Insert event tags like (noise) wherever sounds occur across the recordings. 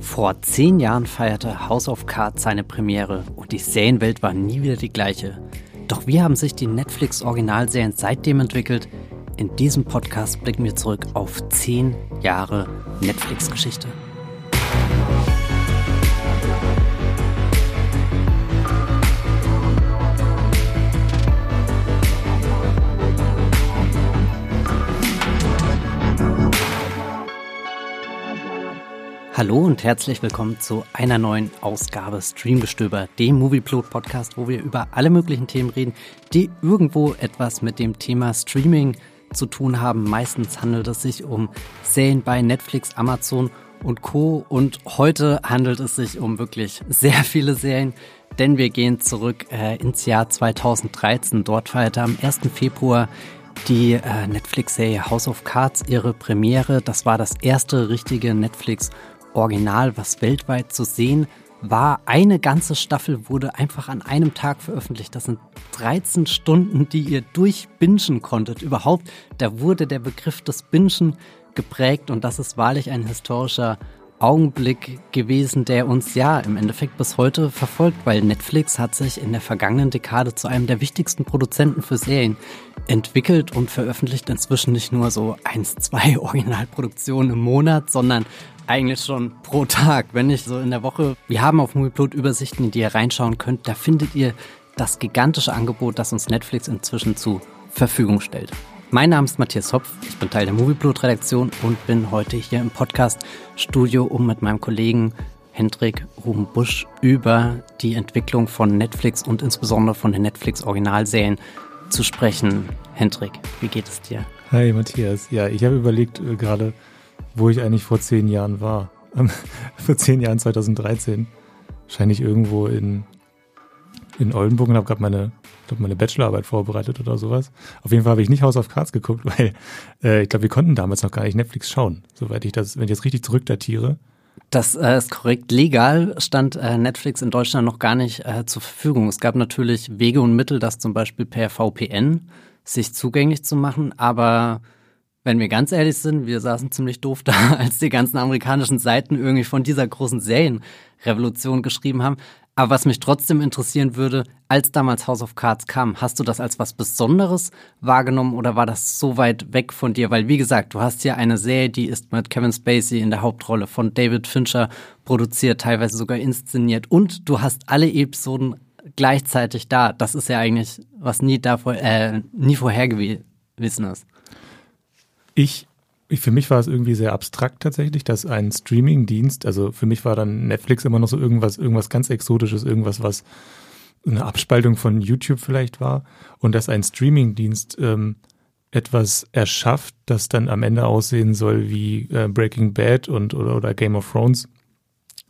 Vor zehn Jahren feierte House of Cards seine Premiere und die Serienwelt war nie wieder die gleiche. Doch wie haben sich die Netflix-Originalserien seitdem entwickelt? In diesem Podcast blicken wir zurück auf zehn Jahre Netflix-Geschichte. Hallo und herzlich willkommen zu einer neuen Ausgabe Streamgestöber, dem Movieplot Podcast, wo wir über alle möglichen Themen reden, die irgendwo etwas mit dem Thema Streaming zu tun haben. Meistens handelt es sich um Serien bei Netflix, Amazon und Co. Und heute handelt es sich um wirklich sehr viele Serien, denn wir gehen zurück äh, ins Jahr 2013. Dort feierte am 1. Februar die äh, Netflix-Serie House of Cards ihre Premiere. Das war das erste richtige Netflix- Original, was weltweit zu sehen war. Eine ganze Staffel wurde einfach an einem Tag veröffentlicht. Das sind 13 Stunden, die ihr durchbingen konntet. Überhaupt, da wurde der Begriff des Bingen geprägt und das ist wahrlich ein historischer Augenblick gewesen, der uns ja im Endeffekt bis heute verfolgt, weil Netflix hat sich in der vergangenen Dekade zu einem der wichtigsten Produzenten für Serien entwickelt und veröffentlicht inzwischen nicht nur so eins, zwei (laughs) Originalproduktionen im Monat, sondern eigentlich schon pro Tag, wenn nicht so in der Woche. Wir haben auf Movieplot Übersichten, in die ihr reinschauen könnt. Da findet ihr das gigantische Angebot, das uns Netflix inzwischen zu Verfügung stellt. Mein Name ist Matthias Hopf, ich bin Teil der Movieplot-Redaktion und bin heute hier im Podcast-Studio, um mit meinem Kollegen Hendrik Ruben Busch über die Entwicklung von Netflix und insbesondere von den Netflix-Originalserien zu sprechen. Hendrik, wie geht es dir? Hi Matthias, ja, ich habe überlegt äh, gerade, wo ich eigentlich vor zehn Jahren war. (laughs) vor zehn Jahren, 2013. Wahrscheinlich irgendwo in, in Oldenburg und habe gerade meine, glaub, meine Bachelorarbeit vorbereitet oder sowas. Auf jeden Fall habe ich nicht House of Cards geguckt, (laughs) weil äh, ich glaube, wir konnten damals noch gar nicht Netflix schauen, soweit ich das, wenn ich jetzt richtig zurückdatiere. Das äh, ist korrekt. Legal stand äh, Netflix in Deutschland noch gar nicht äh, zur Verfügung. Es gab natürlich Wege und Mittel, das zum Beispiel per VPN sich zugänglich zu machen, aber wenn wir ganz ehrlich sind, wir saßen ziemlich doof (laughs) da, als die ganzen amerikanischen Seiten irgendwie von dieser großen Serienrevolution geschrieben haben. Aber was mich trotzdem interessieren würde, als damals House of Cards kam, hast du das als was Besonderes wahrgenommen oder war das so weit weg von dir? Weil, wie gesagt, du hast hier eine Serie, die ist mit Kevin Spacey in der Hauptrolle von David Fincher produziert, teilweise sogar inszeniert und du hast alle Episoden gleichzeitig da. Das ist ja eigentlich, was nie davor, äh, nie vorher gewesen ist. Ich, ich, für mich war es irgendwie sehr abstrakt tatsächlich, dass ein Streaming-Dienst, also für mich war dann Netflix immer noch so irgendwas, irgendwas ganz Exotisches, irgendwas, was eine Abspaltung von YouTube vielleicht war und dass ein Streaming-Dienst ähm, etwas erschafft, das dann am Ende aussehen soll wie äh, Breaking Bad und oder, oder Game of Thrones.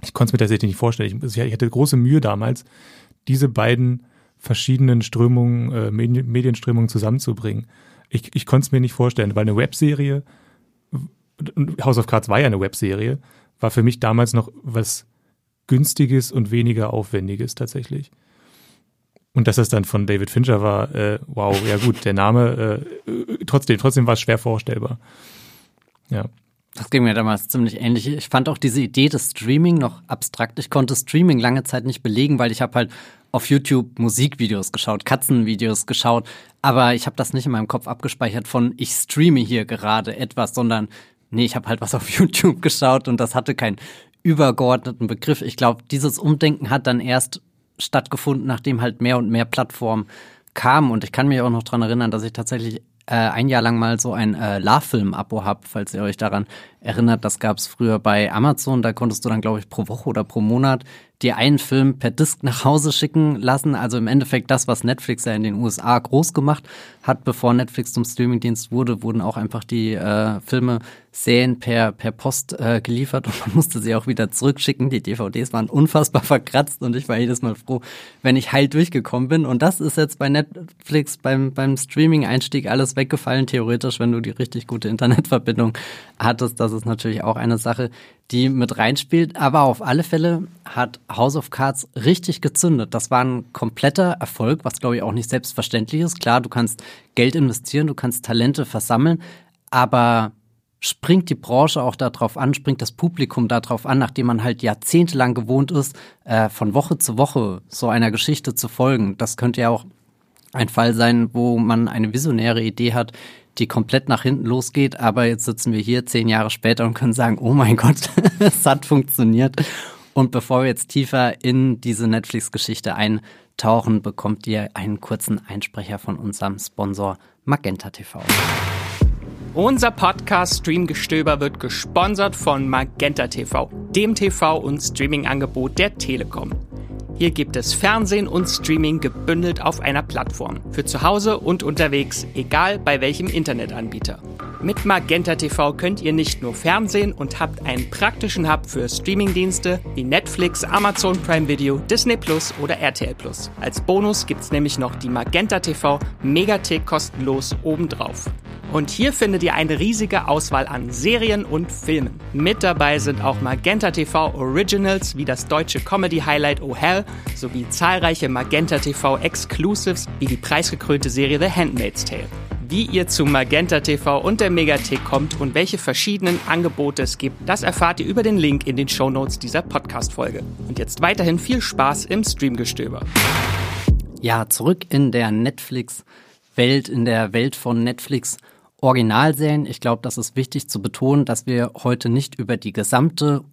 Ich konnte es mir tatsächlich nicht vorstellen. Ich, ich, hatte große Mühe damals, diese beiden verschiedenen Strömungen, äh, Medienströmungen zusammenzubringen ich, ich konnte es mir nicht vorstellen, weil eine Webserie, House of Cards war ja eine Webserie, war für mich damals noch was Günstiges und weniger Aufwendiges tatsächlich. Und dass das dann von David Fincher war, äh, wow, ja gut, der Name, äh, trotzdem, trotzdem war es schwer vorstellbar. Ja. Das ging mir damals ziemlich ähnlich. Ich fand auch diese Idee des Streaming noch abstrakt. Ich konnte Streaming lange Zeit nicht belegen, weil ich habe halt auf YouTube Musikvideos geschaut, Katzenvideos geschaut, aber ich habe das nicht in meinem Kopf abgespeichert von ich streame hier gerade etwas, sondern nee, ich habe halt was auf (laughs) YouTube geschaut und das hatte keinen übergeordneten Begriff. Ich glaube, dieses Umdenken hat dann erst stattgefunden, nachdem halt mehr und mehr Plattformen kamen und ich kann mich auch noch dran erinnern, dass ich tatsächlich äh, ein Jahr lang mal so ein äh, Love-Film-Abo habe, falls ihr euch daran erinnert. Das gab es früher bei Amazon. Da konntest du dann, glaube ich, pro Woche oder pro Monat dir einen Film per Disc nach Hause schicken lassen. Also im Endeffekt das, was Netflix ja in den USA groß gemacht hat, bevor Netflix zum Streamingdienst wurde, wurden auch einfach die äh, Filme, Serien per, per Post äh, geliefert und man musste sie auch wieder zurückschicken. Die DVDs waren unfassbar (laughs) verkratzt und ich war jedes Mal froh, wenn ich heil durchgekommen bin. Und das ist jetzt bei Netflix beim, beim Streaming-Einstieg alles weggefallen, theoretisch, wenn du die richtig gute Internetverbindung hattest. Das ist natürlich auch eine Sache, die mit reinspielt. Aber auf alle Fälle hat House of Cards richtig gezündet. Das war ein kompletter Erfolg, was glaube ich auch nicht selbstverständlich ist. Klar, du kannst Geld investieren, du kannst Talente versammeln, aber springt die Branche auch darauf an, springt das Publikum darauf an, nachdem man halt jahrzehntelang gewohnt ist, äh, von Woche zu Woche so einer Geschichte zu folgen. Das könnte ja auch ein Fall sein, wo man eine visionäre Idee hat, die komplett nach hinten losgeht, aber jetzt sitzen wir hier zehn Jahre später und können sagen, oh mein Gott, (laughs) es hat funktioniert. Und bevor wir jetzt tiefer in diese Netflix-Geschichte eintauchen, bekommt ihr einen kurzen Einsprecher von unserem Sponsor Magenta TV. Unser Podcast Streamgestöber wird gesponsert von Magenta TV, dem TV- und Streaming-Angebot der Telekom. Hier gibt es Fernsehen und Streaming gebündelt auf einer Plattform. Für zu Hause und unterwegs, egal bei welchem Internetanbieter. Mit Magenta TV könnt ihr nicht nur Fernsehen und habt einen praktischen Hub für Streamingdienste wie Netflix, Amazon Prime Video, Disney Plus oder RTL Plus. Als Bonus gibt's nämlich noch die Magenta TV Megathek kostenlos obendrauf. Und hier findet ihr eine riesige Auswahl an Serien und Filmen. Mit dabei sind auch Magenta TV Originals wie das deutsche Comedy Highlight Oh Hell sowie zahlreiche Magenta TV Exclusives wie die preisgekrönte Serie The Handmaid's Tale. Wie ihr zu Magenta TV und der Megathek kommt und welche verschiedenen Angebote es gibt, das erfahrt ihr über den Link in den Shownotes dieser Podcast-Folge. Und jetzt weiterhin viel Spaß im Streamgestöber. Ja, zurück in der Netflix-Welt, in der Welt von Netflix Originalserien. Ich glaube, das ist wichtig zu betonen, dass wir heute nicht über die gesamte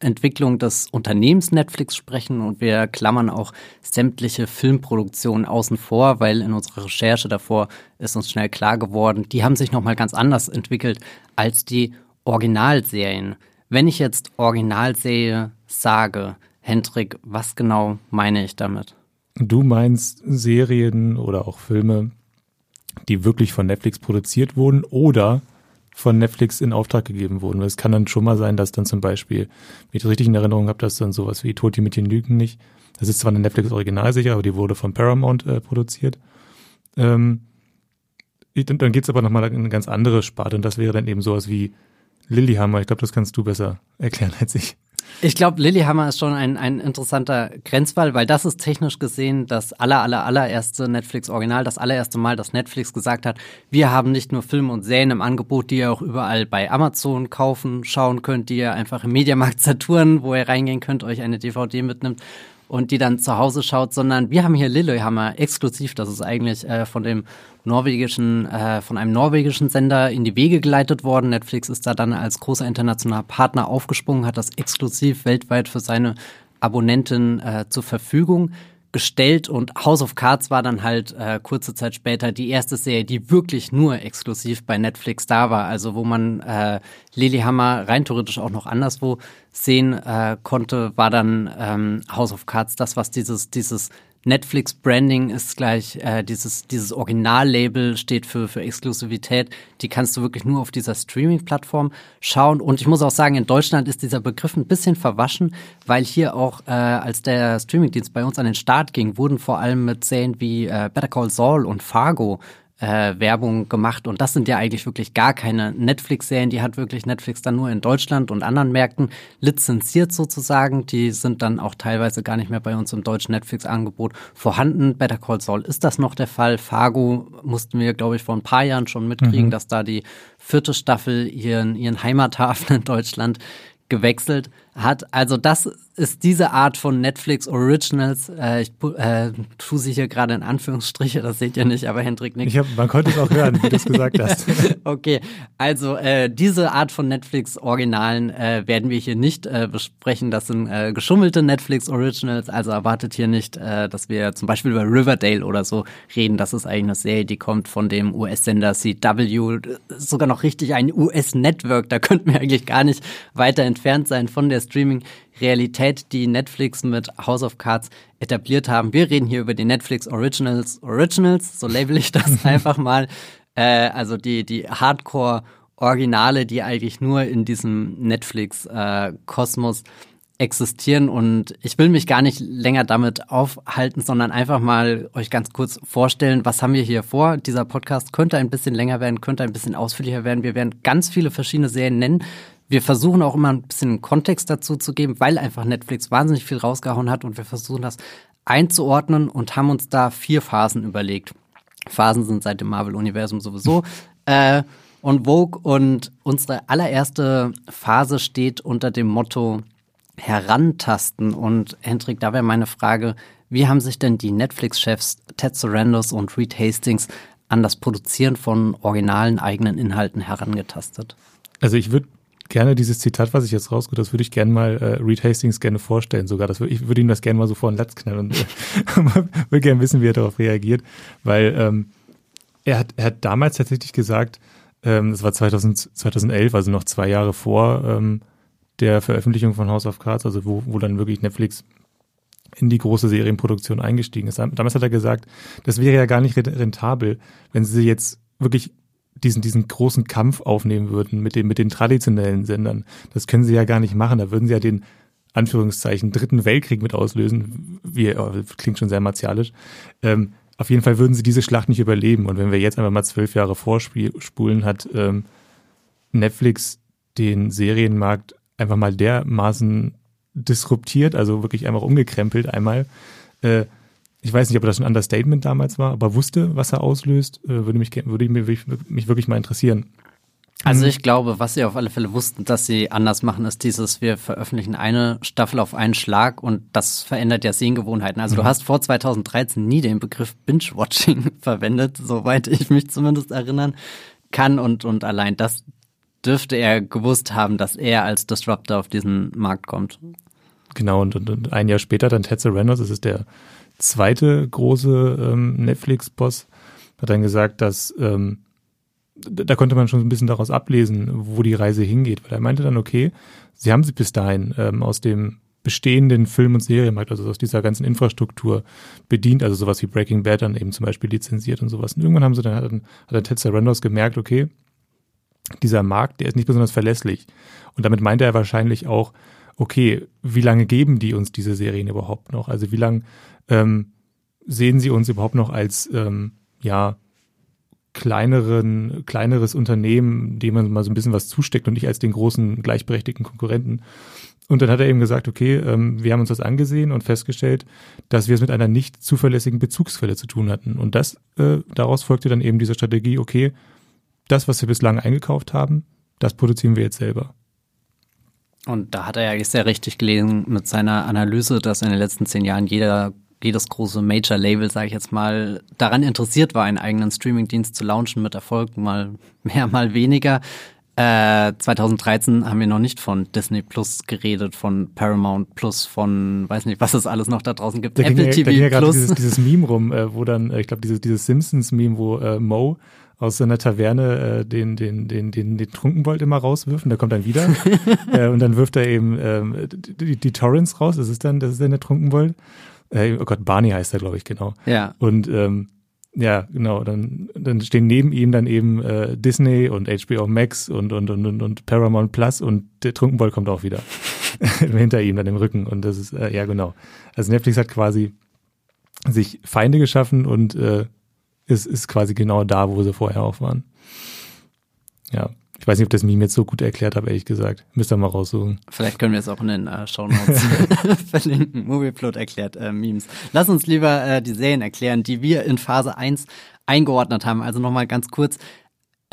Entwicklung des Unternehmens Netflix sprechen und wir klammern auch sämtliche Filmproduktionen außen vor, weil in unserer Recherche davor ist uns schnell klar geworden, die haben sich nochmal ganz anders entwickelt als die Originalserien. Wenn ich jetzt Originalserie sage, Hendrik, was genau meine ich damit? Du meinst Serien oder auch Filme, die wirklich von Netflix produziert wurden oder von Netflix in Auftrag gegeben wurden. Es kann dann schon mal sein, dass dann zum Beispiel, wenn ich das richtig in Erinnerung habe, dass dann sowas wie Toti mit den Lügen nicht, das ist zwar eine Netflix Original sicher, aber die wurde von Paramount äh, produziert. Ähm, dann geht's aber nochmal in eine ganz andere Sparte und das wäre dann eben sowas wie Lilyhammer. Ich glaube, das kannst du besser erklären als ich. Ich glaube, Lilyhammer ist schon ein, ein interessanter Grenzfall, weil das ist technisch gesehen das aller, aller, allererste Netflix-Original, das allererste Mal, dass Netflix gesagt hat, wir haben nicht nur Filme und Serien im Angebot, die ihr auch überall bei Amazon kaufen, schauen könnt, die ihr einfach im Mediamarkt (laughs) Saturn, wo ihr reingehen könnt, euch eine DVD mitnimmt und die dann zu Hause schaut, sondern wir haben hier Lillehammer exklusiv, das ist eigentlich äh, von dem norwegischen, äh, von einem norwegischen Sender in die Wege geleitet worden. Netflix ist da dann als großer internationaler Partner aufgesprungen, hat das exklusiv weltweit für seine Abonnenten äh, zur Verfügung gestellt und House of Cards war dann halt äh, kurze Zeit später die erste Serie, die wirklich nur exklusiv bei Netflix da war, also wo man äh, Lilyhammer rein theoretisch auch noch anderswo sehen äh, konnte, war dann ähm, House of Cards das, was dieses dieses Netflix Branding ist gleich äh, dieses dieses Originallabel steht für für Exklusivität. Die kannst du wirklich nur auf dieser Streaming Plattform schauen und ich muss auch sagen, in Deutschland ist dieser Begriff ein bisschen verwaschen, weil hier auch äh, als der Streamingdienst bei uns an den Start ging, wurden vor allem mit Serien wie äh, Better Call Saul und Fargo äh, Werbung gemacht. Und das sind ja eigentlich wirklich gar keine Netflix-Serien. Die hat wirklich Netflix dann nur in Deutschland und anderen Märkten lizenziert sozusagen. Die sind dann auch teilweise gar nicht mehr bei uns im deutschen Netflix-Angebot vorhanden. Better Call Saul ist das noch der Fall. Fargo mussten wir, glaube ich, vor ein paar Jahren schon mitkriegen, mhm. dass da die vierte Staffel ihren, ihren Heimathafen in Deutschland gewechselt hat. Also das ist diese Art von Netflix Originals. Äh, ich äh, tue sie hier gerade in Anführungsstriche, das seht ihr nicht, aber Hendrik nickt. Hab, man konnte es auch hören, wie du es gesagt hast. (laughs) okay, also äh, diese Art von Netflix Originalen äh, werden wir hier nicht äh, besprechen. Das sind äh, geschummelte Netflix Originals, also erwartet hier nicht, äh, dass wir zum Beispiel über Riverdale oder so reden. Das ist eigentlich eine Serie, die kommt von dem US-Sender CW, sogar noch richtig ein US-Network. Da könnten wir eigentlich gar nicht weiter entfernt sein von der Streaming-Realität, die Netflix mit House of Cards etabliert haben. Wir reden hier über die Netflix Originals, Originals, so label ich das (laughs) einfach mal. Äh, also die, die Hardcore Originale, die eigentlich nur in diesem Netflix-Kosmos äh, existieren und ich will mich gar nicht länger damit aufhalten, sondern einfach mal euch ganz kurz vorstellen, was haben wir hier vor. Dieser Podcast könnte ein bisschen länger werden, könnte ein bisschen ausführlicher werden. Wir werden ganz viele verschiedene Serien nennen. Wir versuchen auch immer ein bisschen Kontext dazu zu geben, weil einfach Netflix wahnsinnig viel rausgehauen hat und wir versuchen das einzuordnen und haben uns da vier Phasen überlegt. Phasen sind seit dem Marvel-Universum sowieso. (laughs) äh, und Vogue und unsere allererste Phase steht unter dem Motto Herantasten. Und Hendrik, da wäre meine Frage, wie haben sich denn die Netflix-Chefs Ted Sarandos und Reed Hastings an das Produzieren von originalen eigenen Inhalten herangetastet? Also ich würde gerne dieses Zitat, was ich jetzt rausgehe, das würde ich gerne mal äh, Reed Hastings gerne vorstellen sogar. Das, ich würde ihm das gerne mal so vor den Latz knallen und äh, (laughs) würde gerne wissen, wie er darauf reagiert, weil ähm, er, hat, er hat damals tatsächlich gesagt, ähm, das war 2000, 2011, also noch zwei Jahre vor ähm, der Veröffentlichung von House of Cards, also wo, wo dann wirklich Netflix in die große Serienproduktion eingestiegen ist. Damals hat er gesagt, das wäre ja gar nicht rentabel, wenn sie jetzt wirklich diesen, diesen großen Kampf aufnehmen würden mit den, mit den traditionellen Sendern. Das können sie ja gar nicht machen. Da würden sie ja den Anführungszeichen dritten Weltkrieg mit auslösen. Wie, oh, klingt schon sehr martialisch. Ähm, auf jeden Fall würden sie diese Schlacht nicht überleben. Und wenn wir jetzt einfach mal zwölf Jahre vorspulen, hat ähm, Netflix den Serienmarkt einfach mal dermaßen disruptiert, also wirklich einfach umgekrempelt einmal. Äh, ich weiß nicht, ob das ein Understatement damals war, aber wusste, was er auslöst, äh, würde mich, würde mich, mich wirklich mal interessieren. Also ich glaube, was sie auf alle Fälle wussten, dass sie anders machen, ist dieses, wir veröffentlichen eine Staffel auf einen Schlag und das verändert ja Sehgewohnheiten. Also mhm. du hast vor 2013 nie den Begriff Binge-Watching (laughs) verwendet, soweit ich mich zumindest erinnern kann und, und allein das dürfte er gewusst haben, dass er als Disruptor auf diesen Markt kommt. Genau, und, und, und ein Jahr später dann Ted Sarandos, das ist der zweite große ähm, Netflix-Boss, hat dann gesagt, dass ähm, da konnte man schon ein bisschen daraus ablesen, wo die Reise hingeht, weil er meinte dann, okay, sie haben sich bis dahin ähm, aus dem bestehenden Film- und Serienmarkt, also aus dieser ganzen Infrastruktur bedient, also sowas wie Breaking Bad dann eben zum Beispiel lizenziert und sowas. Und irgendwann haben sie dann, hat dann, hat dann Ted Sarandos gemerkt, okay, dieser Markt, der ist nicht besonders verlässlich. Und damit meinte er wahrscheinlich auch, okay, wie lange geben die uns diese Serien überhaupt noch? Also wie lange ähm, sehen sie uns überhaupt noch als ähm, ja kleineren, kleineres Unternehmen, dem man mal so ein bisschen was zusteckt und nicht als den großen gleichberechtigten Konkurrenten. Und dann hat er eben gesagt, okay, ähm, wir haben uns das angesehen und festgestellt, dass wir es mit einer nicht zuverlässigen Bezugsquelle zu tun hatten. Und das äh, daraus folgte dann eben diese Strategie, okay, das, was wir bislang eingekauft haben, das produzieren wir jetzt selber. Und da hat er ja sehr richtig gelesen mit seiner Analyse, dass in den letzten zehn Jahren jeder, jedes große Major-Label, sage ich jetzt mal, daran interessiert war, einen eigenen Streaming-Dienst zu launchen mit Erfolg, mal mehr, mal weniger. Äh, 2013 haben wir noch nicht von Disney Plus geredet, von Paramount Plus, von weiß nicht, was es alles noch da draußen gibt. Da Apple ging, TV da ging ja Plus. Dieses, dieses Meme rum, äh, wo dann, äh, ich glaube, dieses, dieses Simpsons-Meme, wo äh, Mo aus seiner Taverne äh, den, den, den, den, den Trunkenbold immer rauswirft und der kommt dann wieder. (laughs) äh, und dann wirft er eben ähm, die, die Torrents raus. Das ist dann, das ist dann der Trunkenbold. Äh, oh Gott, Barney heißt er, glaube ich, genau. Ja. Und ähm, ja, genau. Dann, dann stehen neben ihm dann eben äh, Disney und HBO Max und, und, und, und, und Paramount Plus und der Trunkenbold kommt auch wieder. (laughs) (laughs) Hinter ihm dann im Rücken. Und das ist, äh, ja, genau. Also Netflix hat quasi sich Feinde geschaffen und äh, ist, ist quasi genau da, wo sie vorher auch waren. Ja. Ich weiß nicht, ob das Meme jetzt so gut erklärt habe, ehrlich gesagt. Müsst ihr mal raussuchen. Vielleicht können wir es auch in den äh, Show Notes (laughs) verlinken. Movieplot erklärt äh, Memes. Lass uns lieber äh, die Serien erklären, die wir in Phase 1 eingeordnet haben. Also nochmal ganz kurz.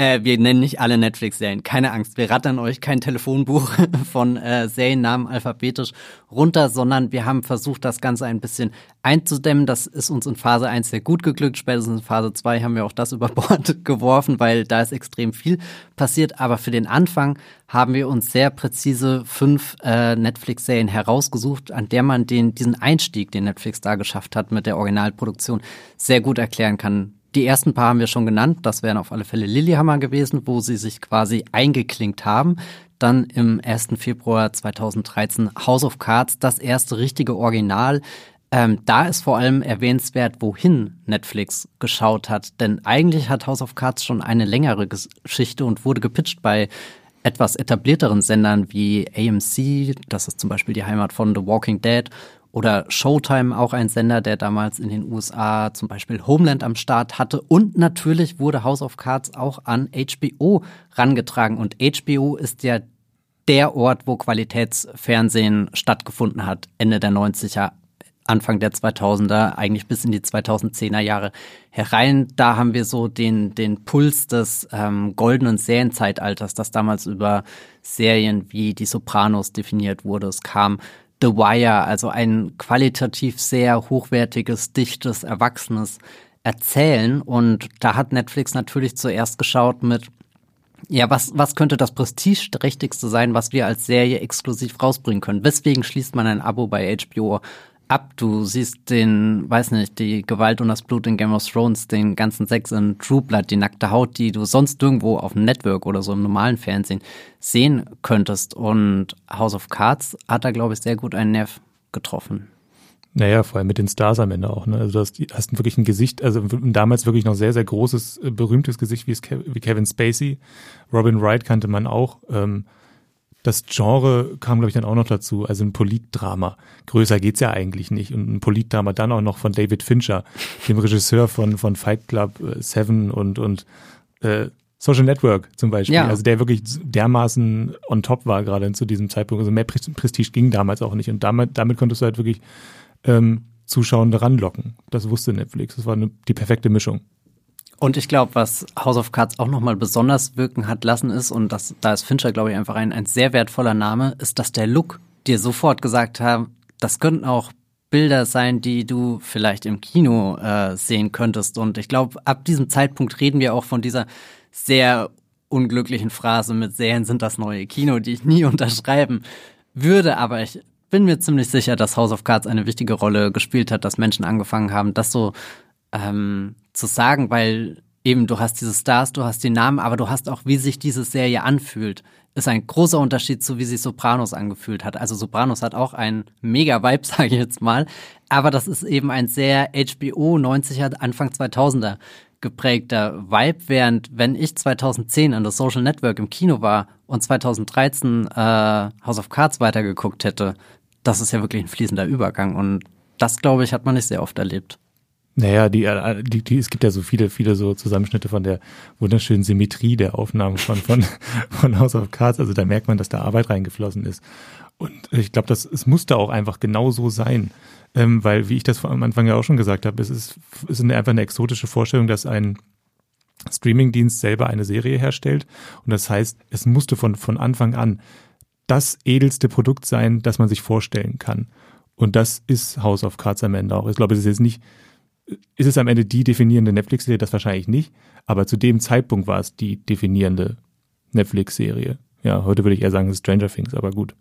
Äh, wir nennen nicht alle Netflix-Serien, keine Angst. Wir rattern euch kein Telefonbuch (laughs) von äh, Seriennamen alphabetisch runter, sondern wir haben versucht, das Ganze ein bisschen einzudämmen. Das ist uns in Phase 1 sehr gut geglückt. Spätestens in Phase 2 haben wir auch das (laughs) über Bord geworfen, weil da ist extrem viel passiert. Aber für den Anfang haben wir uns sehr präzise fünf äh, Netflix-Serien herausgesucht, an der man den, diesen Einstieg, den Netflix da geschafft hat mit der Originalproduktion, sehr gut erklären kann die ersten paar haben wir schon genannt. Das wären auf alle Fälle Lilyhammer gewesen, wo sie sich quasi eingeklinkt haben. Dann im 1. Februar 2013 House of Cards, das erste richtige Original. Ähm, da ist vor allem erwähnenswert, wohin Netflix geschaut hat. Denn eigentlich hat House of Cards schon eine längere Geschichte und wurde gepitcht bei etwas etablierteren Sendern wie AMC, das ist zum Beispiel die Heimat von The Walking Dead, oder Showtime, auch ein Sender, der damals in den USA zum Beispiel Homeland am Start hatte. Und natürlich wurde House of Cards auch an HBO rangetragen. Und HBO ist ja der Ort, wo Qualitätsfernsehen stattgefunden hat, Ende der 90er Anfang der 2000er, eigentlich bis in die 2010er Jahre herein. Da haben wir so den, den Puls des ähm, goldenen Serienzeitalters, das damals über Serien wie Die Sopranos definiert wurde. Es kam The Wire, also ein qualitativ sehr hochwertiges, dichtes, erwachsenes Erzählen. Und da hat Netflix natürlich zuerst geschaut mit, ja, was, was könnte das prestigeträchtigste sein, was wir als Serie exklusiv rausbringen können? Weswegen schließt man ein Abo bei HBO ab. Du siehst den, weiß nicht, die Gewalt und das Blut in Game of Thrones, den ganzen Sex in True Blood, die nackte Haut, die du sonst irgendwo auf dem Network oder so im normalen Fernsehen sehen könntest. Und House of Cards hat da, glaube ich, sehr gut einen Nerv getroffen. Naja, vor allem mit den Stars am Ende auch. Ne? Also du hast, hast wirklich ein Gesicht, also damals wirklich noch sehr, sehr großes, äh, berühmtes Gesicht wie, wie Kevin Spacey. Robin Wright kannte man auch. Ähm, das Genre kam, glaube ich, dann auch noch dazu. Also ein Politdrama. Größer geht's ja eigentlich nicht. Und ein Politdrama dann auch noch von David Fincher, dem Regisseur von, von Fight Club, äh, Seven und, und äh, Social Network zum Beispiel. Ja. Also der wirklich dermaßen on top war gerade zu diesem Zeitpunkt. Also mehr Prestige ging damals auch nicht. Und damit, damit konntest du halt wirklich ähm, Zuschauende ranlocken. Das wusste Netflix. Das war eine, die perfekte Mischung. Und ich glaube, was House of Cards auch nochmal besonders wirken hat lassen ist, und das, da ist Fincher, glaube ich, einfach ein, ein sehr wertvoller Name, ist, dass der Look dir sofort gesagt hat, das könnten auch Bilder sein, die du vielleicht im Kino äh, sehen könntest. Und ich glaube, ab diesem Zeitpunkt reden wir auch von dieser sehr unglücklichen Phrase mit Serien sind das neue Kino, die ich nie (laughs) unterschreiben würde. Aber ich bin mir ziemlich sicher, dass House of Cards eine wichtige Rolle gespielt hat, dass Menschen angefangen haben, das so ähm, zu sagen, weil eben du hast diese Stars, du hast die Namen, aber du hast auch, wie sich diese Serie anfühlt. Ist ein großer Unterschied zu, wie sich Sopranos angefühlt hat. Also Sopranos hat auch einen mega Vibe, (laughs) sage ich jetzt mal. Aber das ist eben ein sehr HBO 90er, Anfang 2000er geprägter Vibe, während wenn ich 2010 an das Social Network im Kino war und 2013 äh, House of Cards weitergeguckt hätte, das ist ja wirklich ein fließender Übergang und das, glaube ich, hat man nicht sehr oft erlebt. Naja, die, äh, die, die, es gibt ja so viele, viele so Zusammenschnitte von der wunderschönen Symmetrie der Aufnahmen von, von, (laughs) von House of Cards. Also da merkt man, dass da Arbeit reingeflossen ist. Und ich glaube, das, es musste auch einfach genau so sein. Ähm, weil, wie ich das am Anfang ja auch schon gesagt habe, es ist, es ist einfach eine exotische Vorstellung, dass ein Streamingdienst selber eine Serie herstellt. Und das heißt, es musste von, von Anfang an das edelste Produkt sein, das man sich vorstellen kann. Und das ist House of Cards am Ende auch. Ich glaube, es ist jetzt nicht ist es am Ende die definierende Netflix-Serie? Das wahrscheinlich nicht. Aber zu dem Zeitpunkt war es die definierende Netflix-Serie. Ja, heute würde ich eher sagen, Stranger Things, aber gut.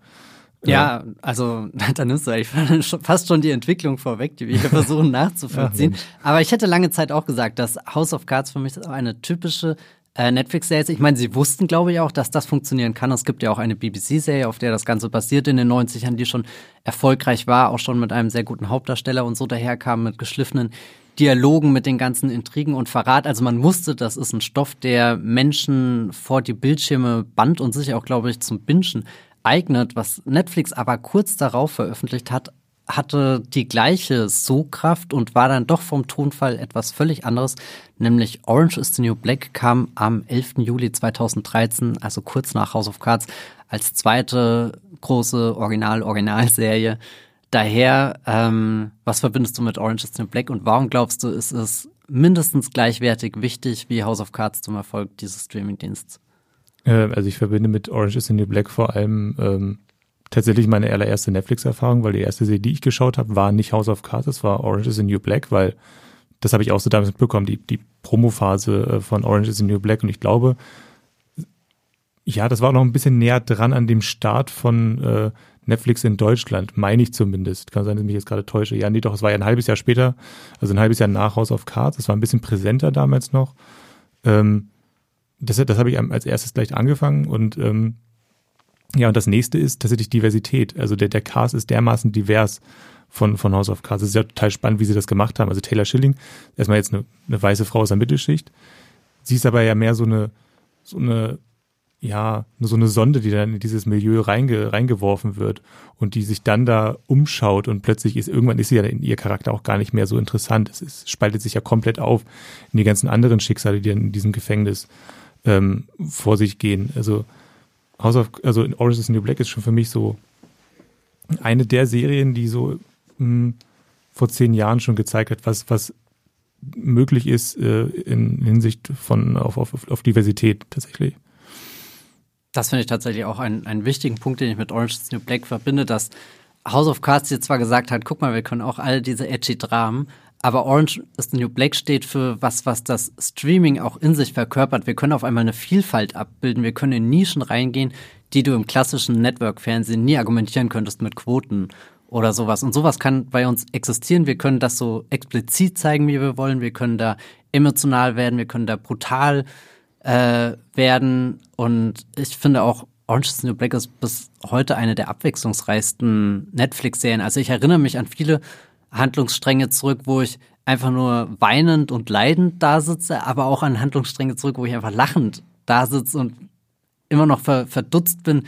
Ja, also (laughs) da nimmst du eigentlich (laughs) fast schon die Entwicklung vorweg, die wir hier versuchen (laughs) nachzuvollziehen. Aber ich hätte lange Zeit auch gesagt, dass House of Cards für mich eine typische äh, Netflix-Serie ist. Ich meine, sie wussten, glaube ich, auch, dass das funktionieren kann. Es gibt ja auch eine BBC-Serie, auf der das Ganze basiert in den 90ern, die schon erfolgreich war, auch schon mit einem sehr guten Hauptdarsteller und so daherkam, mit geschliffenen Dialogen, mit den ganzen Intrigen und Verrat. Also man wusste, das ist ein Stoff, der Menschen vor die Bildschirme band und sich auch, glaube ich, zum Bingen eignet. Was Netflix aber kurz darauf veröffentlicht hat, hatte die gleiche Sogkraft und war dann doch vom Tonfall etwas völlig anderes, nämlich Orange is the New Black kam am 11. Juli 2013, also kurz nach House of Cards, als zweite große Original-Originalserie. Daher, ähm, was verbindest du mit Orange is the New Black und warum glaubst du, ist es mindestens gleichwertig wichtig wie House of Cards zum Erfolg dieses Streamingdienstes? Äh, also ich verbinde mit Orange is the New Black vor allem ähm, tatsächlich meine allererste Netflix-Erfahrung, weil die erste Serie, die ich geschaut habe, war nicht House of Cards, es war Orange is the New Black, weil das habe ich auch so damals mitbekommen, die, die Promo-Phase äh, von Orange is the New Black und ich glaube, ja, das war auch noch ein bisschen näher dran an dem Start von äh, Netflix in Deutschland, meine ich zumindest. Kann sein, dass ich mich jetzt gerade täusche. Ja, nee, doch, es war ja ein halbes Jahr später, also ein halbes Jahr nach House of Cards. Es war ein bisschen präsenter damals noch. Ähm, das, das habe ich als erstes gleich angefangen und ähm, ja, und das nächste ist tatsächlich Diversität. Also der, der Cast ist dermaßen divers von, von House of Cards. Es ist ja total spannend, wie sie das gemacht haben. Also Taylor Schilling, erstmal jetzt eine, eine weiße Frau aus der Mittelschicht. Sie ist aber ja mehr so eine, so eine, ja, so eine Sonde, die dann in dieses Milieu reinge, reingeworfen wird und die sich dann da umschaut und plötzlich ist, irgendwann ist sie ja in ihr Charakter auch gar nicht mehr so interessant. Es ist, spaltet sich ja komplett auf in die ganzen anderen Schicksale, die dann in diesem Gefängnis ähm, vor sich gehen. Also House of, also Orange is the New Black ist schon für mich so eine der Serien, die so mh, hm, vor zehn Jahren schon gezeigt hat, was, was möglich ist äh, in Hinsicht von auf, auf, auf Diversität tatsächlich. Das finde ich tatsächlich auch einen, einen wichtigen Punkt, den ich mit Orange is New Black verbinde, dass House of Cards jetzt zwar gesagt hat, guck mal, wir können auch all diese edgy Dramen, aber Orange is the New Black steht für was, was das Streaming auch in sich verkörpert. Wir können auf einmal eine Vielfalt abbilden. Wir können in Nischen reingehen, die du im klassischen Network-Fernsehen nie argumentieren könntest mit Quoten oder sowas. Und sowas kann bei uns existieren. Wir können das so explizit zeigen, wie wir wollen. Wir können da emotional werden. Wir können da brutal äh, werden. Und ich finde auch, Orange is the New Black ist bis heute eine der abwechslungsreichsten Netflix-Serien. Also ich erinnere mich an viele Handlungsstränge zurück, wo ich einfach nur weinend und leidend da sitze, aber auch an Handlungsstränge zurück, wo ich einfach lachend da sitze und immer noch ver verdutzt bin,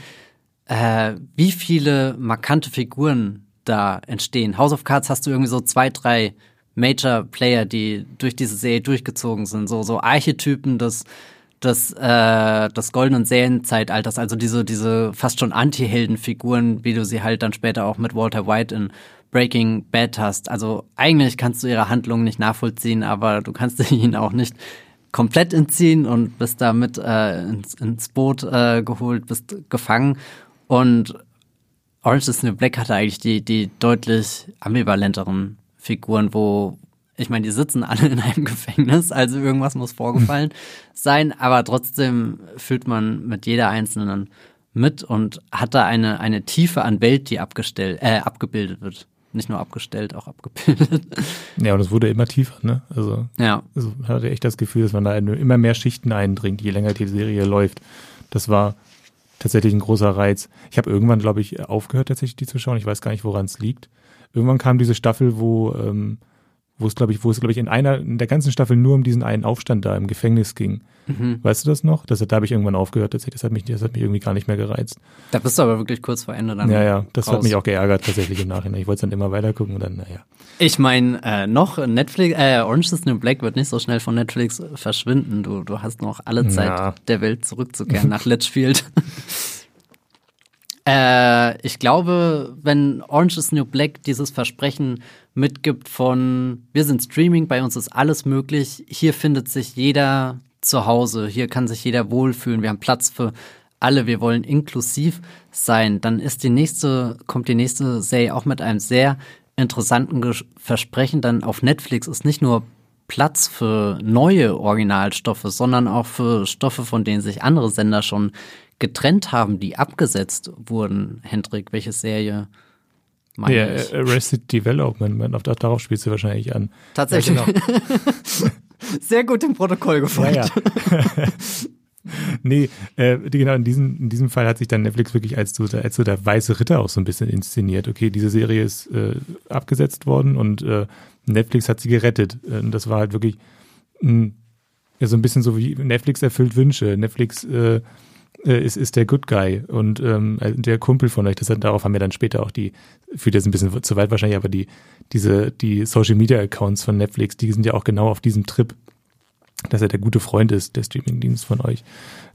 äh, wie viele markante Figuren da entstehen. House of Cards hast du irgendwie so zwei, drei Major Player, die durch diese Serie durchgezogen sind, so so Archetypen des des, äh, des goldenen Serienzeitalters, also diese diese fast schon Anti-Helden-Figuren, wie du sie halt dann später auch mit Walter White in Breaking Bad hast. Also eigentlich kannst du ihre Handlungen nicht nachvollziehen, aber du kannst (laughs) ihnen auch nicht komplett entziehen und bist damit äh, ins, ins Boot äh, geholt, bist gefangen. Und Orange is New Black hatte eigentlich die, die deutlich ambivalenteren Figuren, wo, ich meine, die sitzen alle in einem (laughs) Gefängnis, also irgendwas muss vorgefallen sein, aber trotzdem fühlt man mit jeder einzelnen mit und hat da eine, eine Tiefe an Welt, die abgestellt, äh, abgebildet wird nicht nur abgestellt, auch abgebildet. Ja, und es wurde immer tiefer, ne? Also, ja. also hatte echt das Gefühl, dass man da immer mehr Schichten eindringt, je länger die Serie läuft. Das war tatsächlich ein großer Reiz. Ich habe irgendwann, glaube ich, aufgehört, tatsächlich die zu schauen. Ich weiß gar nicht, woran es liegt. Irgendwann kam diese Staffel, wo ähm, wo es, glaube ich, wo es, glaube ich, in einer, in der ganzen Staffel nur um diesen einen Aufstand da im Gefängnis ging. Mhm. Weißt du das noch? Das, da habe ich irgendwann aufgehört, tatsächlich. Das hat mich, das hat mich irgendwie gar nicht mehr gereizt. Da bist du aber wirklich kurz vor Ende dann. Ja, ja, das raus. hat mich auch geärgert, tatsächlich im Nachhinein. Ich wollte es dann immer weiter gucken und dann, naja. Ich meine, äh, noch Netflix, äh, Orange is New Black wird nicht so schnell von Netflix verschwinden. Du, du hast noch alle Zeit ja. der Welt zurückzukehren nach Litchfield. (laughs) Äh, ich glaube, wenn Orange is New Black dieses Versprechen mitgibt von, wir sind Streaming, bei uns ist alles möglich, hier findet sich jeder zu Hause, hier kann sich jeder wohlfühlen, wir haben Platz für alle, wir wollen inklusiv sein, dann ist die nächste, kommt die nächste Serie auch mit einem sehr interessanten Versprechen, dann auf Netflix ist nicht nur Platz für neue Originalstoffe, sondern auch für Stoffe, von denen sich andere Sender schon getrennt haben, die abgesetzt wurden. Hendrik, welche Serie? Ja, ich? Arrested Development, auf, darauf spielst du wahrscheinlich an. Tatsächlich. Ja, genau. (laughs) Sehr gut im Protokoll gefolgt. Ja, ja. (laughs) nee, äh, genau, in diesem, in diesem Fall hat sich dann Netflix wirklich als so, als so der weiße Ritter auch so ein bisschen inszeniert. Okay, diese Serie ist äh, abgesetzt worden und äh, Netflix hat sie gerettet. Und das war halt wirklich mh, hm, ja, so ein bisschen so wie Netflix erfüllt Wünsche. Netflix äh, äh, ist, ist der Good Guy und ähm, äh, der Kumpel von euch. Das, darauf haben wir dann später auch die, führt jetzt ein bisschen zu weit wahrscheinlich, aber die, diese, die Social Media Accounts von Netflix, die sind ja auch genau auf diesem Trip, dass er der gute Freund ist, der Streamingdienst von euch.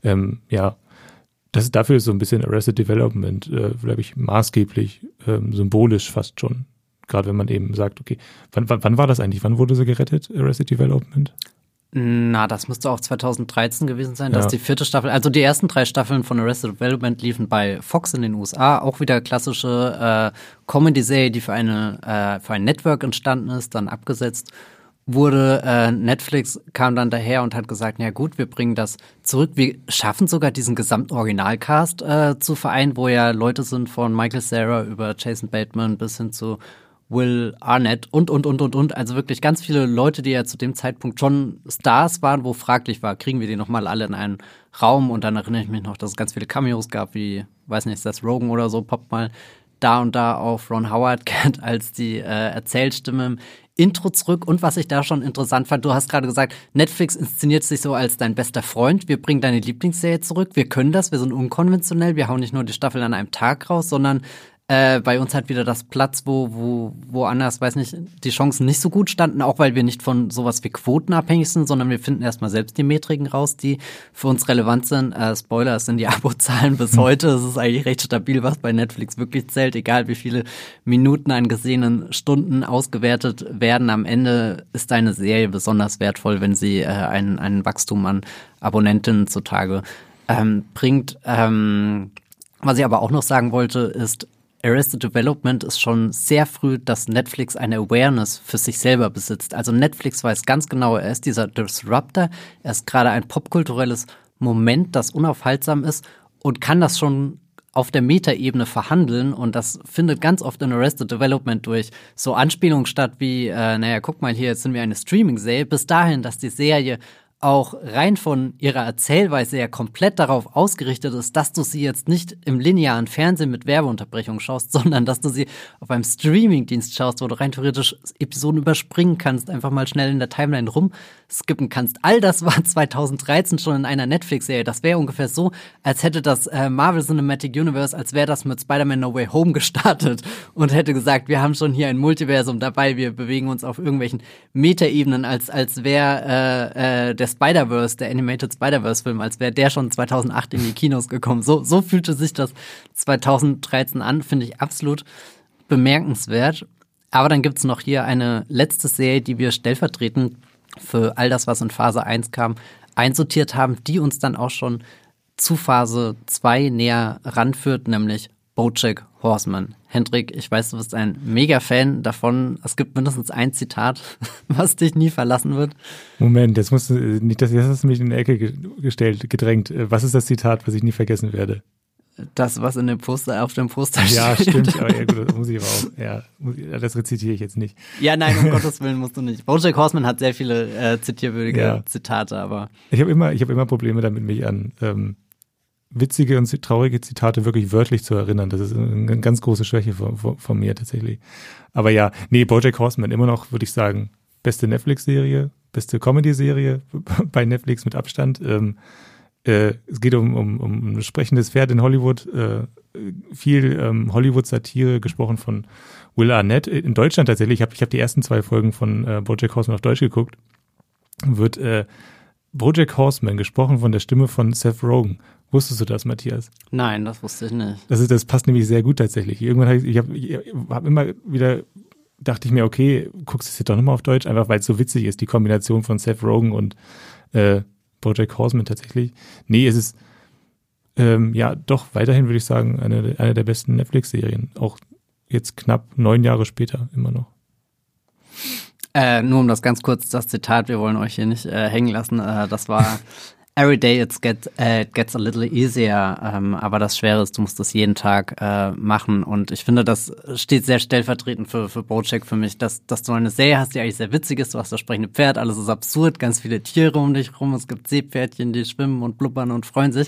Ähm, ja, das, dafür ist so ein bisschen Arrested Development, äh, glaube ich, maßgeblich, ähm, symbolisch fast schon. Gerade wenn man eben sagt, okay, wann, wann, wann war das eigentlich? Wann wurde sie gerettet, Arrested Development? Na, das müsste auch 2013 gewesen sein. Das ja. ist die vierte Staffel. Also die ersten drei Staffeln von Arrested Development liefen bei Fox in den USA. Auch wieder klassische äh, Comedy-Serie, die für eine äh, für ein Network entstanden ist, dann abgesetzt wurde. Äh, Netflix kam dann daher und hat gesagt, ja gut, wir bringen das zurück. Wir schaffen sogar diesen gesamten Originalcast äh, zu vereinen, wo ja Leute sind von Michael Sarah über Jason Bateman bis hin zu Will Arnett und, und, und, und, und. Also wirklich ganz viele Leute, die ja zu dem Zeitpunkt schon Stars waren, wo fraglich war, kriegen wir die nochmal alle in einen Raum? Und dann erinnere ich mich noch, dass es ganz viele Cameos gab, wie, weiß nicht, das Rogan oder so, poppt mal da und da auf Ron Howard (laughs) kennt als die äh, Erzählstimme im Intro zurück. Und was ich da schon interessant fand, du hast gerade gesagt, Netflix inszeniert sich so als dein bester Freund. Wir bringen deine Lieblingsserie zurück. Wir können das, wir sind unkonventionell. Wir hauen nicht nur die Staffel an einem Tag raus, sondern äh, bei uns halt wieder das Platz, wo, wo, woanders, weiß nicht, die Chancen nicht so gut standen, auch weil wir nicht von sowas wie Quoten abhängig sind, sondern wir finden erstmal selbst die Metriken raus, die für uns relevant sind. Äh, Spoiler, es sind die (laughs) Abozahlen bis hm. heute. Es ist eigentlich recht stabil, was bei Netflix wirklich zählt, egal wie viele Minuten an gesehenen Stunden ausgewertet werden. Am Ende ist eine Serie besonders wertvoll, wenn sie äh, ein, ein Wachstum an Abonnentinnen zutage ähm, bringt. Ähm, was ich aber auch noch sagen wollte, ist, Arrested Development ist schon sehr früh, dass Netflix eine Awareness für sich selber besitzt. Also Netflix weiß ganz genau, er ist dieser Disruptor, er ist gerade ein popkulturelles Moment, das unaufhaltsam ist und kann das schon auf der Metaebene verhandeln und das findet ganz oft in Arrested Development durch so Anspielungen statt wie, äh, naja, guck mal hier, jetzt sind wir eine Streaming-Serie, bis dahin, dass die Serie auch rein von ihrer Erzählweise ja komplett darauf ausgerichtet ist, dass du sie jetzt nicht im linearen Fernsehen mit Werbeunterbrechung schaust, (laughs) sondern dass du sie auf einem Streamingdienst schaust, wo du rein theoretisch Episoden überspringen kannst, einfach mal schnell in der Timeline rumskippen kannst. All das war (laughs) 2013 schon in einer Netflix-Serie. Das wäre ungefähr so, als hätte das äh, Marvel Cinematic Universe, als wäre das mit Spider-Man No Way Home (laughs) gestartet und hätte gesagt, wir haben schon hier ein Multiversum dabei, wir bewegen uns auf irgendwelchen Metaebenen, als, als wäre äh, äh, der der Spider-Verse, der Animated Spider-Verse-Film, als wäre der schon 2008 in die Kinos gekommen. So, so fühlte sich das 2013 an, finde ich absolut bemerkenswert. Aber dann gibt es noch hier eine letzte Serie, die wir stellvertretend für all das, was in Phase 1 kam, einsortiert haben, die uns dann auch schon zu Phase 2 näher ranführt, nämlich Bojack Horseman. Hendrik, ich weiß, du bist ein Mega-Fan davon. Es gibt mindestens ein Zitat, (laughs) was dich nie verlassen wird. Moment, jetzt musst du das jetzt hast du mich in die Ecke gestellt, gedrängt. Was ist das Zitat, was ich nie vergessen werde? Das, was in dem Poster, auf dem Poster steht. Ja, stimmt, aber ja, gut, das muss ich aber auch, ja, das rezitiere ich jetzt nicht. Ja, nein, um (laughs) Gottes Willen musst du nicht. Bojack Horseman hat sehr viele äh, zitierwürdige ja. Zitate, aber. Ich habe immer, ich habe immer Probleme damit, mich an ähm, witzige und traurige Zitate wirklich wörtlich zu erinnern. Das ist eine ganz große Schwäche von, von, von mir tatsächlich. Aber ja, nee, Bojack Horseman immer noch, würde ich sagen, beste Netflix-Serie, beste Comedy-Serie (laughs) bei Netflix mit Abstand. Ähm, äh, es geht um, um, um ein sprechendes Pferd in Hollywood, äh, viel ähm, Hollywood-Satire, gesprochen von Will Arnett. In Deutschland tatsächlich, ich habe ich hab die ersten zwei Folgen von äh, Bojack Horseman auf Deutsch geguckt, wird äh, Bojack Horseman gesprochen von der Stimme von Seth Rogen. Wusstest du das, Matthias? Nein, das wusste ich nicht. Das, ist, das passt nämlich sehr gut tatsächlich. Irgendwann habe ich, ich habe hab immer wieder, dachte ich mir, okay, guckst du es jetzt doch nochmal auf Deutsch, einfach weil es so witzig ist, die Kombination von Seth Rogen und äh, Bojack Horseman tatsächlich. Nee, es ist ähm, ja doch weiterhin, würde ich sagen, eine, eine der besten Netflix-Serien. Auch jetzt knapp neun Jahre später immer noch. Äh, nur um das ganz kurz, das Zitat, wir wollen euch hier nicht äh, hängen lassen. Äh, das war (laughs) Every day it gets, uh, it gets a little easier, ähm, aber das Schwere ist, du musst das jeden Tag äh, machen. Und ich finde, das steht sehr stellvertretend für, für Bojack für mich, dass, dass du eine Serie hast, die eigentlich sehr witzig ist, du hast das sprechende Pferd, alles ist absurd, ganz viele Tiere um dich rum, es gibt Seepferdchen, die schwimmen und blubbern und freuen sich.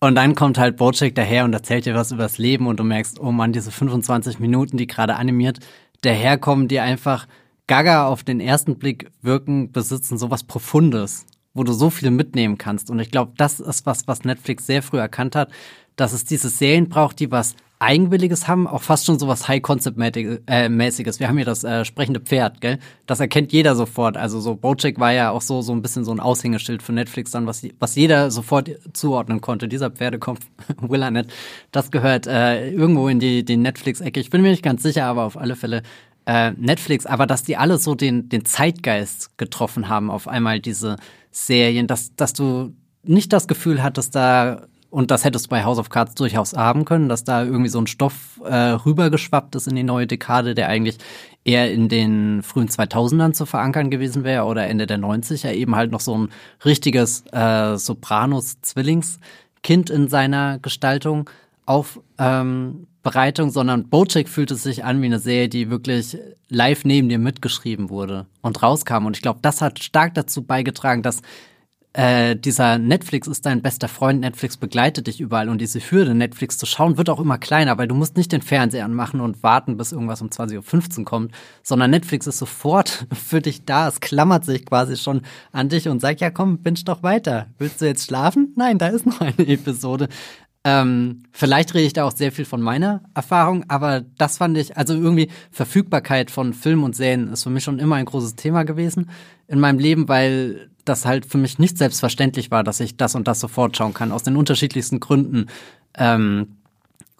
Und dann kommt halt Bojack daher und erzählt dir was übers Leben und du merkst, oh Mann, diese 25 Minuten, die gerade animiert daherkommen, die einfach gaga auf den ersten Blick wirken, besitzen sowas Profundes wo du so viel mitnehmen kannst. Und ich glaube, das ist was, was Netflix sehr früh erkannt hat, dass es diese Serien braucht, die was Eigenwilliges haben, auch fast schon so was High-Concept-mäßiges. Äh, Wir haben hier das äh, sprechende Pferd, gell? Das erkennt jeder sofort. Also so Bojack war ja auch so so ein bisschen so ein Aushängeschild für Netflix dann, was, was jeder sofort zuordnen konnte. Dieser Pferdekopf, (laughs) Will Arnett, das gehört äh, irgendwo in die, die Netflix-Ecke. Ich bin mir nicht ganz sicher, aber auf alle Fälle äh, Netflix. Aber dass die alle so den, den Zeitgeist getroffen haben, auf einmal diese Serien, dass, dass du nicht das Gefühl hattest, da, und das hättest du bei House of Cards durchaus haben können, dass da irgendwie so ein Stoff äh, rübergeschwappt ist in die neue Dekade, der eigentlich eher in den frühen 2000ern zu verankern gewesen wäre oder Ende der 90er, eben halt noch so ein richtiges äh, Sopranos-Zwillingskind in seiner Gestaltung auf ähm, Bereitung, sondern Bojack fühlt es sich an wie eine Serie, die wirklich live neben dir mitgeschrieben wurde und rauskam. Und ich glaube, das hat stark dazu beigetragen, dass äh, dieser Netflix ist dein bester Freund, Netflix begleitet dich überall und diese Hürde, Netflix zu schauen, wird auch immer kleiner, weil du musst nicht den Fernseher anmachen und warten, bis irgendwas um 20.15 Uhr kommt, sondern Netflix ist sofort (laughs) für dich da. Es klammert sich quasi schon an dich und sagt, ja komm, binge doch weiter. Willst du jetzt schlafen? Nein, da ist noch eine Episode. Ähm, vielleicht rede ich da auch sehr viel von meiner Erfahrung, aber das fand ich, also irgendwie Verfügbarkeit von Filmen und Serien ist für mich schon immer ein großes Thema gewesen in meinem Leben, weil das halt für mich nicht selbstverständlich war, dass ich das und das sofort schauen kann, aus den unterschiedlichsten Gründen. Ähm,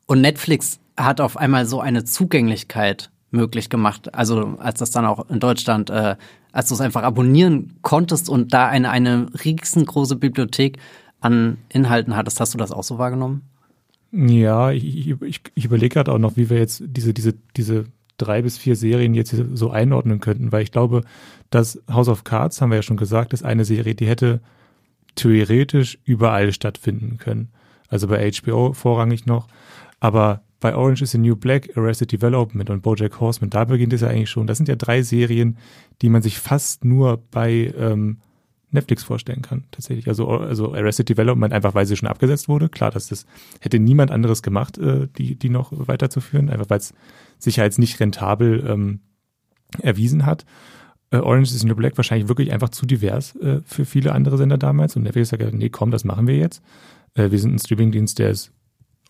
und Netflix hat auf einmal so eine Zugänglichkeit möglich gemacht, also als das dann auch in Deutschland, äh, als du es einfach abonnieren konntest und da eine, eine riesengroße Bibliothek an Inhalten hattest. Hast du das auch so wahrgenommen? Ja, ich, ich, ich überlege gerade auch noch, wie wir jetzt diese, diese, diese drei bis vier Serien jetzt so einordnen könnten, weil ich glaube, dass House of Cards, haben wir ja schon gesagt, ist eine Serie, die hätte theoretisch überall stattfinden können. Also bei HBO vorrangig noch. Aber bei Orange is the New Black, Arrested Development und Bojack Horseman, da beginnt es ja eigentlich schon. Das sind ja drei Serien, die man sich fast nur bei ähm, Netflix vorstellen kann, tatsächlich. Also, also Arrested Development einfach, weil sie schon abgesetzt wurde. Klar, dass das hätte niemand anderes gemacht, äh, die, die noch weiterzuführen, einfach weil es sich nicht rentabel ähm, erwiesen hat. Äh, Orange is the New Black wahrscheinlich wirklich einfach zu divers äh, für viele andere Sender damals. Und Netflix sagt, nee, komm, das machen wir jetzt. Äh, wir sind ein Streamingdienst, der ist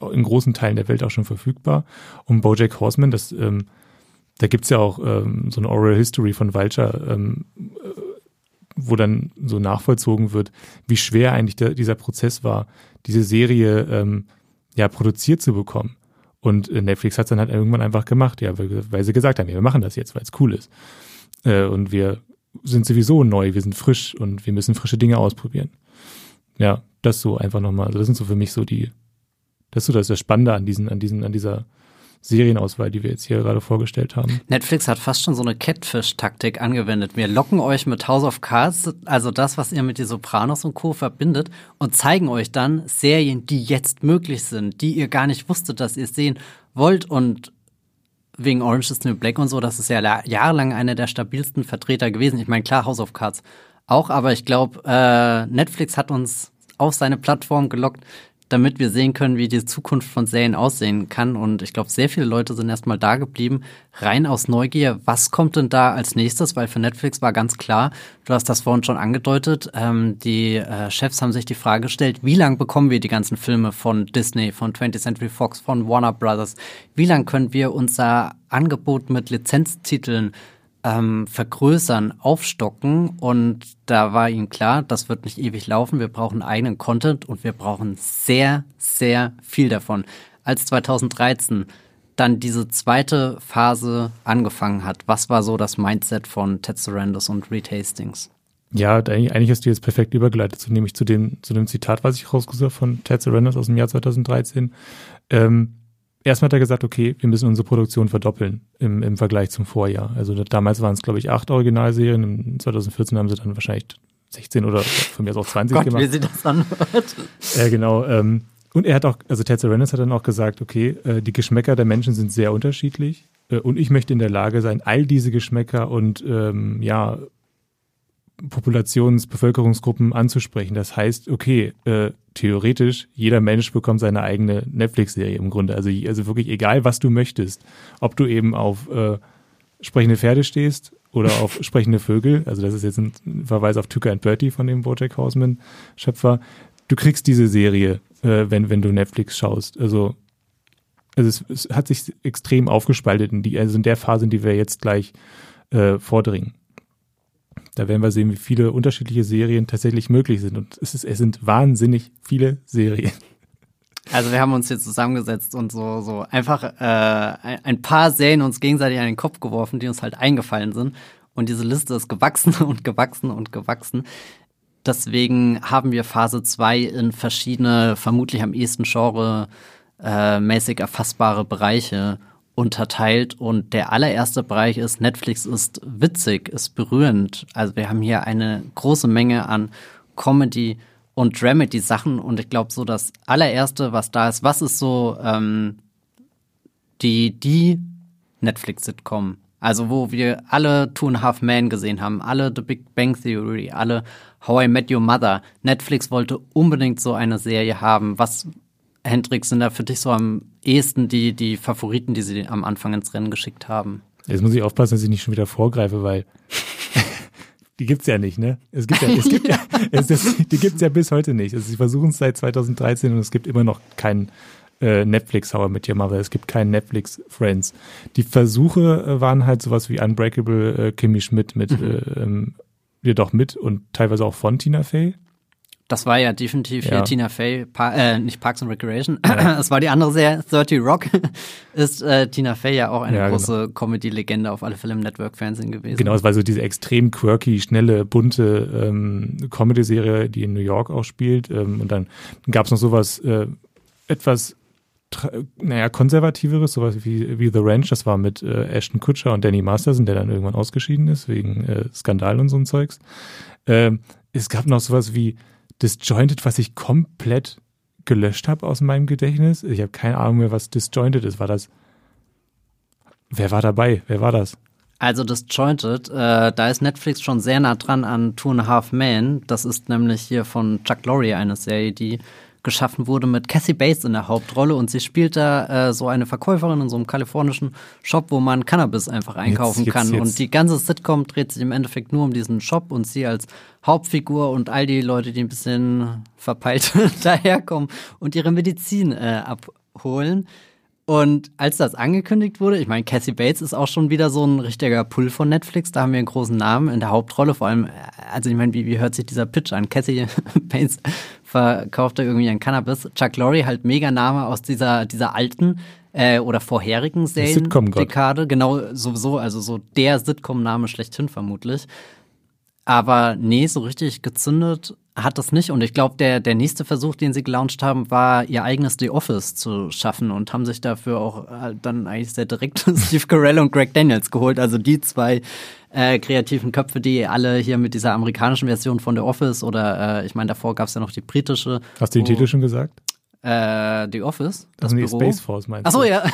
in großen Teilen der Welt auch schon verfügbar. Und Bojack Horseman, das, ähm, da gibt's ja auch ähm, so eine Oral History von Vulture, ähm, wo dann so nachvollzogen wird, wie schwer eigentlich der, dieser Prozess war, diese Serie ähm, ja produziert zu bekommen. Und äh, Netflix hat es dann halt irgendwann einfach gemacht, ja, weil, weil sie gesagt haben, ja, wir machen das jetzt, weil es cool ist. Äh, und wir sind sowieso neu, wir sind frisch und wir müssen frische Dinge ausprobieren. Ja, das so einfach nochmal. Also das sind so für mich so die, das ist so das, das Spannende an diesen, an diesen, an dieser Serienauswahl, die wir jetzt hier gerade vorgestellt haben. Netflix hat fast schon so eine Catfish-Taktik angewendet. Wir locken euch mit House of Cards, also das, was ihr mit die Sopranos und Co. verbindet, und zeigen euch dann Serien, die jetzt möglich sind, die ihr gar nicht wusstet, dass ihr sehen wollt. Und wegen Orange is New Black und so, das ist ja jahrelang einer der stabilsten Vertreter gewesen. Ich meine, klar, House of Cards auch, aber ich glaube, äh, Netflix hat uns auf seine Plattform gelockt, damit wir sehen können, wie die Zukunft von Serien aussehen kann. Und ich glaube, sehr viele Leute sind erstmal da geblieben, rein aus Neugier. Was kommt denn da als nächstes? Weil für Netflix war ganz klar, du hast das vorhin schon angedeutet, ähm, die äh, Chefs haben sich die Frage gestellt, wie lange bekommen wir die ganzen Filme von Disney, von 20th Century Fox, von Warner Brothers? Wie lange können wir unser Angebot mit Lizenztiteln ähm, vergrößern, aufstocken. Und da war ihnen klar, das wird nicht ewig laufen. Wir brauchen eigenen Content und wir brauchen sehr, sehr viel davon. Als 2013 dann diese zweite Phase angefangen hat, was war so das Mindset von Ted Sarandos und Reed Hastings? Ja, eigentlich hast du jetzt perfekt übergeleitet, nämlich zu dem, zu dem Zitat, was ich rausgesucht habe von Ted Sarandos aus dem Jahr 2013. Ähm, erstmal hat er gesagt, okay, wir müssen unsere Produktion verdoppeln im, im Vergleich zum Vorjahr. Also damals waren es, glaube ich, acht Originalserien. In 2014 haben sie dann wahrscheinlich 16 oder von mir aus auch 20 Gott, gemacht. Wie sie das anhört. Ja, genau. Ähm, und er hat auch, also Ted Sarandos hat dann auch gesagt, okay, äh, die Geschmäcker der Menschen sind sehr unterschiedlich äh, und ich möchte in der Lage sein, all diese Geschmäcker und ähm, ja, Populations-, Bevölkerungsgruppen anzusprechen. Das heißt, okay, äh, theoretisch, jeder Mensch bekommt seine eigene Netflix-Serie im Grunde. Also, also wirklich egal, was du möchtest. Ob du eben auf äh, sprechende Pferde stehst oder auf (laughs) sprechende Vögel. Also das ist jetzt ein Verweis auf Tucker and Bertie von dem Bojack Horseman Schöpfer. Du kriegst diese Serie, äh, wenn, wenn du Netflix schaust. Also, also es, es hat sich extrem aufgespaltet in die, also in der Phase, in die wir jetzt gleich äh, vordringen. Da werden wir sehen, wie viele unterschiedliche Serien tatsächlich möglich sind. Und es, ist, es sind wahnsinnig viele Serien. Also wir haben uns hier zusammengesetzt und so, so einfach äh, ein paar Serien uns gegenseitig an den Kopf geworfen, die uns halt eingefallen sind. Und diese Liste ist gewachsen (laughs) und gewachsen und gewachsen. Deswegen haben wir Phase 2 in verschiedene, vermutlich am ehesten genre-mäßig erfassbare Bereiche unterteilt und der allererste Bereich ist, Netflix ist witzig, ist berührend. Also wir haben hier eine große Menge an Comedy und Dramedy-Sachen und ich glaube so das allererste, was da ist, was ist so ähm, die, die Netflix-Sitcom? Also wo wir alle Two and a Half Men gesehen haben, alle The Big Bang Theory, alle How I Met Your Mother. Netflix wollte unbedingt so eine Serie haben. Was Hendrik, sind da für dich so am ehesten die, die Favoriten, die sie am Anfang ins Rennen geschickt haben? Jetzt muss ich aufpassen, dass ich nicht schon wieder vorgreife, weil (laughs) die gibt's ja nicht, ne? Es gibt ja, es gibt ja, (laughs) (laughs) es ist, die gibt es ja bis heute nicht. Also sie versuchen es seit 2013 und es gibt immer noch keinen äh, Netflix How I Met Your Mother. Es gibt keinen Netflix Friends. Die Versuche äh, waren halt sowas wie Unbreakable äh, Kimmy Schmidt mit mhm. äh, ähm, jedoch mit und teilweise auch von Tina Fey. Das war ja definitiv ja. hier Tina Fey, pa äh, nicht Parks and Recreation. Ja. (clears throat) Es war die andere Serie, 30 Rock. (laughs) ist äh, Tina Fey ja auch eine ja, große genau. Comedy-Legende auf alle Fälle im Network-Fernsehen gewesen. Genau, es war so diese extrem quirky, schnelle, bunte ähm, Comedy-Serie, die in New York auch spielt. Ähm, und dann gab es noch sowas äh, etwas naja, konservativeres, sowas wie, wie The Ranch, das war mit äh, Ashton Kutcher und Danny Masterson, der dann irgendwann ausgeschieden ist, wegen äh, Skandal und so ein Zeugs. Ähm, es gab noch sowas wie Disjointed, was ich komplett gelöscht habe aus meinem Gedächtnis. Ich habe keine Ahnung mehr, was Disjointed ist. War das. Wer war dabei? Wer war das? Also Disjointed, äh, da ist Netflix schon sehr nah dran an Two and a Half Men. Das ist nämlich hier von Chuck Lorre eine Serie, die geschaffen wurde mit Cassie Bates in der Hauptrolle und sie spielt da äh, so eine Verkäuferin in so einem kalifornischen Shop, wo man Cannabis einfach einkaufen jetzt, kann. Jetzt. Und die ganze Sitcom dreht sich im Endeffekt nur um diesen Shop und sie als Hauptfigur und all die Leute, die ein bisschen verpeilt (laughs) daherkommen und ihre Medizin äh, abholen. Und als das angekündigt wurde, ich meine, Cassie Bates ist auch schon wieder so ein richtiger Pull von Netflix. Da haben wir einen großen Namen in der Hauptrolle. Vor allem, also ich meine, wie, wie hört sich dieser Pitch an? Cassie (laughs) Bates verkaufte irgendwie ein Cannabis. Chuck Lorre halt mega Name aus dieser, dieser alten äh, oder vorherigen Serien-Dekade. Genau, sowieso, also so der Sitcom-Name schlechthin vermutlich. Aber nee, so richtig gezündet hat das nicht. Und ich glaube, der, der nächste Versuch, den sie gelauncht haben, war, ihr eigenes The Office zu schaffen und haben sich dafür auch äh, dann eigentlich sehr direkt (laughs) Steve Carell und Greg Daniels geholt. Also die zwei äh, kreativen Köpfe, die alle hier mit dieser amerikanischen Version von The Office oder äh, ich meine, davor gab es ja noch die britische. Hast du den Titel schon gesagt? Äh, The Office, das nee, Büro. Space Force meinst Achso, ja.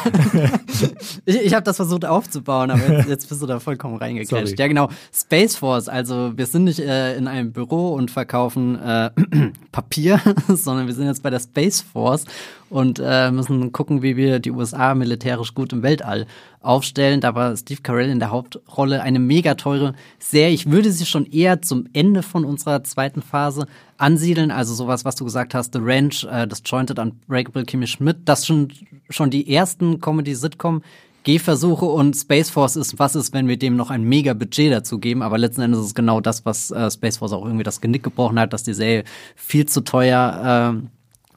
(laughs) ich ich habe das versucht aufzubauen, aber jetzt, (laughs) jetzt bist du da vollkommen reingecrasht. Ja, genau. Space Force, also wir sind nicht äh, in einem Büro und verkaufen äh, (clears throat) Papier, (laughs) sondern wir sind jetzt bei der Space Force und äh, müssen gucken, wie wir die USA militärisch gut im Weltall aufstellen. Da war Steve Carell in der Hauptrolle eine mega teure Serie. Ich würde sie schon eher zum Ende von unserer zweiten Phase ansiedeln. Also sowas, was du gesagt hast, The Ranch, äh, Disjointed, Unbreakable Kimmy Schmidt. Das schon, schon die ersten Comedy-Sitcom Gehversuche und Space Force ist, was ist, wenn wir dem noch ein mega Budget dazu geben, aber letzten Endes ist es genau das, was äh, Space Force auch irgendwie das Genick gebrochen hat, dass die Serie viel zu teuer äh,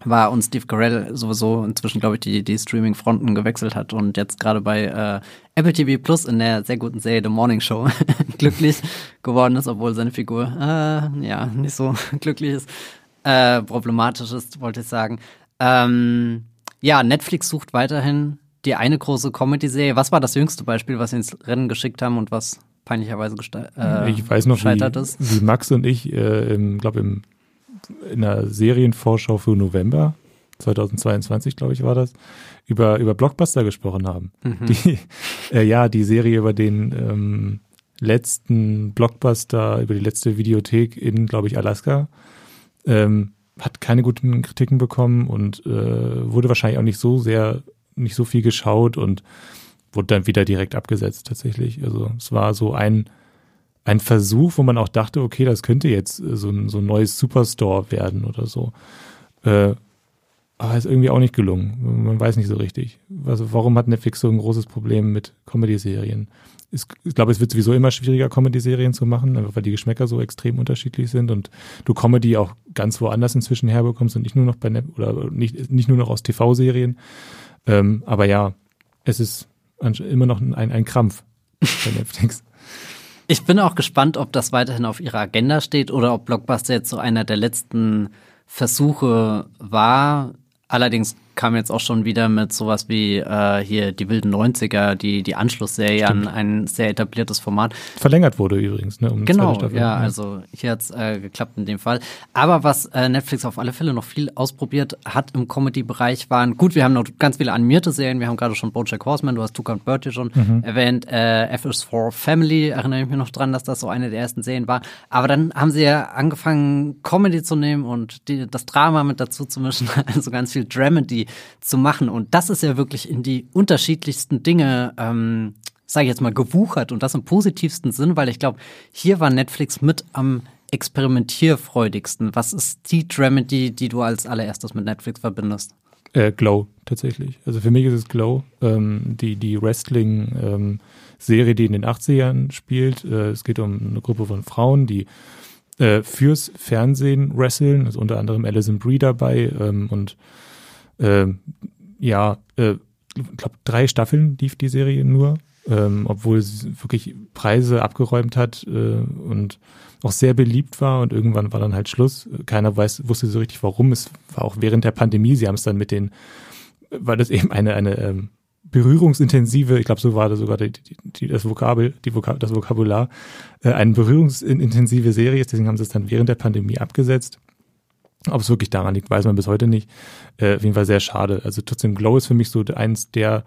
war und Steve Carell sowieso inzwischen, glaube ich, die, die Streaming-Fronten gewechselt hat und jetzt gerade bei äh, Apple TV Plus in der sehr guten Serie The Morning Show (laughs) glücklich geworden ist, obwohl seine Figur äh, ja nicht so (laughs) glücklich ist, äh, problematisch ist, wollte ich sagen. Ähm, ja, Netflix sucht weiterhin die eine große Comedy-Serie. Was war das jüngste Beispiel, was sie ins Rennen geschickt haben und was peinlicherweise äh, ich weiß noch, wie, ist? wie Max und ich, äh, glaube im in einer Serienvorschau für November 2022, glaube ich, war das, über, über Blockbuster gesprochen haben. Mhm. Die, äh, ja, die Serie über den ähm, letzten Blockbuster, über die letzte Videothek in, glaube ich, Alaska. Ähm, hat keine guten Kritiken bekommen und äh, wurde wahrscheinlich auch nicht so sehr, nicht so viel geschaut und wurde dann wieder direkt abgesetzt tatsächlich. Also es war so ein ein Versuch, wo man auch dachte, okay, das könnte jetzt äh, so ein, so ein neues Superstore werden oder so. Äh, aber ist irgendwie auch nicht gelungen. Man weiß nicht so richtig. Also warum hat Netflix so ein großes Problem mit Comedy-Serien? Ich glaube, es wird sowieso immer schwieriger, Comedy-Serien zu machen, einfach weil die Geschmäcker so extrem unterschiedlich sind und du Comedy auch ganz woanders inzwischen herbekommst und nicht nur noch bei Net oder nicht, nicht nur noch aus TV-Serien. Ähm, aber ja, es ist immer noch ein, ein Krampf bei Netflix. Ich bin auch gespannt, ob das weiterhin auf ihrer Agenda steht oder ob Blockbuster jetzt so einer der letzten Versuche war. Allerdings kam jetzt auch schon wieder mit sowas wie äh, hier die wilden 90er, die, die Anschlussserie Stimmt. an ein sehr etabliertes Format. Verlängert wurde übrigens, ne? Um genau, ja, ja, also hier hat's äh, geklappt in dem Fall. Aber was äh, Netflix auf alle Fälle noch viel ausprobiert hat im Comedy-Bereich waren, gut, wir haben noch ganz viele animierte Serien, wir haben gerade schon Bojack Horseman, du hast Tuca und Bertie schon mhm. erwähnt, äh, F is for Family, erinnere ich mich noch dran, dass das so eine der ersten Serien war. Aber dann haben sie ja angefangen, Comedy zu nehmen und die, das Drama mit dazu zu mischen, (laughs) also ganz viel Dramedy zu machen. Und das ist ja wirklich in die unterschiedlichsten Dinge, ähm, sage ich jetzt mal, gewuchert und das im positivsten Sinn, weil ich glaube, hier war Netflix mit am experimentierfreudigsten? Was ist die Dramedy, die du als allererstes mit Netflix verbindest? Äh, Glow, tatsächlich. Also für mich ist es Glow, ähm, die, die Wrestling-Serie, ähm, die in den 80ern spielt. Äh, es geht um eine Gruppe von Frauen, die äh, fürs Fernsehen wresteln, also unter anderem Alison Brie dabei ähm, und äh, ja, äh, ich glaube, drei Staffeln lief die Serie nur, ähm, obwohl sie wirklich Preise abgeräumt hat äh, und auch sehr beliebt war und irgendwann war dann halt Schluss. Keiner weiß, wusste so richtig warum. Es war auch während der Pandemie. Sie haben es dann mit den, weil das eben eine, eine ähm, berührungsintensive, ich glaube, so war das sogar die, die, das Vokabel, die Vokab, das Vokabular, äh, eine berührungsintensive Serie ist, deswegen haben sie es dann während der Pandemie abgesetzt. Ob es wirklich daran liegt, weiß man bis heute nicht. Äh, auf jeden Fall sehr schade. Also trotzdem Glow ist für mich so eins der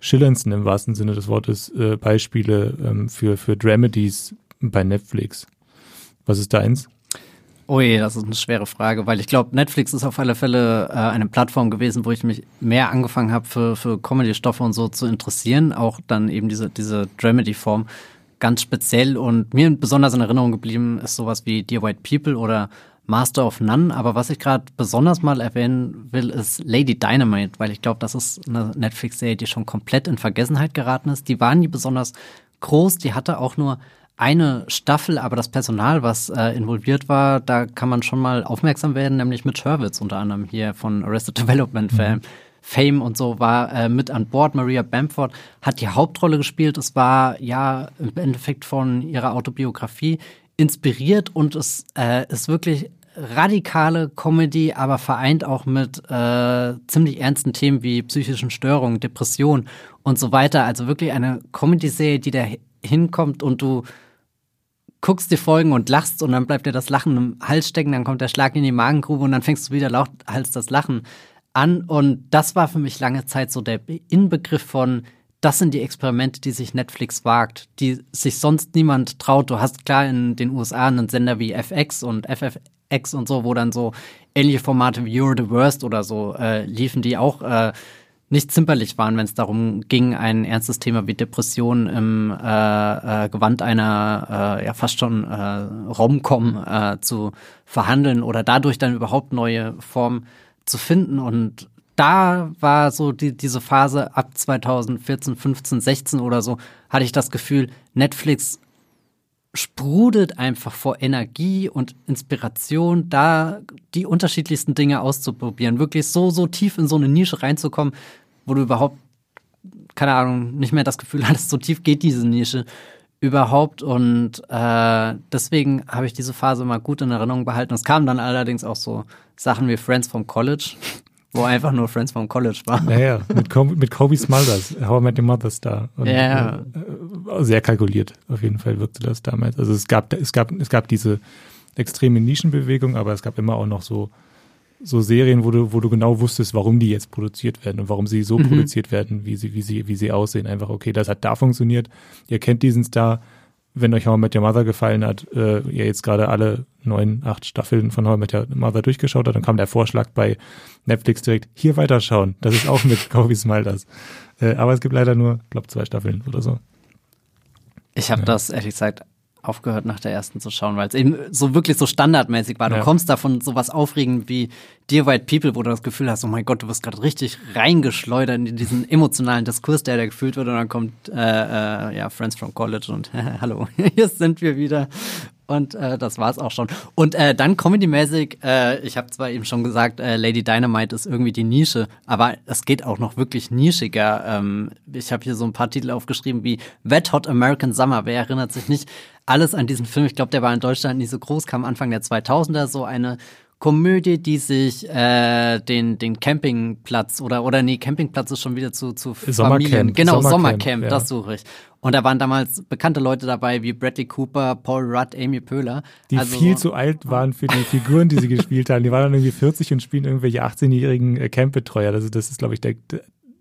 schillerndsten im wahrsten Sinne des Wortes äh, Beispiele ähm, für, für Dramedies bei Netflix. Was ist deins? Oh je, das ist eine schwere Frage, weil ich glaube, Netflix ist auf alle Fälle äh, eine Plattform gewesen, wo ich mich mehr angefangen habe, für, für Comedy-Stoffe und so zu interessieren. Auch dann eben diese, diese Dramedy-Form ganz speziell. Und mir besonders in Erinnerung geblieben ist sowas wie Dear White People oder Master of None. Aber was ich gerade besonders mal erwähnen will, ist Lady Dynamite, weil ich glaube, das ist eine Netflix-Serie, die schon komplett in Vergessenheit geraten ist. Die war nie besonders groß, die hatte auch nur eine Staffel, aber das Personal, was äh, involviert war, da kann man schon mal aufmerksam werden, nämlich mit Sherwitz unter anderem hier von Arrested (laughs) Development mhm. Fame und so war äh, mit an Bord. Maria Bamford hat die Hauptrolle gespielt. Es war ja im Endeffekt von ihrer Autobiografie inspiriert und es äh, ist wirklich radikale Comedy, aber vereint auch mit äh, ziemlich ernsten Themen wie psychischen Störungen, Depression und so weiter. Also wirklich eine Comedy-Serie, die da hinkommt und du guckst die Folgen und lachst und dann bleibt dir das Lachen im Hals stecken, dann kommt der Schlag in die Magengrube und dann fängst du wieder lauthals das Lachen an. Und das war für mich lange Zeit so der Inbegriff von, das sind die Experimente, die sich Netflix wagt, die sich sonst niemand traut. Du hast klar in den USA einen Sender wie FX und FFX und so, wo dann so ähnliche Formate wie You're the Worst oder so äh, liefen, die auch äh, nicht zimperlich waren, wenn es darum ging, ein ernstes Thema wie Depression im äh, äh, Gewand einer äh, ja fast schon äh, Romcom äh, zu verhandeln oder dadurch dann überhaupt neue Formen zu finden. Und da war so die, diese Phase ab 2014, 15, 16 oder so, hatte ich das Gefühl, Netflix sprudelt einfach vor Energie und Inspiration, da die unterschiedlichsten Dinge auszuprobieren, wirklich so, so tief in so eine Nische reinzukommen, wo du überhaupt, keine Ahnung, nicht mehr das Gefühl (laughs) hattest, so tief geht diese Nische überhaupt. Und äh, deswegen habe ich diese Phase mal gut in Erinnerung behalten. Es kamen dann allerdings auch so Sachen wie Friends from College, wo einfach nur Friends from College war. Naja, mit, Kobe, mit Kobe Smulders, How I Met Your Mother Star. Und, ja. Äh, sehr kalkuliert, auf jeden Fall wirkte das damals. Also es gab, es gab, es gab diese extreme Nischenbewegung, aber es gab immer auch noch so, so Serien, wo du, wo du genau wusstest, warum die jetzt produziert werden und warum sie so mhm. produziert werden, wie sie, wie sie, wie sie aussehen. Einfach, okay, das hat da funktioniert. Ihr kennt diesen Star, wenn euch How I Met Your Mother gefallen hat, äh, ihr jetzt gerade alle neun, acht Staffeln von How I Met Your Mother durchgeschaut habt, dann kam der Vorschlag bei Netflix direkt, hier weiterschauen. Das ist auch mit (laughs) Kobe Smulders. Äh, aber es gibt leider nur, glaube zwei Staffeln oder so. Ich habe ja. das ehrlich gesagt aufgehört nach der ersten zu schauen, weil es eben so wirklich so standardmäßig war. Du ja. kommst davon sowas aufregend wie Dear White People, wo du das Gefühl hast, oh mein Gott, du wirst gerade richtig reingeschleudert in diesen emotionalen Diskurs, der da gefühlt wird und dann kommt äh, äh, ja Friends from College und (laughs) hallo, (laughs) hier sind wir wieder und äh, das war's auch schon. Und äh, dann Comedy-mäßig, äh, ich habe zwar eben schon gesagt, äh, Lady Dynamite ist irgendwie die Nische, aber es geht auch noch wirklich nischiger. Ähm, ich habe hier so ein paar Titel aufgeschrieben wie Wet Hot American Summer. Wer erinnert sich nicht alles an diesen Film? Ich glaube, der war in Deutschland nicht so groß, kam Anfang der 2000er, so eine Komödie, die sich äh, den den Campingplatz oder oder nee Campingplatz ist schon wieder zu zu Familien genau Sommercamp, Sommercamp ja. das suche ich und da waren damals bekannte Leute dabei wie Bradley Cooper, Paul Rudd, Amy Pöhler die also, viel zu alt waren für die Figuren, die sie (laughs) gespielt haben. Die waren dann irgendwie 40 und spielen irgendwelche 18-jährigen äh, Campbetreuer. Also das ist glaube ich der,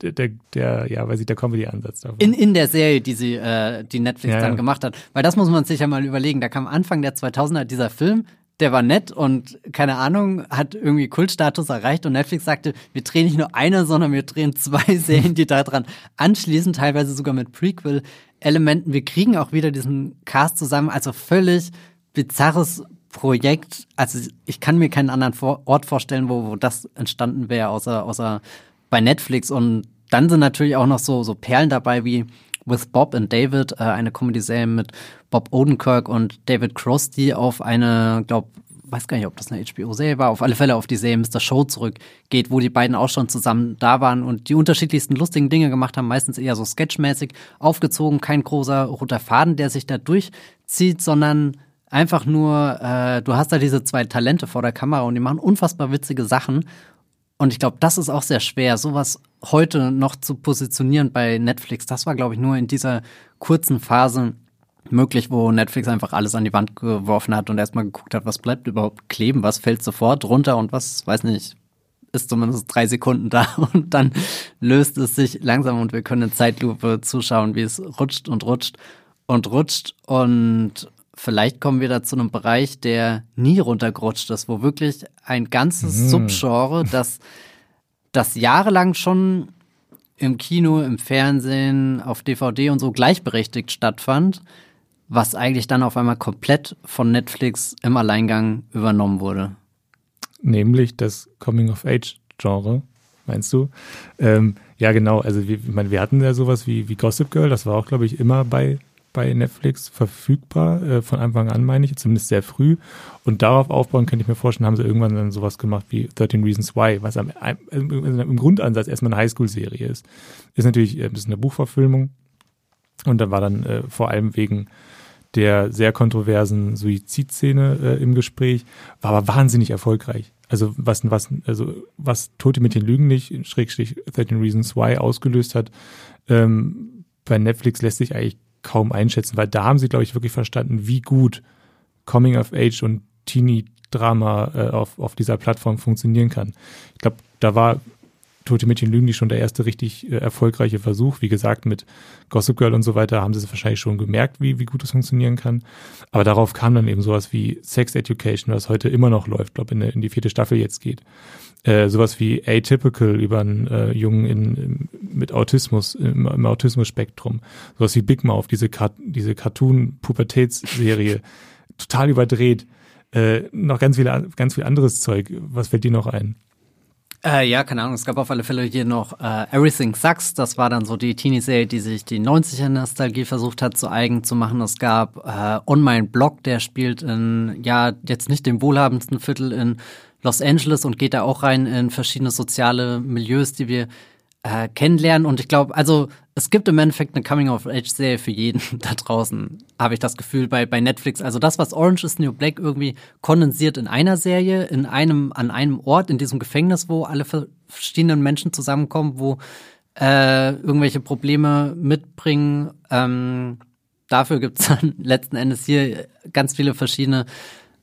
der, der, der, ja, weiß ich, der Comedy-Ansatz davon. In, in der Serie, die sie, äh, die Netflix ja, dann ja. gemacht hat. Weil das muss man sich ja mal überlegen. Da kam Anfang der 2000er dieser Film, der war nett und keine Ahnung, hat irgendwie Kultstatus erreicht und Netflix sagte, wir drehen nicht nur eine, sondern wir drehen zwei (laughs) Serien, die daran anschließen, teilweise sogar mit Prequel-Elementen. Wir kriegen auch wieder diesen Cast zusammen, also völlig bizarres Projekt, also ich kann mir keinen anderen Ort vorstellen, wo, wo das entstanden wäre, außer, außer bei Netflix. Und dann sind natürlich auch noch so, so Perlen dabei wie With Bob and David, äh, eine Comedy-Serie mit Bob Odenkirk und David Cross, die auf eine, glaube weiß gar nicht, ob das eine HBO-Serie war, auf alle Fälle auf die Serie Mr. Show zurückgeht, wo die beiden auch schon zusammen da waren und die unterschiedlichsten lustigen Dinge gemacht haben, meistens eher so sketchmäßig aufgezogen, kein großer roter Faden, der sich da durchzieht, sondern einfach nur, äh, du hast da diese zwei Talente vor der Kamera und die machen unfassbar witzige Sachen. Und ich glaube, das ist auch sehr schwer, sowas heute noch zu positionieren bei Netflix. Das war, glaube ich, nur in dieser kurzen Phase möglich, wo Netflix einfach alles an die Wand geworfen hat und erstmal geguckt hat, was bleibt überhaupt kleben, was fällt sofort runter und was, weiß nicht, ist zumindest drei Sekunden da (laughs) und dann löst es sich langsam und wir können in Zeitlupe zuschauen, wie es rutscht und rutscht und rutscht und vielleicht kommen wir da zu einem Bereich, der nie runtergerutscht ist, wo wirklich ein ganzes mhm. Subgenre, das, das jahrelang schon im Kino, im Fernsehen, auf DVD und so gleichberechtigt stattfand, was eigentlich dann auf einmal komplett von Netflix im Alleingang übernommen wurde. Nämlich das Coming-of-Age-Genre, meinst du? Ähm, ja, genau. Also wir, ich meine, wir hatten ja sowas wie, wie Gossip Girl, das war auch, glaube ich, immer bei, bei Netflix verfügbar, äh, von Anfang an, meine ich, zumindest sehr früh. Und darauf aufbauen, könnte ich mir vorstellen, haben sie irgendwann dann sowas gemacht wie 13 Reasons Why, was am, im Grundansatz erstmal eine Highschool-Serie ist. Ist natürlich ein bisschen eine Buchverfilmung. Und da war dann äh, vor allem wegen der sehr kontroversen Suizidszene äh, im Gespräch, war aber wahnsinnig erfolgreich. Also was, was, also was Tote mit den Lügen nicht, Schrägstrich 13 Reasons Why ausgelöst hat, ähm, bei Netflix lässt sich eigentlich kaum einschätzen, weil da haben sie, glaube ich, wirklich verstanden, wie gut Coming of Age und Teenie-Drama äh, auf, auf dieser Plattform funktionieren kann. Ich glaube, da war Tote Mädchen lügen, die schon der erste richtig äh, erfolgreiche Versuch. Wie gesagt, mit Gossip Girl und so weiter haben sie es wahrscheinlich schon gemerkt, wie, wie gut es funktionieren kann. Aber darauf kam dann eben sowas wie Sex Education, was heute immer noch läuft, glaube in, in die vierte Staffel jetzt geht. Äh, sowas wie Atypical über einen äh, Jungen in, mit Autismus, im, im Autismus-Spektrum. Sowas wie Big Mouth, diese, diese Cartoon-Pubertätsserie, (laughs) total überdreht. Äh, noch ganz viel, ganz viel anderes Zeug. Was fällt dir noch ein? Äh, ja, keine Ahnung. Es gab auf alle Fälle hier noch äh, Everything Sucks. Das war dann so die Teenie-Serie, die sich die 90er-Nostalgie versucht hat, zu eigen zu machen. Es gab äh, On My Block, der spielt in, ja, jetzt nicht dem wohlhabendsten Viertel in Los Angeles und geht da auch rein in verschiedene soziale Milieus, die wir äh, kennenlernen. Und ich glaube, also es gibt im Endeffekt eine Coming-of-Age-Serie für jeden (laughs) da draußen, habe ich das Gefühl, bei, bei Netflix. Also das, was Orange is New Black irgendwie kondensiert in einer Serie, in einem, an einem Ort, in diesem Gefängnis, wo alle verschiedenen Menschen zusammenkommen, wo äh, irgendwelche Probleme mitbringen. Ähm, dafür gibt's (laughs) dann letzten Endes hier ganz viele verschiedene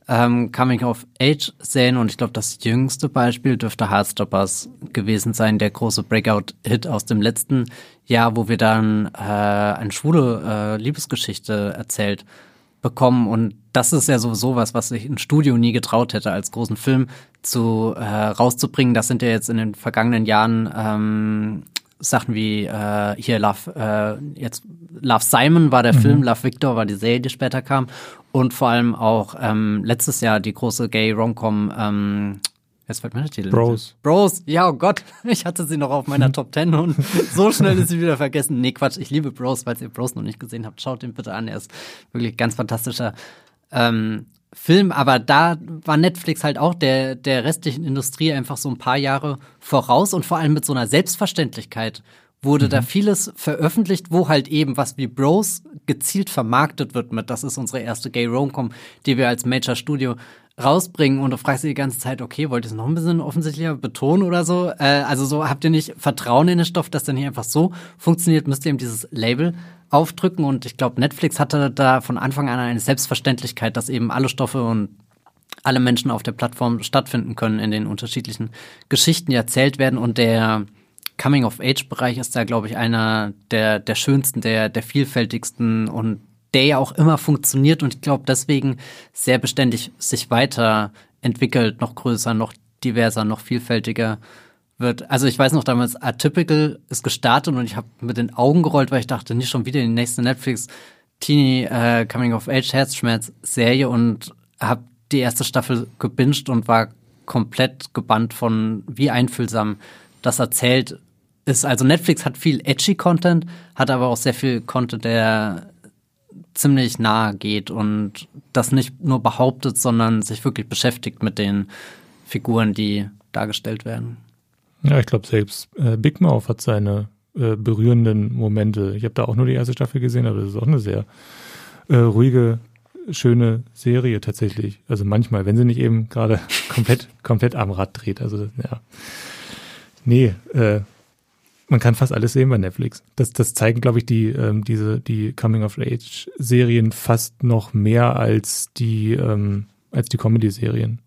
ähm, Coming-of-Age-Serien und ich glaube, das jüngste Beispiel dürfte Heartstoppers gewesen sein, der große Breakout-Hit aus dem letzten Jahr, wo wir dann äh, eine schwule äh, Liebesgeschichte erzählt bekommen und das ist ja sowieso was, was ich ein Studio nie getraut hätte, als großen Film zu äh, rauszubringen. Das sind ja jetzt in den vergangenen Jahren ähm, Sachen wie äh, hier Love, äh, jetzt Love Simon war der mhm. Film, Love Victor war die Serie, die später kam. Und vor allem auch ähm, letztes Jahr die große Gay Romcom, ähm, Jetzt fällt mir der Titel. Bros. Bros, ja, oh Gott, (laughs) ich hatte sie noch auf meiner (laughs) Top 10 und so schnell ist sie wieder vergessen. Nee, Quatsch, ich liebe Bros, falls ihr Bros noch nicht gesehen habt, schaut ihn bitte an. Er ist wirklich ganz fantastischer ähm, Film, aber da war Netflix halt auch der, der restlichen Industrie einfach so ein paar Jahre voraus und vor allem mit so einer Selbstverständlichkeit wurde mhm. da vieles veröffentlicht, wo halt eben was wie Bros gezielt vermarktet wird mit, das ist unsere erste Gay Romcom, die wir als Major Studio rausbringen und du fragst dich die ganze Zeit, okay, wollt ihr es noch ein bisschen offensichtlicher betonen oder so? Äh, also so habt ihr nicht Vertrauen in den Stoff, dass der nicht einfach so funktioniert, müsst ihr eben dieses Label aufdrücken und ich glaube, Netflix hatte da von Anfang an eine Selbstverständlichkeit, dass eben alle Stoffe und alle Menschen auf der Plattform stattfinden können, in den unterschiedlichen Geschichten, die erzählt werden und der Coming-of-Age-Bereich ist da, glaube ich, einer der, der schönsten, der, der vielfältigsten und der ja auch immer funktioniert und ich glaube deswegen sehr beständig sich weiterentwickelt, noch größer, noch diverser, noch vielfältiger wird. Also ich weiß noch damals, Atypical ist gestartet und ich habe mit den Augen gerollt, weil ich dachte, nicht schon wieder die nächste Netflix Teenie äh, Coming of Age Herzschmerz Serie und habe die erste Staffel gebinged und war komplett gebannt von, wie einfühlsam das erzählt ist. Also Netflix hat viel edgy Content, hat aber auch sehr viel Content, der ziemlich nahe geht und das nicht nur behauptet, sondern sich wirklich beschäftigt mit den Figuren, die dargestellt werden. Ja, ich glaube, selbst äh, Big Mouth hat seine äh, berührenden Momente. Ich habe da auch nur die erste Staffel gesehen, aber das ist auch eine sehr äh, ruhige, schöne Serie tatsächlich. Also manchmal, wenn sie nicht eben gerade (laughs) komplett, komplett am Rad dreht. Also ja. Nee, äh, man kann fast alles sehen bei Netflix. Das, das zeigen, glaube ich, die, ähm, diese, die Coming-of-Age-Serien fast noch mehr als die, ähm, als die Comedy-Serien,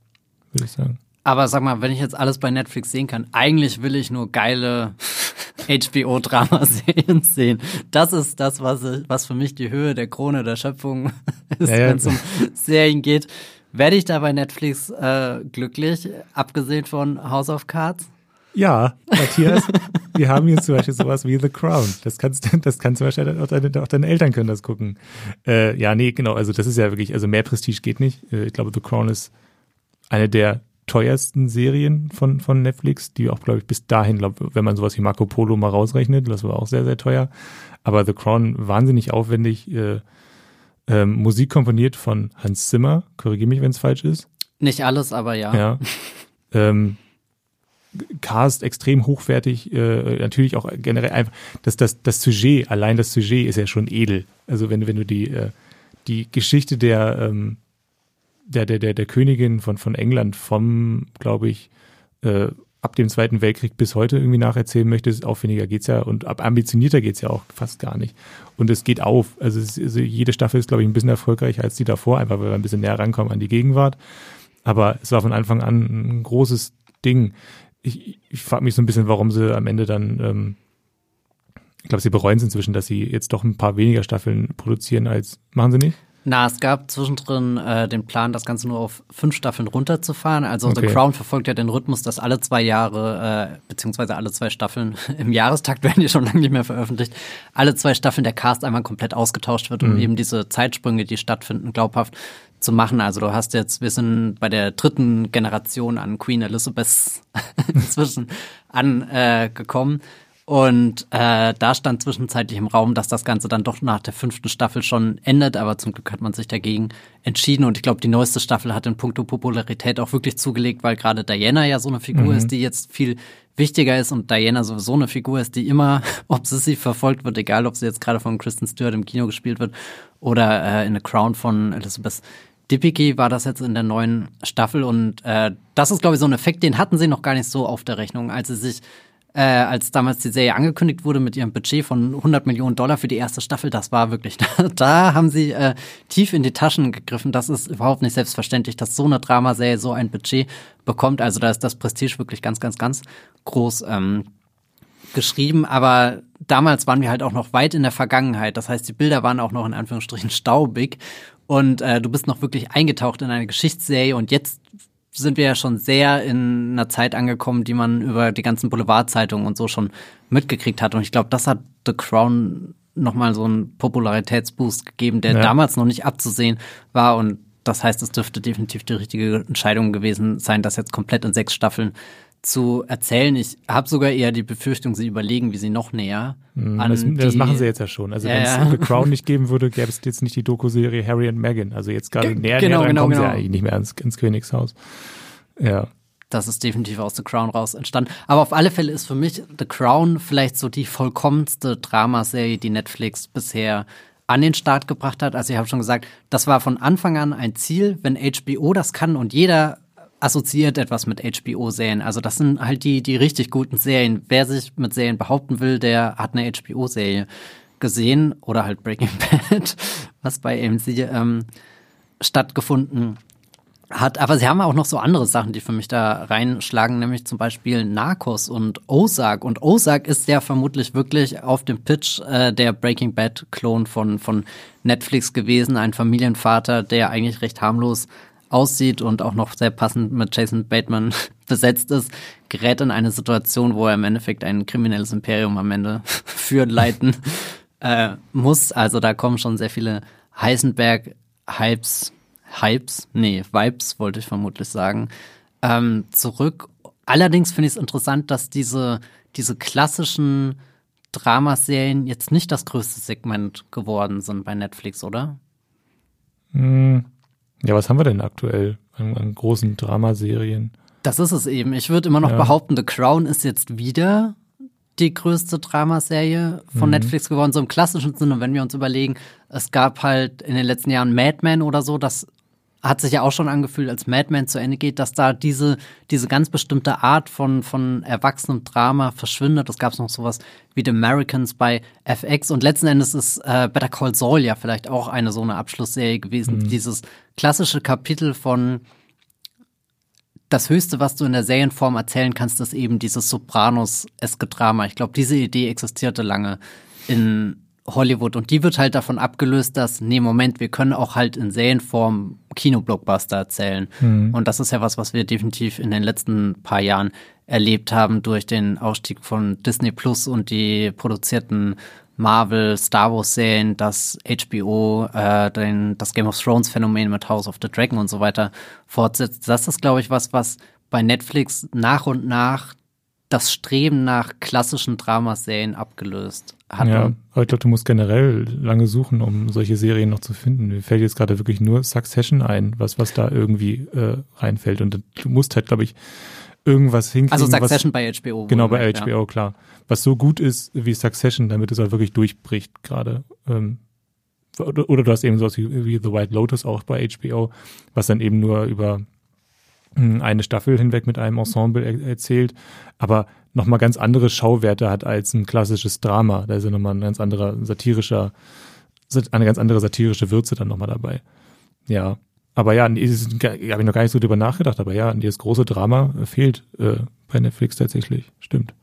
würde ich sagen. Aber sag mal, wenn ich jetzt alles bei Netflix sehen kann, eigentlich will ich nur geile HBO-Dramaserien (laughs) sehen. Das ist das, was, was für mich die Höhe der Krone der Schöpfung (laughs) ist, ja, ja. wenn es um Serien geht. Werde ich da bei Netflix äh, glücklich, abgesehen von House of Cards? Ja, Matthias, wir haben hier zum Beispiel sowas wie The Crown. Das kannst, das kannst zum Beispiel auch deine, auch deine Eltern können das gucken. Äh, ja, nee, genau. Also das ist ja wirklich, also mehr Prestige geht nicht. Äh, ich glaube, The Crown ist eine der teuersten Serien von, von Netflix, die auch, glaube ich, bis dahin, glaub, wenn man sowas wie Marco Polo mal rausrechnet, das war auch sehr, sehr teuer. Aber The Crown wahnsinnig aufwendig, äh, äh, Musik komponiert von Hans Zimmer, korrigiere mich, wenn es falsch ist. Nicht alles, aber ja. Ja. (laughs) Ähm, Cast extrem hochwertig, äh, natürlich auch generell einfach, das, das, das Sujet, allein das Sujet ist ja schon edel. Also wenn, wenn du die, äh, die Geschichte der, ähm, der, der, der, der Königin von, von England vom, glaube ich, äh, ab dem Zweiten Weltkrieg bis heute irgendwie nacherzählen möchtest, aufwendiger geht's ja und ab ambitionierter geht's ja auch fast gar nicht. Und es geht auf. Also, es, also jede Staffel ist, glaube ich, ein bisschen erfolgreicher als die davor, einfach weil wir ein bisschen näher rankommen an die Gegenwart. Aber es war von Anfang an ein großes Ding ich, ich frage mich so ein bisschen, warum sie am Ende dann, ähm, ich glaube, sie bereuen es inzwischen, dass sie jetzt doch ein paar weniger Staffeln produzieren als, machen sie nicht? Na, es gab zwischendrin äh, den Plan, das Ganze nur auf fünf Staffeln runterzufahren. Also okay. The Crown verfolgt ja den Rhythmus, dass alle zwei Jahre, äh, beziehungsweise alle zwei Staffeln (laughs) im Jahrestakt werden die schon lange nicht mehr veröffentlicht, alle zwei Staffeln der Cast einmal komplett ausgetauscht wird, um mhm. eben diese Zeitsprünge, die stattfinden, glaubhaft zu machen. Also du hast jetzt, wir sind bei der dritten Generation an Queen Elizabeth (laughs) inzwischen angekommen. Äh, und äh, da stand zwischenzeitlich im Raum, dass das Ganze dann doch nach der fünften Staffel schon endet, aber zum Glück hat man sich dagegen entschieden. Und ich glaube, die neueste Staffel hat in puncto Popularität auch wirklich zugelegt, weil gerade Diana ja so eine Figur mhm. ist, die jetzt viel wichtiger ist und Diana sowieso eine Figur ist, die immer (laughs) obsessiv verfolgt wird, egal ob sie jetzt gerade von Kristen Stewart im Kino gespielt wird oder äh, in The Crown von Elizabeth Dipiki war das jetzt in der neuen Staffel und äh, das ist, glaube ich, so ein Effekt, den hatten sie noch gar nicht so auf der Rechnung, als sie sich, äh, als damals die Serie angekündigt wurde mit ihrem Budget von 100 Millionen Dollar für die erste Staffel, das war wirklich, (laughs) da haben sie äh, tief in die Taschen gegriffen. Das ist überhaupt nicht selbstverständlich, dass so eine Dramaserie so ein Budget bekommt. Also da ist das Prestige wirklich ganz, ganz, ganz groß. Ähm, geschrieben, aber damals waren wir halt auch noch weit in der Vergangenheit. Das heißt, die Bilder waren auch noch in Anführungsstrichen staubig und äh, du bist noch wirklich eingetaucht in eine Geschichtsserie und jetzt sind wir ja schon sehr in einer Zeit angekommen, die man über die ganzen Boulevardzeitungen und so schon mitgekriegt hat. Und ich glaube, das hat The Crown nochmal so einen Popularitätsboost gegeben, der ja. damals noch nicht abzusehen war. Und das heißt, es dürfte definitiv die richtige Entscheidung gewesen sein, das jetzt komplett in sechs Staffeln zu erzählen. Ich habe sogar eher die Befürchtung, sie überlegen, wie sie noch näher mm, an das, die, das machen sie jetzt ja schon. Also wenn es ja. The (laughs) Crown nicht geben würde, gäbe es jetzt nicht die Doku-Serie Harry und Meghan. Also jetzt gerade näher, genau, näher genau, kommen genau. sie eigentlich nicht mehr ins, ins Königshaus. Ja. Das ist definitiv aus The Crown raus entstanden. Aber auf alle Fälle ist für mich The Crown vielleicht so die vollkommenste Dramaserie, die Netflix bisher an den Start gebracht hat. Also ich habe schon gesagt, das war von Anfang an ein Ziel, wenn HBO das kann und jeder assoziiert etwas mit HBO-Serien. Also das sind halt die, die richtig guten Serien. Wer sich mit Serien behaupten will, der hat eine HBO-Serie gesehen oder halt Breaking (laughs) Bad, was bei AMC ähm, stattgefunden hat. Aber sie haben auch noch so andere Sachen, die für mich da reinschlagen, nämlich zum Beispiel Narcos und Ozark. Und Ozark ist ja vermutlich wirklich auf dem Pitch äh, der Breaking Bad-Klon von, von Netflix gewesen. Ein Familienvater, der eigentlich recht harmlos aussieht und auch noch sehr passend mit Jason Bateman (laughs) besetzt ist, gerät in eine Situation, wo er im Endeffekt ein kriminelles Imperium am Ende (laughs) führen, leiten äh, muss. Also da kommen schon sehr viele Heisenberg-Hypes Hypes, nee, Vibes wollte ich vermutlich sagen, ähm, zurück. Allerdings finde ich es interessant, dass diese, diese klassischen Dramaserien jetzt nicht das größte Segment geworden sind bei Netflix, oder? Hm. Ja, was haben wir denn aktuell an, an großen Dramaserien? Das ist es eben. Ich würde immer noch ja. behaupten, The Crown ist jetzt wieder die größte Dramaserie von mhm. Netflix geworden, so im klassischen Sinne, wenn wir uns überlegen, es gab halt in den letzten Jahren Mad Men oder so, das hat sich ja auch schon angefühlt, als Mad Men zu Ende geht, dass da diese, diese ganz bestimmte Art von, von erwachsenem Drama verschwindet. Es gab noch sowas wie The Americans bei FX und letzten Endes ist äh, Better Call Saul ja vielleicht auch eine so eine Abschlussserie gewesen. Mhm. Dieses klassische Kapitel von das Höchste, was du in der Serienform erzählen kannst, ist eben dieses Sopranos-eske Drama. Ich glaube, diese Idee existierte lange in Hollywood und die wird halt davon abgelöst, dass, nee, Moment, wir können auch halt in Serienform Kinoblockbuster erzählen. Mhm. Und das ist ja was, was wir definitiv in den letzten paar Jahren erlebt haben durch den Ausstieg von Disney Plus und die produzierten Marvel, Star Wars Serien, das HBO, äh, den, das Game of Thrones Phänomen mit House of the Dragon und so weiter fortsetzt. Das ist, glaube ich, was, was bei Netflix nach und nach das Streben nach klassischen Dramaserien abgelöst hat. Ja, aber ich glaube, du musst generell lange suchen, um solche Serien noch zu finden. Mir fällt jetzt gerade wirklich nur Succession ein, was, was da irgendwie äh, reinfällt. Und du musst halt, glaube ich, irgendwas hinkriegen. Also Succession was, bei HBO. Genau, bei HBO, ja. klar. Was so gut ist wie Succession, damit es auch wirklich durchbricht gerade. Ähm, oder, oder du hast eben sowas wie, wie The White Lotus auch bei HBO, was dann eben nur über eine Staffel hinweg mit einem Ensemble er erzählt, aber nochmal ganz andere Schauwerte hat als ein klassisches Drama. Da ist ja nochmal ein ganz anderer satirischer, eine ganz andere satirische Würze dann nochmal dabei. Ja. Aber ja, habe ich noch gar nicht so drüber nachgedacht, aber ja, dieses große Drama fehlt äh, bei Netflix tatsächlich. Stimmt.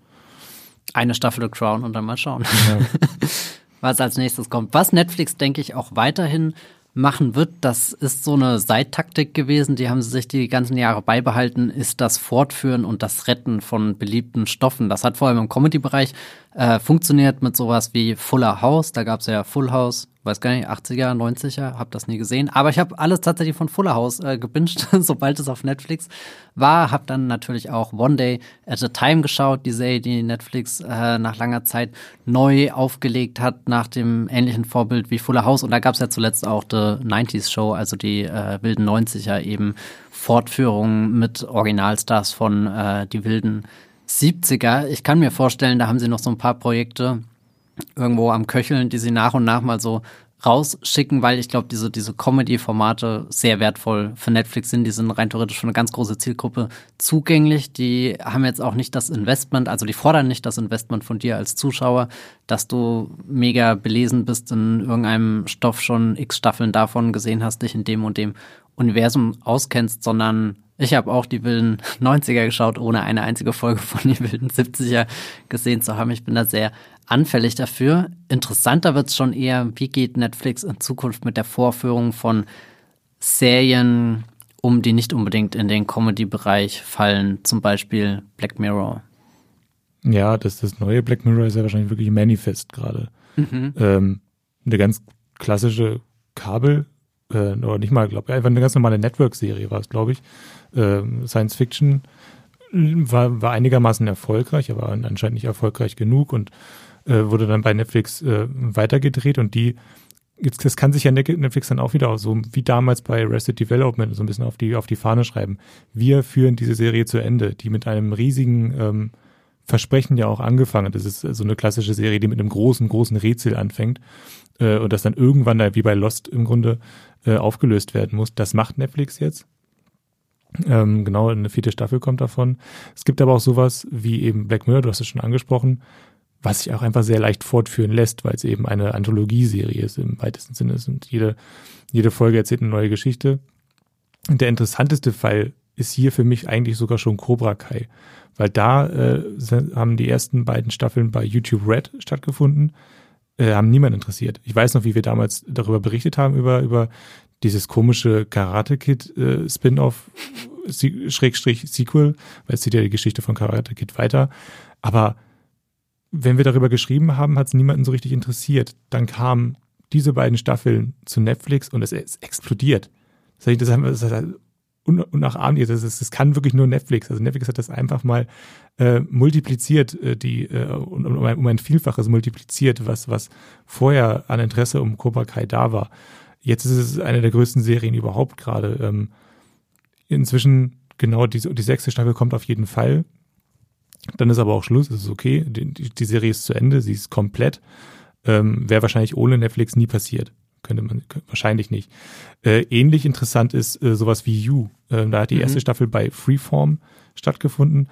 Eine Staffel The Crown und dann mal schauen, ja. (laughs) was als nächstes kommt. Was Netflix, denke ich, auch weiterhin machen wird, das ist so eine Seittaktik gewesen, die haben sie sich die ganzen Jahre beibehalten, ist das Fortführen und das Retten von beliebten Stoffen. Das hat vor allem im Comedy-Bereich äh, funktioniert mit sowas wie Fuller House. Da gab es ja Full House, weiß gar nicht, 80er, 90er, hab das nie gesehen. Aber ich habe alles tatsächlich von Fuller House äh, gebinged, (laughs) sobald es auf Netflix war. Hab dann natürlich auch One Day at a Time geschaut, die Serie, die Netflix äh, nach langer Zeit neu aufgelegt hat, nach dem ähnlichen Vorbild wie Fuller House. Und da gab es ja zuletzt auch The 90s Show, also die äh, wilden 90er eben Fortführungen mit Originalstars von äh, die wilden 70er. Ich kann mir vorstellen, da haben sie noch so ein paar Projekte irgendwo am Köcheln, die sie nach und nach mal so rausschicken, weil ich glaube, diese, diese Comedy-Formate sehr wertvoll für Netflix sind. Die sind rein theoretisch für eine ganz große Zielgruppe zugänglich. Die haben jetzt auch nicht das Investment, also die fordern nicht das Investment von dir als Zuschauer, dass du mega belesen bist in irgendeinem Stoff schon x Staffeln davon gesehen hast, dich in dem und dem Universum auskennst, sondern ich habe auch die wilden (laughs) 90er geschaut, ohne eine einzige Folge von (laughs) den wilden 70er gesehen zu haben. Ich bin da sehr anfällig dafür. Interessanter wird es schon eher, wie geht Netflix in Zukunft mit der Vorführung von Serien um, die nicht unbedingt in den Comedy-Bereich fallen, zum Beispiel Black Mirror. Ja, das, das neue Black Mirror ist ja wahrscheinlich wirklich Manifest gerade. Mhm. Ähm, eine ganz klassische Kabel, äh, oder nicht mal, glaube ich, einfach eine ganz normale Network-Serie war es, glaube ich. Äh, Science Fiction war, war einigermaßen erfolgreich, aber anscheinend nicht erfolgreich genug und äh, wurde dann bei Netflix äh, weitergedreht und die jetzt das kann sich ja Netflix dann auch wieder so wie damals bei Arrested Development so ein bisschen auf die auf die Fahne schreiben. Wir führen diese Serie zu Ende, die mit einem riesigen ähm, Versprechen ja auch angefangen. Das ist so eine klassische Serie, die mit einem großen großen Rätsel anfängt äh, und das dann irgendwann da wie bei Lost im Grunde äh, aufgelöst werden muss. Das macht Netflix jetzt. Ähm, genau, eine vierte Staffel kommt davon. Es gibt aber auch sowas wie eben Black Mirror, du hast es schon angesprochen, was sich auch einfach sehr leicht fortführen lässt, weil es eben eine Anthologieserie ist im weitesten Sinne. Und jede, jede Folge erzählt eine neue Geschichte. Und der interessanteste Fall ist hier für mich eigentlich sogar schon Cobra Kai, weil da äh, haben die ersten beiden Staffeln bei YouTube Red stattgefunden, äh, haben niemand interessiert. Ich weiß noch, wie wir damals darüber berichtet haben, über, über dieses komische Karate Kid äh, Spin-off Schrägstrich Sequel, weil es zieht ja die Geschichte von Karate Kid weiter. Aber wenn wir darüber geschrieben haben, hat es niemanden so richtig interessiert. Dann kamen diese beiden Staffeln zu Netflix und es ist explodiert. Das, das, das, das unnachahmlich. Das, ist, das kann wirklich nur Netflix. Also Netflix hat das einfach mal äh, multipliziert, äh, die äh, um, ein, um ein Vielfaches multipliziert, was, was vorher an Interesse um Cobra Kai da war. Jetzt ist es eine der größten Serien überhaupt gerade. Ähm, inzwischen, genau, die, die sechste Staffel kommt auf jeden Fall. Dann ist aber auch Schluss, es ist okay. Die, die Serie ist zu Ende, sie ist komplett. Ähm, Wäre wahrscheinlich ohne Netflix nie passiert. Könnte man wahrscheinlich nicht. Äh, ähnlich interessant ist äh, sowas wie You. Äh, da hat die mhm. erste Staffel bei Freeform stattgefunden.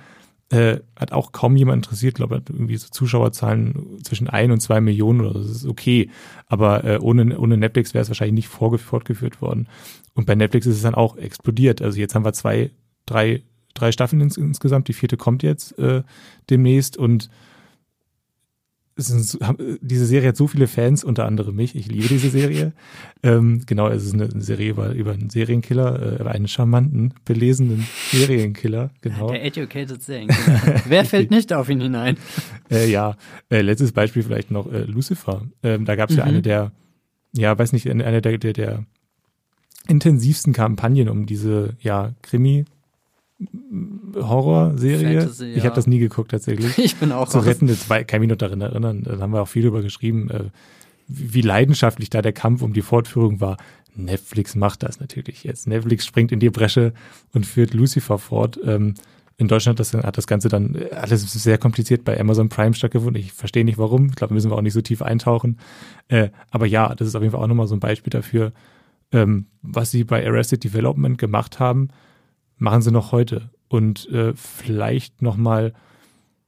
Äh, hat auch kaum jemand interessiert, glaube ich, irgendwie so Zuschauerzahlen zwischen ein und zwei Millionen oder so. Das ist okay. Aber äh, ohne, ohne Netflix wäre es wahrscheinlich nicht fortgeführt worden. Und bei Netflix ist es dann auch explodiert. Also jetzt haben wir zwei, drei, drei Staffeln ins, insgesamt. Die vierte kommt jetzt äh, demnächst und ist, diese Serie hat so viele Fans, unter anderem mich. Ich liebe diese Serie. (laughs) ähm, genau, es ist eine, Serie über, über einen Serienkiller, äh, über einen charmanten, belesenen Serienkiller. Genau. Der educated Serienkiller. Wer (laughs) fällt nicht auf ihn hinein? Äh, ja, äh, letztes Beispiel vielleicht noch äh, Lucifer. Ähm, da gab es mhm. ja eine der, ja, weiß nicht, eine der, der, der intensivsten Kampagnen um diese, ja, Krimi- Horrorserie. Fantasy, ja. Ich habe das nie geguckt tatsächlich. (laughs) Ich bin auch Zu retten, das war, kann ich mich noch daran erinnern, da haben wir auch viel drüber geschrieben, äh, wie leidenschaftlich da der Kampf um die Fortführung war. Netflix macht das natürlich jetzt. Netflix springt in die Bresche und führt Lucifer fort. Ähm, in Deutschland das, hat das Ganze dann alles sehr kompliziert bei Amazon Prime stattgefunden. Ich verstehe nicht warum. Ich glaube, müssen wir auch nicht so tief eintauchen. Äh, aber ja, das ist auf jeden Fall auch nochmal so ein Beispiel dafür, ähm, was sie bei Arrested Development gemacht haben machen sie noch heute. Und äh, vielleicht nochmal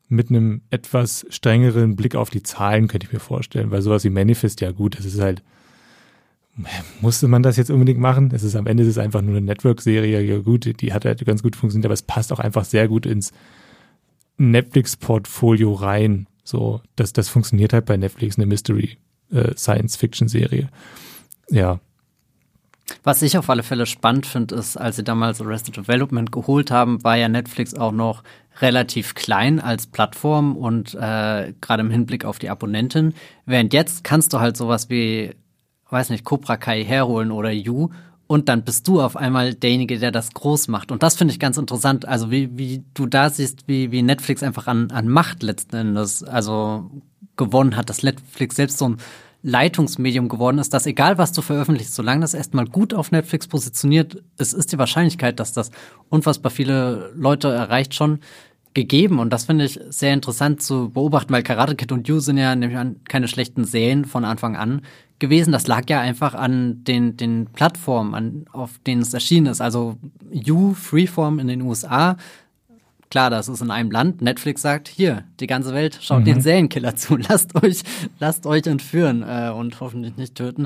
mit einem etwas strengeren Blick auf die Zahlen, könnte ich mir vorstellen, weil sowas wie Manifest, ja gut, das ist halt, musste man das jetzt unbedingt machen? Es ist am Ende ist es einfach nur eine Network-Serie, ja gut, die hat halt ganz gut funktioniert, aber es passt auch einfach sehr gut ins Netflix-Portfolio rein. So, das, das funktioniert halt bei Netflix, eine Mystery-Science-Fiction-Serie. Äh, ja, was ich auf alle Fälle spannend finde, ist, als sie damals Arrested Development geholt haben, war ja Netflix auch noch relativ klein als Plattform und äh, gerade im Hinblick auf die Abonnenten. Während jetzt kannst du halt sowas wie, weiß nicht, Cobra Kai herholen oder You und dann bist du auf einmal derjenige, der das groß macht. Und das finde ich ganz interessant. Also wie, wie du da siehst, wie, wie Netflix einfach an, an Macht letzten Endes also gewonnen hat, dass Netflix selbst so ein Leitungsmedium geworden ist, dass egal was du veröffentlichst, solange das erstmal gut auf Netflix positioniert ist, ist die Wahrscheinlichkeit, dass das unfassbar viele Leute erreicht, schon gegeben. Und das finde ich sehr interessant zu beobachten, weil Karate Kid und You sind ja nämlich keine schlechten Serien von Anfang an gewesen. Das lag ja einfach an den, den Plattformen, an, auf denen es erschienen ist. Also You, Freeform in den USA, Klar, das ist in einem Land. Netflix sagt, hier, die ganze Welt schaut mhm. den Serienkiller zu. (laughs) Lasst euch, lasst euch entführen äh, und hoffentlich nicht töten.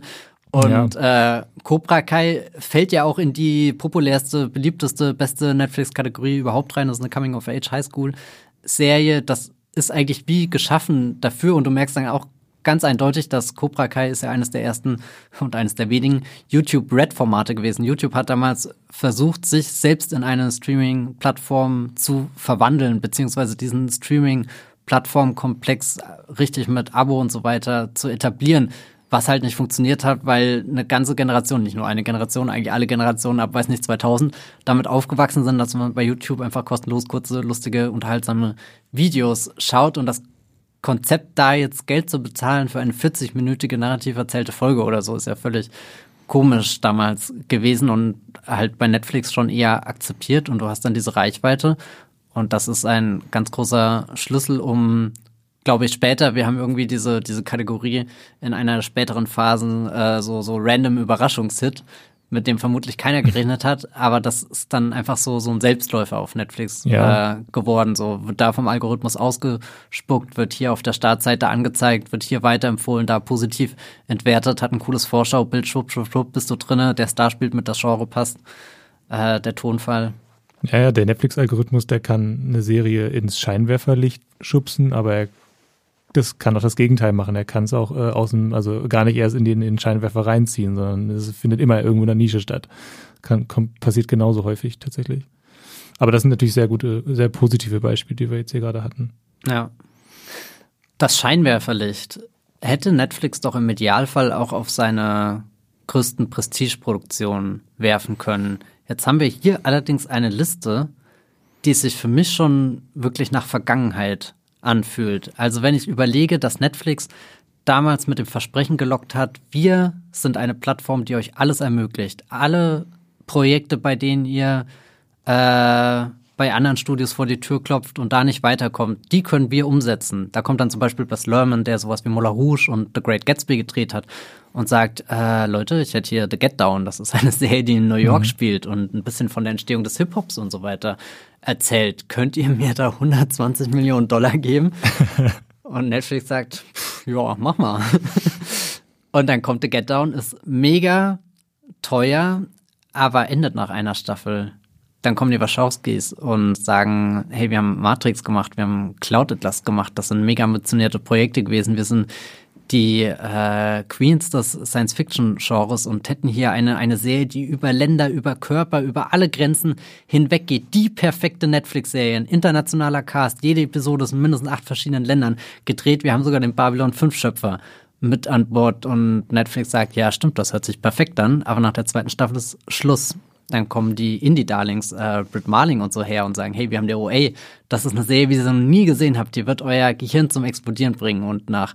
Und ja. äh, Cobra Kai fällt ja auch in die populärste, beliebteste, beste Netflix-Kategorie überhaupt rein. Das ist eine Coming-of-Age Highschool-Serie. Das ist eigentlich wie geschaffen dafür. Und du merkst dann auch ganz eindeutig, dass Cobra Kai ist ja eines der ersten und eines der wenigen YouTube Red Formate gewesen. YouTube hat damals versucht, sich selbst in eine Streaming Plattform zu verwandeln, beziehungsweise diesen Streaming Plattformkomplex richtig mit Abo und so weiter zu etablieren. Was halt nicht funktioniert hat, weil eine ganze Generation, nicht nur eine Generation, eigentlich alle Generationen ab, weiß nicht, 2000, damit aufgewachsen sind, dass man bei YouTube einfach kostenlos kurze, lustige, unterhaltsame Videos schaut und das Konzept, da jetzt Geld zu bezahlen für eine 40-minütige narrativ erzählte Folge oder so, ist ja völlig komisch damals gewesen und halt bei Netflix schon eher akzeptiert und du hast dann diese Reichweite. Und das ist ein ganz großer Schlüssel, um, glaube ich, später, wir haben irgendwie diese, diese Kategorie in einer späteren Phase, äh, so, so random Überraschungshit, mit dem vermutlich keiner gerechnet hat, aber das ist dann einfach so so ein Selbstläufer auf Netflix ja. äh, geworden. So wird da vom Algorithmus ausgespuckt, wird hier auf der Startseite angezeigt, wird hier weiterempfohlen, da positiv entwertet, hat ein cooles Vorschaubild, schwupp, schwupp, schwupp, bist du drinne, der Star spielt mit, das Genre passt, äh, der Tonfall. Ja, ja, der Netflix-Algorithmus, der kann eine Serie ins Scheinwerferlicht schubsen, aber er das kann auch das Gegenteil machen. Er kann es auch äh, außen, also gar nicht erst in den, in den Scheinwerfer reinziehen, sondern es findet immer irgendwo in der Nische statt. Kann, kommt, passiert genauso häufig tatsächlich. Aber das sind natürlich sehr gute, sehr positive Beispiele, die wir jetzt hier gerade hatten. Ja. Das Scheinwerferlicht hätte Netflix doch im Idealfall auch auf seine größten Prestigeproduktionen werfen können. Jetzt haben wir hier allerdings eine Liste, die sich für mich schon wirklich nach Vergangenheit anfühlt. Also wenn ich überlege, dass Netflix damals mit dem Versprechen gelockt hat, wir sind eine Plattform, die euch alles ermöglicht. Alle Projekte, bei denen ihr äh, bei anderen Studios vor die Tür klopft und da nicht weiterkommt, die können wir umsetzen. Da kommt dann zum Beispiel Bas Lerman, der sowas wie Moulin Rouge und The Great Gatsby gedreht hat und sagt, äh, Leute, ich hätte hier The Get Down, das ist eine (laughs) Serie, die in New York mhm. spielt und ein bisschen von der Entstehung des Hip-Hops und so weiter erzählt. Könnt ihr mir da 120 Millionen Dollar geben? (laughs) und Netflix sagt, ja, mach mal. (laughs) und dann kommt The Get Down, ist mega teuer, aber endet nach einer Staffel dann kommen die Wachowskis und sagen, hey, wir haben Matrix gemacht, wir haben Cloud Atlas gemacht, das sind mega ambitionierte Projekte gewesen, wir sind die äh, Queens des Science-Fiction-Genres und hätten hier eine, eine Serie, die über Länder, über Körper, über alle Grenzen hinweg geht. Die perfekte Netflix-Serie, internationaler Cast, jede Episode ist in mindestens acht verschiedenen Ländern gedreht. Wir haben sogar den Babylon 5-Schöpfer mit an Bord und Netflix sagt, ja, stimmt, das hört sich perfekt an, aber nach der zweiten Staffel ist Schluss. Dann kommen die Indie-Darlings, äh, Britt Marling und so her und sagen, hey, wir haben der OA, das ist eine Serie, wie ihr sie noch nie gesehen habt, die wird euer Gehirn zum Explodieren bringen. Und nach,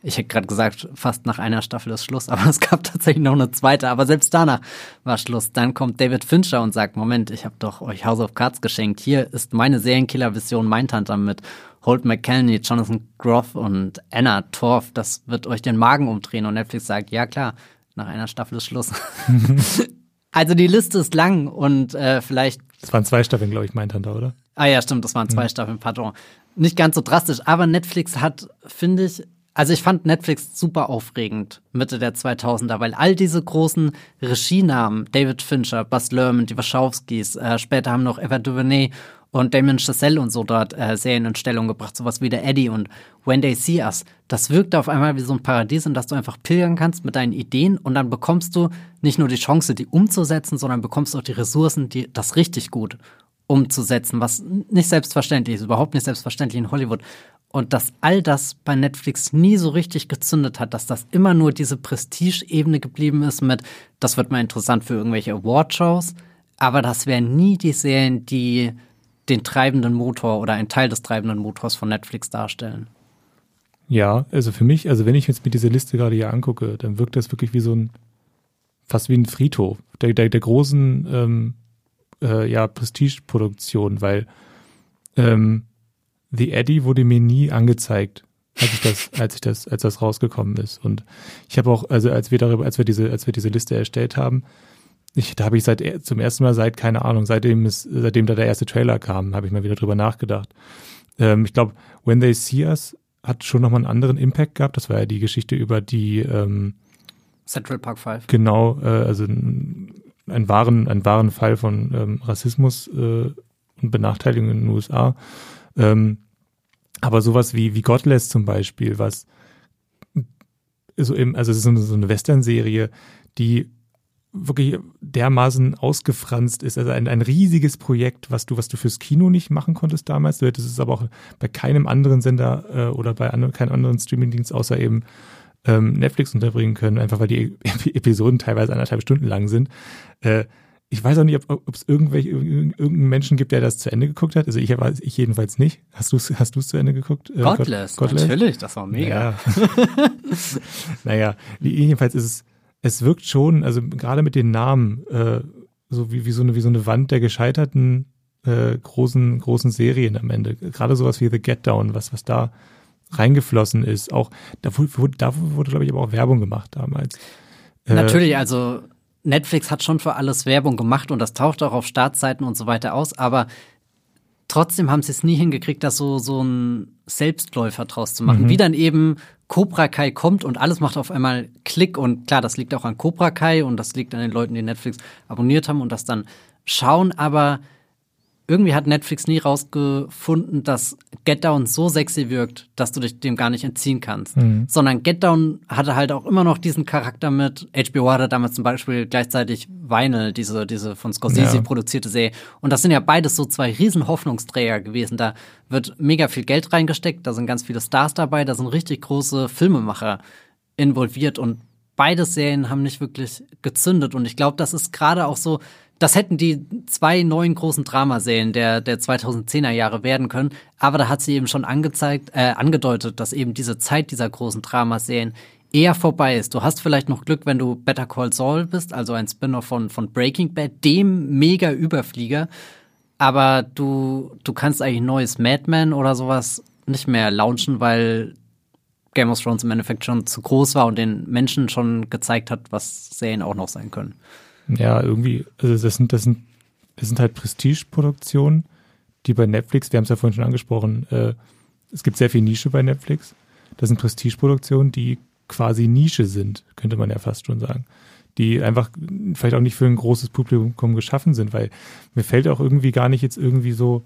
ich hätte gerade gesagt, fast nach einer Staffel ist Schluss, (laughs) aber es gab tatsächlich noch eine zweite, aber selbst danach war Schluss. Dann kommt David Fincher und sagt, Moment, ich habe doch euch House of Cards geschenkt. Hier ist meine Serienkiller-Vision Mindhunter mit Holt McKelney, Jonathan Groff und Anna Torf. Das wird euch den Magen umdrehen. Und Netflix sagt, ja klar, nach einer Staffel ist Schluss. (laughs) (laughs) Also die Liste ist lang und äh, vielleicht. Das waren zwei Staffeln, glaube ich, Mindhunter, oder? Ah ja, stimmt, das waren zwei mhm. Staffeln, pardon. Nicht ganz so drastisch, aber Netflix hat, finde ich, also ich fand Netflix super aufregend Mitte der 2000er, weil all diese großen Regienamen, David Fincher, Buzz Lerman, die Wachowskis, äh, später haben noch Eva DuVernay und Damien Chazelle und so dort äh, Serien in Stellung gebracht, sowas wie der Eddie und When They See Us. Das wirkt auf einmal wie so ein Paradies, in das du einfach pilgern kannst mit deinen Ideen und dann bekommst du nicht nur die Chance, die umzusetzen, sondern bekommst auch die Ressourcen, die das richtig gut umzusetzen, was nicht selbstverständlich ist, überhaupt nicht selbstverständlich in Hollywood. Und dass all das bei Netflix nie so richtig gezündet hat, dass das immer nur diese Prestige-Ebene geblieben ist mit, das wird mal interessant für irgendwelche Award-Shows, aber das wären nie die Serien, die den treibenden Motor oder ein Teil des treibenden Motors von Netflix darstellen. Ja, also für mich, also wenn ich jetzt mir diese Liste gerade hier angucke, dann wirkt das wirklich wie so ein, fast wie ein Friedhof der, der, der großen ähm, äh, ja, Prestige-Produktion, weil ähm, The Eddie wurde mir nie angezeigt, als ich das, als ich das, als das rausgekommen ist. Und ich habe auch, also als wir darüber, als wir diese, als wir diese Liste erstellt haben, ich, da habe ich seit zum ersten Mal seit, keine Ahnung, seitdem es, seitdem da der erste Trailer kam, habe ich mal wieder drüber nachgedacht. Ähm, ich glaube, When They See Us hat schon nochmal einen anderen Impact gehabt. Das war ja die Geschichte über die ähm, Central Park Five. Genau, äh, also einen wahren, einen wahren Fall von ähm, Rassismus äh, und Benachteiligung in den USA. Ähm, aber sowas wie, wie Godless zum Beispiel, was so eben, also es ist so eine Western-Serie, die wirklich dermaßen ausgefranst ist. Also ein, ein riesiges Projekt, was du, was du fürs Kino nicht machen konntest damals. Du hättest es aber auch bei keinem anderen Sender äh, oder bei anderen, keinem anderen Streamingdienst außer eben ähm, Netflix unterbringen können, einfach weil die (laughs) Episoden teilweise anderthalb Stunden lang sind. Äh, ich weiß auch nicht, ob es irgendwelche irgendeinen Menschen gibt, der das zu Ende geguckt hat. Also ich, ich jedenfalls nicht. Hast du es hast du's zu Ende geguckt? Äh, Godless, Godless, natürlich, das war mega. Naja, (laughs) naja jedenfalls ist es es wirkt schon, also gerade mit den Namen, äh, so wie, wie, so eine, wie so eine Wand der gescheiterten äh, großen, großen Serien am Ende. Gerade sowas wie The Get Down, was, was da reingeflossen ist. Auch dafür wurde, dafür wurde, glaube ich, aber auch Werbung gemacht damals. Äh, Natürlich, also Netflix hat schon für alles Werbung gemacht und das taucht auch auf Startseiten und so weiter aus, aber trotzdem haben sie es nie hingekriegt, das so, so ein Selbstläufer draus zu machen. Mhm. Wie dann eben Cobra Kai kommt und alles macht auf einmal Klick und klar, das liegt auch an Cobra Kai und das liegt an den Leuten, die Netflix abonniert haben und das dann schauen, aber irgendwie hat Netflix nie rausgefunden, dass Get Down so sexy wirkt, dass du dich dem gar nicht entziehen kannst. Mhm. Sondern Get Down hatte halt auch immer noch diesen Charakter mit. HBO hatte damals zum Beispiel gleichzeitig Vinyl, diese, diese von Scorsese ja. produzierte Serie. Und das sind ja beides so zwei riesen Hoffnungsträger gewesen. Da wird mega viel Geld reingesteckt, da sind ganz viele Stars dabei, da sind richtig große Filmemacher involviert und beide Serien haben nicht wirklich gezündet. Und ich glaube, das ist gerade auch so, das hätten die zwei neuen großen Dramaserien der, der 2010er Jahre werden können. Aber da hat sie eben schon angezeigt, äh, angedeutet, dass eben diese Zeit dieser großen Dramaserien eher vorbei ist. Du hast vielleicht noch Glück, wenn du Better Call Saul bist, also ein Spin-off von, von Breaking Bad, dem mega Überflieger. Aber du, du kannst eigentlich neues Madman oder sowas nicht mehr launchen, weil Game of Thrones im Endeffekt schon zu groß war und den Menschen schon gezeigt hat, was Serien auch noch sein können. Ja, irgendwie, also das sind, das sind, das sind halt Prestige-Produktionen, die bei Netflix, wir haben es ja vorhin schon angesprochen, äh, es gibt sehr viel Nische bei Netflix. Das sind Prestige-Produktionen, die quasi Nische sind, könnte man ja fast schon sagen. Die einfach vielleicht auch nicht für ein großes Publikum geschaffen sind, weil mir fällt auch irgendwie gar nicht jetzt irgendwie so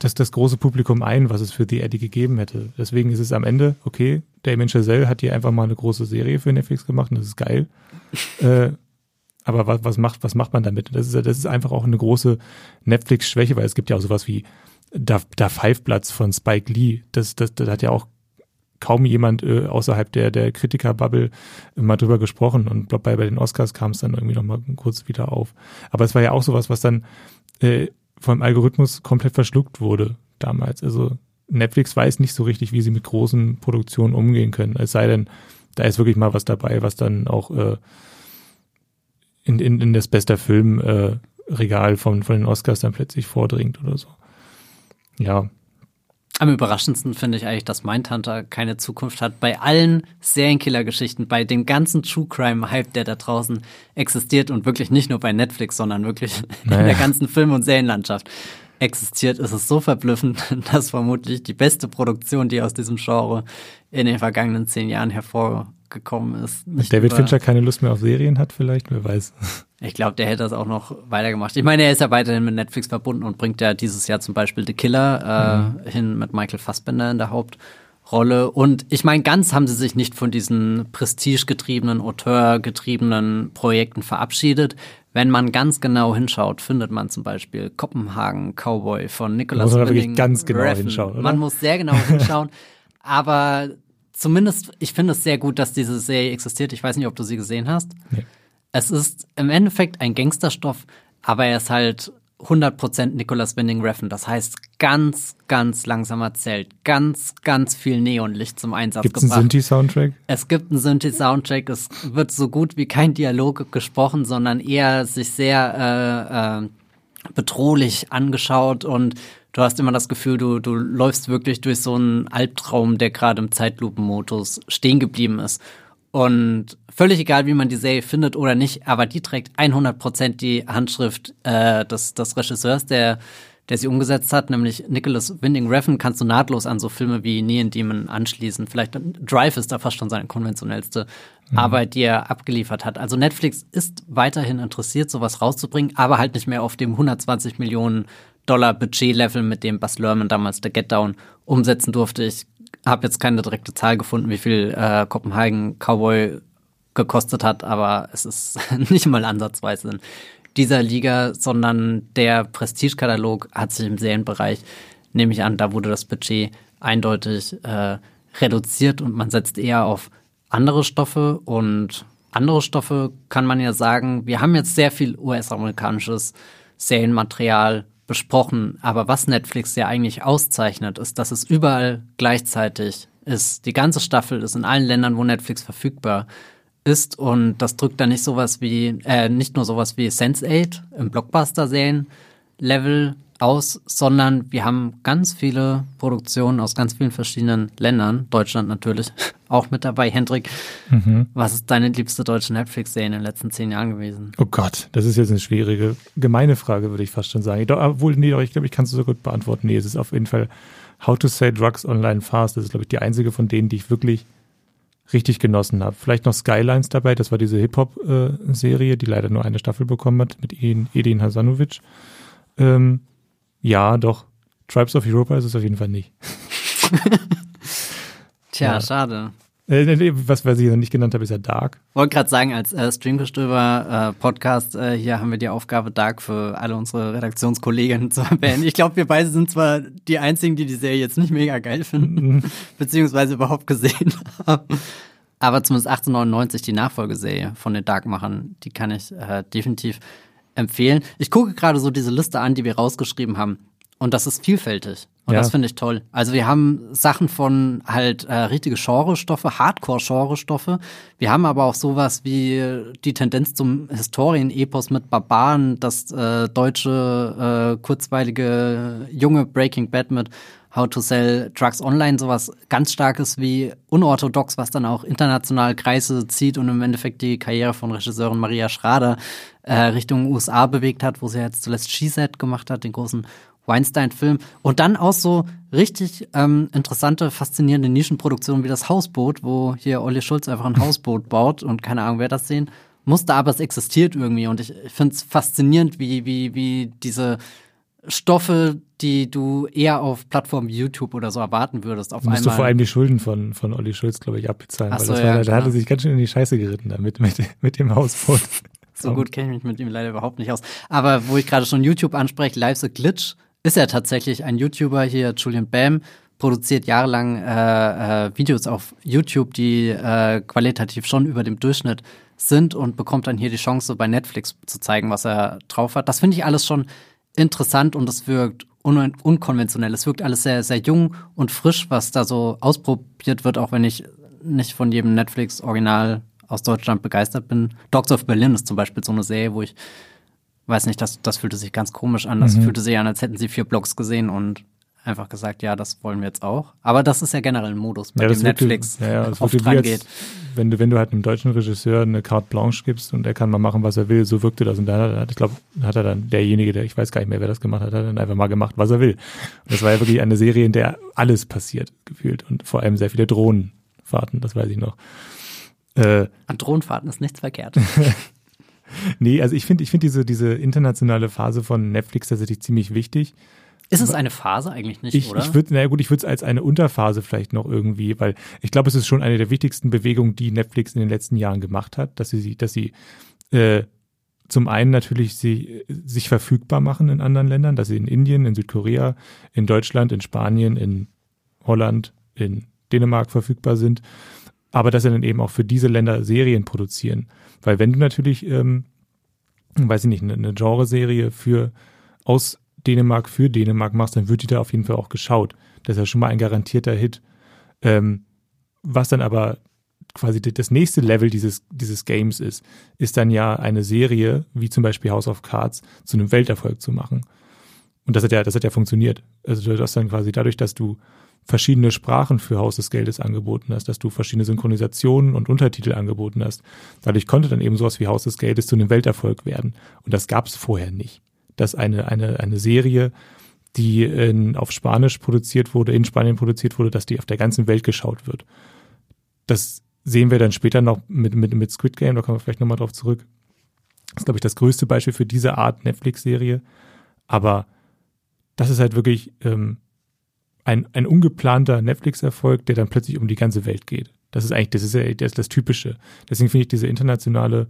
dass das große Publikum ein, was es für die Eddie gegeben hätte. Deswegen ist es am Ende, okay, Damien Chazelle hat hier einfach mal eine große Serie für Netflix gemacht und das ist geil. (laughs) äh, aber was, was, macht, was macht man damit? Das ist, das ist einfach auch eine große Netflix-Schwäche, weil es gibt ja auch sowas wie Da, da Five Bloods von Spike Lee. Das, das, das hat ja auch kaum jemand äh, außerhalb der, der Kritiker-Bubble mal drüber gesprochen. Und glaub, bei, bei den Oscars kam es dann irgendwie noch mal kurz wieder auf. Aber es war ja auch sowas, was dann äh, vom Algorithmus komplett verschluckt wurde damals. Also Netflix weiß nicht so richtig, wie sie mit großen Produktionen umgehen können. Es sei denn, da ist wirklich mal was dabei, was dann auch äh, in, in, in das beste Filmregal äh, von, von den Oscars dann plötzlich vordringt oder so. Ja, am überraschendsten finde ich eigentlich, dass Mindhunter keine Zukunft hat. Bei allen Serienkiller-Geschichten, bei dem ganzen True Crime-Hype, der da draußen existiert und wirklich nicht nur bei Netflix, sondern wirklich naja. in der ganzen Film- und Serienlandschaft existiert, ist es so verblüffend, (laughs) dass vermutlich die beste Produktion, die aus diesem Genre in den vergangenen zehn Jahren hervorgekommen ist. David Fincher keine Lust mehr auf Serien hat vielleicht, wer weiß. Ich glaube, der hätte das auch noch weitergemacht. Ich meine, er ist ja weiterhin mit Netflix verbunden und bringt ja dieses Jahr zum Beispiel The Killer äh, mhm. hin mit Michael Fassbender in der Hauptrolle. Und ich meine, ganz haben sie sich nicht von diesen prestigegetriebenen, auteurgetriebenen Projekten verabschiedet. Wenn man ganz genau hinschaut, findet man zum Beispiel Kopenhagen Cowboy von Nicholas Muss man wirklich ganz genau Reffen. hinschauen. Oder? Man muss sehr genau hinschauen. (laughs) aber zumindest, ich finde es sehr gut, dass diese Serie existiert. Ich weiß nicht, ob du sie gesehen hast. Nee. Es ist im Endeffekt ein Gangsterstoff, aber er ist halt 100% Nicholas Winding Refn. Das heißt, ganz, ganz langsam erzählt. Ganz, ganz viel Neonlicht zum Einsatz Gibt's gebracht. Gibt es einen Synthi-Soundtrack? Es gibt einen Synthi-Soundtrack. Es wird so gut wie kein Dialog gesprochen, sondern eher sich sehr äh, äh, bedrohlich angeschaut und du hast immer das Gefühl, du, du läufst wirklich durch so einen Albtraum, der gerade im Zeitlupenmodus stehen geblieben ist. Und völlig egal, wie man die Serie findet oder nicht, aber die trägt 100% die Handschrift äh, des, des Regisseurs, der, der sie umgesetzt hat, nämlich Nicholas Winding Refn, kannst du nahtlos an so Filme wie Neon Demon anschließen. Vielleicht Drive ist da fast schon seine konventionellste mhm. Arbeit, die er abgeliefert hat. Also Netflix ist weiterhin interessiert, sowas rauszubringen, aber halt nicht mehr auf dem 120 Millionen Dollar Budget-Level, mit dem Bas Lerman damals The Get Down umsetzen durfte. Ich habe jetzt keine direkte Zahl gefunden, wie viel äh, Kopenhagen Cowboy gekostet hat, aber es ist (laughs) nicht mal ansatzweise in dieser Liga, sondern der Prestige-Katalog hat sich im Serienbereich, nehme ich an, da wurde das Budget eindeutig äh, reduziert und man setzt eher auf andere Stoffe und andere Stoffe kann man ja sagen, wir haben jetzt sehr viel US-amerikanisches Serienmaterial besprochen. Aber was Netflix ja eigentlich auszeichnet, ist, dass es überall gleichzeitig ist. Die ganze Staffel ist in allen Ländern, wo Netflix verfügbar ist. Und das drückt dann nicht sowas wie, äh, nicht nur sowas wie Sense8 im Blockbuster-Serien-Level aus, sondern wir haben ganz viele Produktionen aus ganz vielen verschiedenen Ländern, Deutschland natürlich (laughs) auch mit dabei. Hendrik, mhm. was ist deine liebste deutsche Netflix-Serie in den letzten zehn Jahren gewesen? Oh Gott, das ist jetzt eine schwierige, gemeine Frage, würde ich fast schon sagen. Obwohl, nee, doch, ich glaube, ich kann es so gut beantworten. Nee, es ist auf jeden Fall How to Say Drugs Online Fast. Das ist, glaube ich, die einzige von denen, die ich wirklich richtig genossen habe. Vielleicht noch Skylines dabei, das war diese Hip-Hop-Serie, die leider nur eine Staffel bekommen hat mit Edin Hasanovic. Ähm, ja, doch. Tribes of Europa ist es auf jeden Fall nicht. (laughs) Tja, ja. schade. Äh, was, was ich noch nicht genannt habe, ist ja Dark. Wollte gerade sagen, als äh, Streamgestöber äh, Podcast äh, hier haben wir die Aufgabe, Dark für alle unsere Redaktionskolleginnen zu erwähnen. Ich glaube, wir beide sind zwar die einzigen, die die Serie jetzt nicht mega geil finden, mhm. (laughs) beziehungsweise überhaupt gesehen haben. Aber zumindest 1899, die Nachfolgeserie von den Darkmachern, die kann ich äh, definitiv empfehlen. Ich gucke gerade so diese Liste an, die wir rausgeschrieben haben. Und das ist vielfältig. Und ja. das finde ich toll. Also wir haben Sachen von halt äh, richtige Genre-Stoffe, Hardcore-Genre-Stoffe. Wir haben aber auch sowas wie die Tendenz zum Historien-Epos mit Barbaren, das äh, deutsche äh, kurzweilige junge Breaking Bad mit How to Sell Drugs Online, sowas ganz starkes wie unorthodox, was dann auch international Kreise zieht und im Endeffekt die Karriere von Regisseurin Maria Schrader äh, Richtung USA bewegt hat, wo sie jetzt zuletzt She-Set gemacht hat, den großen Weinstein-Film. Und dann auch so richtig ähm, interessante, faszinierende Nischenproduktionen wie das Hausboot, wo hier Olli Schulz einfach ein (laughs) Hausboot baut und keine Ahnung, wer das sehen musste, aber es existiert irgendwie. Und ich, ich finde es faszinierend, wie, wie, wie diese Stoffe, die du eher auf Plattformen YouTube oder so erwarten würdest, auf du musst einmal. du vor allem die Schulden von, von Olli Schulz, glaube ich, abbezahlen, Ach weil so, das ja, war, da hat er sich ganz schön in die Scheiße geritten damit, mit, mit dem Hausboot. (laughs) So gut kenne ich mich mit ihm leider überhaupt nicht aus. Aber wo ich gerade schon YouTube anspreche, Life's a Glitch, ist er tatsächlich ein YouTuber hier, Julian Bam, produziert jahrelang äh, äh, Videos auf YouTube, die äh, qualitativ schon über dem Durchschnitt sind und bekommt dann hier die Chance, bei Netflix zu zeigen, was er drauf hat. Das finde ich alles schon interessant und es wirkt un unkonventionell. Es wirkt alles sehr, sehr jung und frisch, was da so ausprobiert wird, auch wenn ich nicht von jedem Netflix-Original aus Deutschland begeistert bin. Dogs of Berlin ist zum Beispiel so eine Serie, wo ich weiß nicht, das, das fühlte sich ganz komisch an. Das Mhm. fühlte sich an, als hätten sie vier Blogs gesehen und einfach gesagt, ja, das wollen wir jetzt auch. Aber das ist ja generell ein Modus, bei dem wirkte- Netflix ja, ja, oft dran als- geht. Wenn du, wenn du halt einem deutschen Regisseur eine Carte Blanche gibst und er kann mal machen, was er will, so wirkte das. Und da hat, ich glaube, hat er dann derjenige, der, ich weiß gar nicht mehr, wer das gemacht hat, hat dann einfach mal gemacht, was er will. Und das war ja wirklich eine Serie, in der alles passiert, gefühlt. Und vor allem sehr viele Drohnenfahrten, das weiß ich noch. Äh, An Drohnenfahrten ist nichts verkehrt. (laughs) nee, also ich finde, ich finde diese, diese internationale Phase von Netflix tatsächlich ziemlich wichtig. Ist es eine Phase eigentlich nicht, Ich, oder? ich würde, naja gut, ich würde es als eine Unterphase vielleicht noch irgendwie, weil ich glaube, es ist schon eine der wichtigsten Bewegungen, die Netflix in den letzten Jahren gemacht hat, dass sie, dass sie äh, zum einen natürlich sie, sich verfügbar machen in anderen Ländern, dass sie in Indien, in Südkorea, in Deutschland, in Spanien, in Holland, in Dänemark verfügbar sind, aber dass sie dann eben auch für diese Länder Serien produzieren. Weil wenn du natürlich, ähm, weiß ich nicht, eine, eine Genreserie für aus Dänemark für Dänemark machst, dann wird die da auf jeden Fall auch geschaut. Das ist ja schon mal ein garantierter Hit. Ähm, was dann aber quasi das nächste Level dieses, dieses Games ist, ist dann ja eine Serie, wie zum Beispiel House of Cards, zu einem Welterfolg zu machen. Und das hat ja, das hat ja funktioniert. Also du hast dann quasi dadurch, dass du verschiedene Sprachen für Haus des Geldes angeboten hast, dass du verschiedene Synchronisationen und Untertitel angeboten hast. Dadurch konnte dann eben sowas wie Haus des Geldes zu einem Welterfolg werden. Und das gab es vorher nicht. Dass eine, eine, eine Serie, die in, auf Spanisch produziert wurde, in Spanien produziert wurde, dass die auf der ganzen Welt geschaut wird. Das sehen wir dann später noch mit, mit, mit Squid Game, da kommen wir vielleicht nochmal drauf zurück. Das ist, glaube ich, das größte Beispiel für diese Art Netflix-Serie. Aber das ist halt wirklich ähm, ein, ein ungeplanter Netflix-Erfolg, der dann plötzlich um die ganze Welt geht. Das ist eigentlich, das ist ja das, das Typische. Deswegen finde ich diese internationale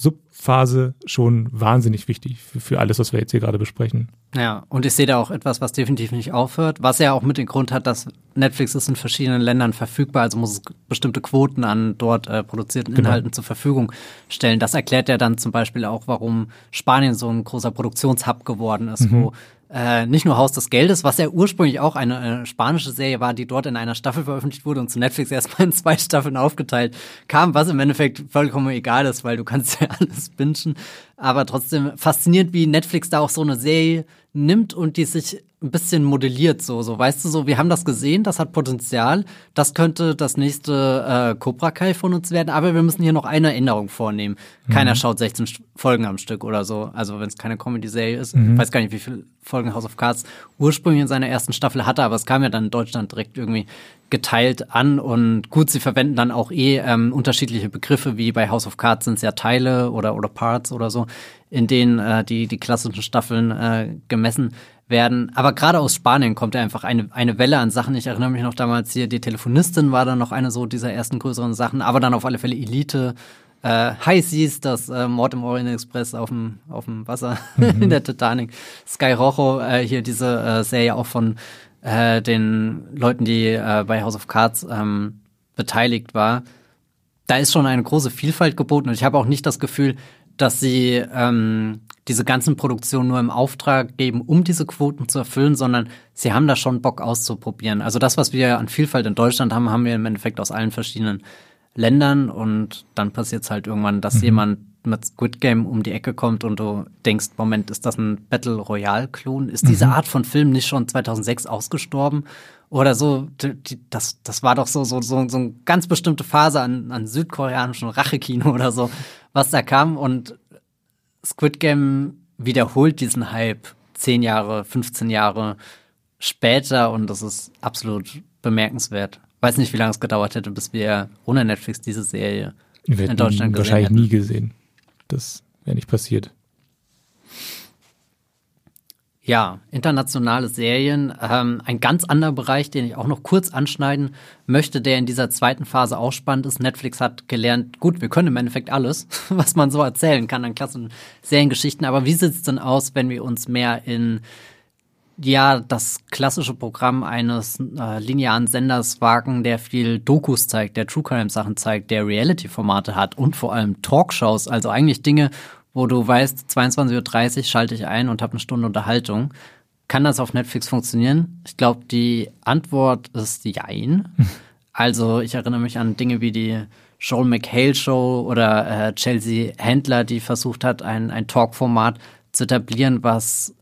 Subphase schon wahnsinnig wichtig für, für alles, was wir jetzt hier gerade besprechen. Ja, und ich sehe da auch etwas, was definitiv nicht aufhört, was ja auch mit dem Grund hat, dass Netflix ist in verschiedenen Ländern verfügbar, also muss es bestimmte Quoten an dort äh, produzierten Genau. Inhalten zur Verfügung stellen. Das erklärt ja dann zum Beispiel auch, warum Spanien so ein großer Produktionshub geworden ist, wo äh, nicht nur Haus des Geldes, was ja ursprünglich auch eine äh, spanische Serie war, die dort in einer Staffel veröffentlicht wurde und zu Netflix (laughs) erstmal in zwei Staffeln aufgeteilt kam, was im Endeffekt vollkommen egal ist, weil du kannst (laughs) ja alles bingen. Aber trotzdem faszinierend, wie Netflix da auch so eine Serie nimmt und die sich ein bisschen modelliert, so, so, weißt du, so, wir haben das gesehen, das hat Potenzial, das könnte das nächste äh, Cobra Kai von uns werden, aber wir müssen hier noch eine Änderung vornehmen. Keiner schaut 16 St- Folgen am Stück oder so, also wenn es keine Comedy-Serie ist. Ich weiß gar nicht, wie viele Folgen House of Cards ursprünglich in seiner ersten Staffel hatte, aber es kam ja dann in Deutschland direkt irgendwie geteilt an. Und gut, sie verwenden dann auch eh ähm, unterschiedliche Begriffe, wie bei House of Cards sind es ja Teile oder, oder Parts oder so, in denen äh, die, die klassischen Staffeln äh, gemessen werden. Aber gerade aus Spanien kommt ja einfach eine, eine Welle an Sachen. Ich erinnere mich noch damals hier, die Telefonistin war dann noch eine so dieser ersten größeren Sachen, aber dann auf alle Fälle Elite. Äh, High Seas, das äh, Mord im Orient Express auf dem, auf dem Wasser (laughs) in der Titanic. Sky Rojo, äh, hier diese äh, Serie auch von äh, den Leuten, die äh, bei House of Cards ähm, beteiligt war. da ist schon eine große Vielfalt geboten und ich habe auch nicht das Gefühl, dass sie ähm, diese ganzen Produktionen nur im Auftrag geben, um diese Quoten zu erfüllen, sondern sie haben da schon Bock auszuprobieren. Also das, was wir an Vielfalt in Deutschland haben, haben wir im Endeffekt aus allen verschiedenen Ländern und dann passiert es halt irgendwann, dass mhm. jemand mit Squid Game um die Ecke kommt und du denkst, Moment, ist das ein Battle Royale Klon? Ist diese mhm. Art von Film nicht schon 2006 ausgestorben? Oder so, die, das, das war doch so, so, so, so eine ganz bestimmte Phase an, an südkoreanischem Rachekino oder so, was da kam. Und Squid Game wiederholt diesen Hype zehn Jahre, 15 Jahre später und das ist absolut bemerkenswert. Weiß nicht, wie lange es gedauert hätte, bis wir ohne Netflix diese Serie wir in Deutschland gesehen wahrscheinlich hätten. nie gesehen. Das wäre nicht passiert. Ja, internationale Serien. Ähm, ein ganz anderer Bereich, den ich auch noch kurz anschneiden möchte, der in dieser zweiten Phase auch spannend ist. Netflix hat gelernt, gut, wir können im Endeffekt alles, (laughs) was man so erzählen kann an klassen Seriengeschichten. Aber wie sieht es denn aus, wenn wir uns mehr in ja, das klassische Programm eines äh, linearen Senders wagen, der viel Dokus zeigt, der True Crime Sachen zeigt, der Reality-Formate hat und vor allem Talkshows, also eigentlich Dinge, wo du weißt, 22.30 Uhr schalte ich ein und habe eine Stunde Unterhaltung. Kann das auf Netflix funktionieren? Ich glaube, die Antwort ist Jein. (laughs) Also ich erinnere mich an Dinge wie die Joel McHale Show oder äh, Chelsea Handler, die versucht hat, ein, ein Talk-Format zu etablieren, was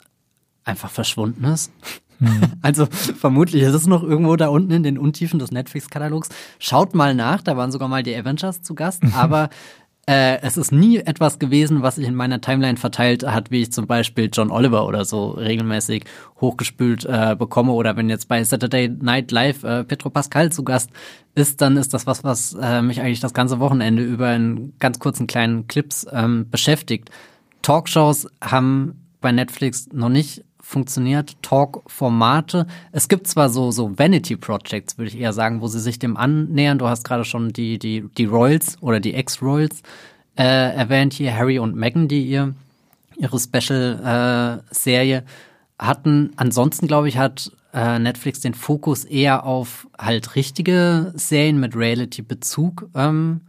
einfach verschwunden ist. Mhm. (laughs) Also vermutlich ist es noch irgendwo da unten in den Untiefen des Netflix-Katalogs. Schaut mal nach, da waren sogar mal die Avengers zu Gast, (laughs) aber äh, es ist nie etwas gewesen, was sich in meiner Timeline verteilt hat, wie ich zum Beispiel John Oliver oder so regelmäßig hochgespült äh, bekomme. Oder wenn jetzt bei Saturday Night Live äh, Petro Pascal zu Gast ist, dann ist das was, was äh, mich eigentlich das ganze Wochenende über in ganz kurzen kleinen Clips ähm, beschäftigt. Talkshows haben bei Netflix noch nicht funktioniert, Talk-Formate. Es gibt zwar so, so Vanity-Projects, würde ich eher sagen, wo sie sich dem annähern. Du hast gerade schon die, die, die Royals oder die Ex-Royals äh, erwähnt hier, Harry und Meghan, die ihr, ihre Special-Serie äh, hatten. Ansonsten, glaube ich, hat äh, Netflix den Fokus eher auf halt richtige Serien mit Reality-Bezug ähm,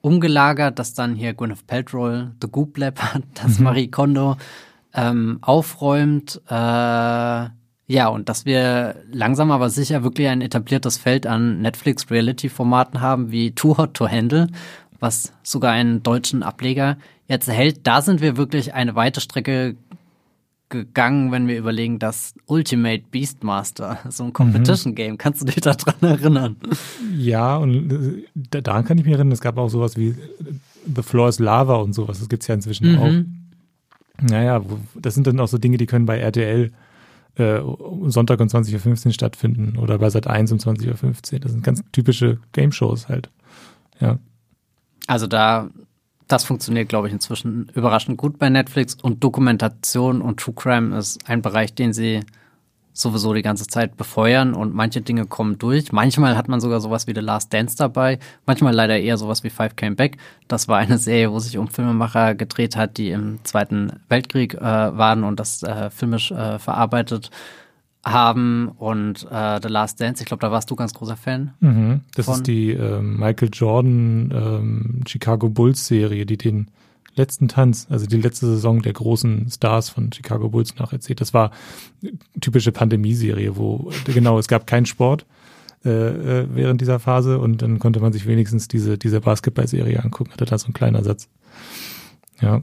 umgelagert, dass dann hier Gwyneth Paltrow, The Goop Lab hat, dass mhm. Marie Kondo ähm, aufräumt. Äh, ja, und dass wir langsam aber sicher wirklich ein etabliertes Feld an Netflix-Reality-Formaten haben, wie Too Hot to Handle, was sogar einen deutschen Ableger jetzt erhält. Da sind wir wirklich eine weite Strecke gegangen, wenn wir überlegen, dass Ultimate Beastmaster, so ein Competition-Game, kannst du dich daran erinnern? Ja, und äh, daran kann ich mich erinnern, es gab auch sowas wie The Floor is Lava und sowas, das gibt es ja inzwischen mhm. auch. Naja, das sind dann auch so Dinge, die können bei RTL äh, Sonntag um 20.15 Uhr stattfinden oder bei Sat 1 um 20.15 Uhr. Das sind ganz typische Game-Shows halt. Ja. Also da, das funktioniert, glaube ich, inzwischen überraschend gut bei Netflix und Dokumentation und True Crime ist ein Bereich, den sie sowieso die ganze Zeit befeuern und manche Dinge kommen durch. Manchmal hat man sogar sowas wie The Last Dance dabei, manchmal leider eher sowas wie Five Came Back. Das war eine Serie, wo sich um Filmemacher gedreht hat, die im Zweiten Weltkrieg äh, waren und das äh, filmisch äh, verarbeitet haben und äh, The Last Dance, ich glaube, da warst du ganz großer Fan. Mhm. Das von. ist die äh, Michael Jordan ähm, Chicago Bulls Serie, die den letzten Tanz, also die letzte Saison der großen Stars von Chicago Bulls nacherzählt. Das war typische Pandemieserie, wo genau es gab keinen Sport äh, äh, während dieser Phase und dann konnte man sich wenigstens diese diese Basketballserie angucken. Hatte da so ein kleiner Satz. Ja.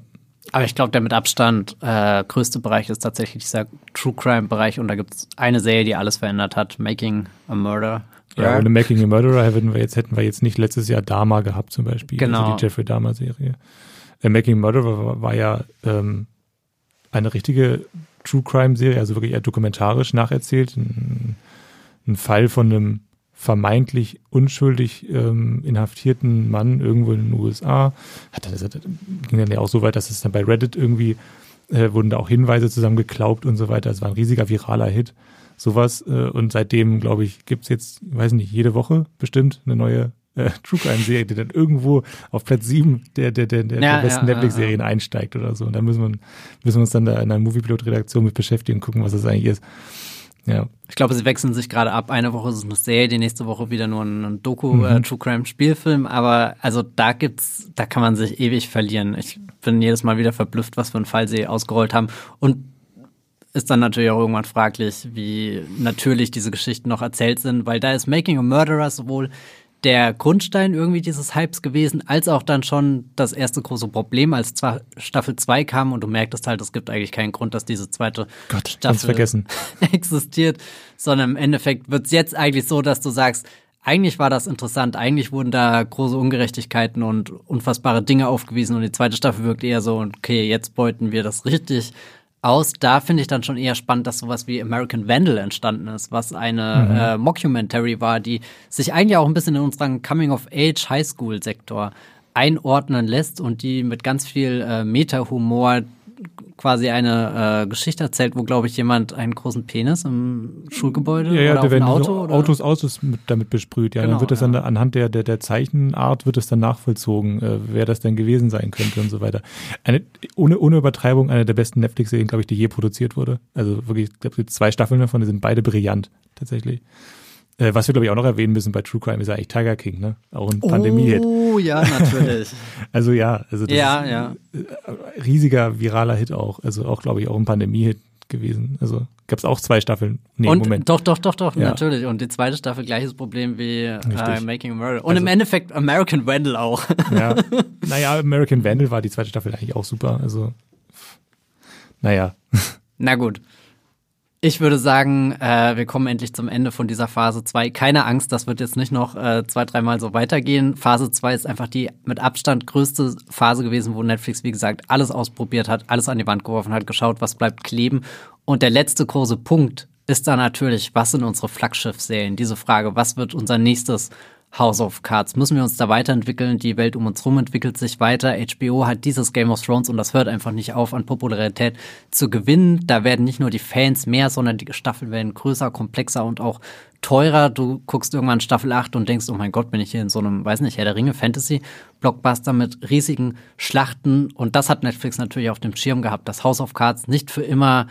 Aber ich glaube, der mit Abstand äh, größte Bereich ist tatsächlich dieser True Crime Bereich und da gibt es eine Serie, die alles verändert hat, Making a Murder. Ja, ohne Making a Murderer hätten wir jetzt hätten wir jetzt nicht letztes Jahr Dama gehabt zum Beispiel, genau. also die Jeffrey Dahmer Serie. The Making Murderer war, ja ähm, eine richtige True Crime Serie, also wirklich eher dokumentarisch nacherzählt. Ein, ein Fall von einem vermeintlich unschuldig ähm, inhaftierten Mann irgendwo in den USA. Hat das, das ging dann ja auch so weit, dass es dann bei Reddit irgendwie äh, wurden da auch Hinweise zusammengeklaubt und so weiter. Es war ein riesiger viraler Hit. Sowas. Äh, und seitdem, glaube ich, gibt's jetzt, weiß nicht, jede Woche bestimmt eine neue äh, True Crime Serie, die dann irgendwo auf Platz sieben der, der, der, der, ja, der besten ja, Netflix-Serien ja, einsteigt oder so. Und da müssen wir, müssen wir uns dann da in einer Moviepilot-Redaktion mit beschäftigen und gucken, was das eigentlich ist. Ja. Ich glaube, sie wechseln sich gerade ab. Eine Woche ist es eine Serie, die nächste Woche wieder nur ein Doku, mhm. äh, True Crime Spielfilm. Aber also da gibt's, da kann man sich ewig verlieren. Ich bin jedes Mal wieder verblüfft, was für einen Fall sie ausgerollt haben. Und ist dann natürlich auch irgendwann fraglich, wie natürlich diese Geschichten noch erzählt sind, weil da ist Making a Murderer sowohl der Grundstein irgendwie dieses Hypes gewesen, als auch dann schon das erste große Problem, als zwar Staffel 2 kam und du merktest halt, es gibt eigentlich keinen Grund, dass diese zweite Gott, Staffel (laughs) existiert, sondern im Endeffekt wird es jetzt eigentlich so, dass du sagst, eigentlich war das interessant, eigentlich wurden da große Ungerechtigkeiten und unfassbare Dinge aufgewiesen und die zweite Staffel wirkt eher so, okay, jetzt beuten wir das richtig aus. Da finde ich dann schon eher spannend, dass sowas wie American Vandal entstanden ist, was eine mhm. äh, Mockumentary war, die sich eigentlich auch ein bisschen in unseren Coming-of-Age Highschool-Sektor einordnen lässt und die mit ganz viel äh, Meta-Humor quasi eine äh, Geschichte erzählt, wo, glaube ich, jemand einen großen Penis im Schulgebäude ja, ja, oder auf werden Auto so oder? Autos, Autos mit, damit besprüht. Ja, Genau, dann wird das ja. dann anhand der, der, der Zeichenart wird es dann nachvollzogen, äh, wer das denn gewesen sein könnte und so weiter. Eine, ohne, ohne Übertreibung eine der besten Netflix-Serien, glaube ich, die je produziert wurde. Also wirklich, ich glaube, zwei Staffeln davon, die sind beide brillant, tatsächlich. Äh, was wir, glaube ich, auch noch erwähnen müssen bei True Crime ist ja eigentlich Tiger King, ne? Auch ein Pandemie-Hit. Oh, ja, natürlich. (laughs) Also ja, also das ja, ist ja. ein riesiger viraler Hit auch. Also auch, glaube ich, auch ein Pandemie-Hit gewesen. Also gab es auch zwei Staffeln. Nee, und Moment. doch, doch, doch, doch, Ja. natürlich. Und die zweite Staffel gleiches Problem wie äh. Making a Murder. Und Also- im Endeffekt American Vandal auch. (laughs) Ja. (laughs) naja, American Vandal war die zweite Staffel eigentlich auch super. Also, naja. Na gut. Ich würde sagen, äh, wir kommen endlich zum Ende von dieser Phase 2. Keine Angst, das wird jetzt nicht noch äh, zwei, dreimal so weitergehen. Phase 2 ist einfach die mit Abstand größte Phase gewesen, wo Netflix, wie gesagt, alles ausprobiert hat, alles an die Wand geworfen hat, geschaut, was bleibt kleben. Und der letzte große Punkt ist dann natürlich, was sind unsere Flaggschiff-Serien? Diese Frage, was wird unser nächstes House of Cards. Müssen wir uns da weiterentwickeln? Die Welt um uns rum entwickelt sich weiter. HBO hat dieses Game of Thrones und das hört einfach nicht auf, an Popularität zu gewinnen. Da werden nicht nur die Fans mehr, sondern die Staffeln werden größer, komplexer und auch teurer. Du guckst irgendwann Staffel 8 und denkst, oh mein Gott, bin ich hier in so einem, weiß nicht, Herr der Ringe Fantasy Blockbuster mit riesigen Schlachten. Und das hat Netflix natürlich auf dem Schirm gehabt, dass House of Cards nicht für immer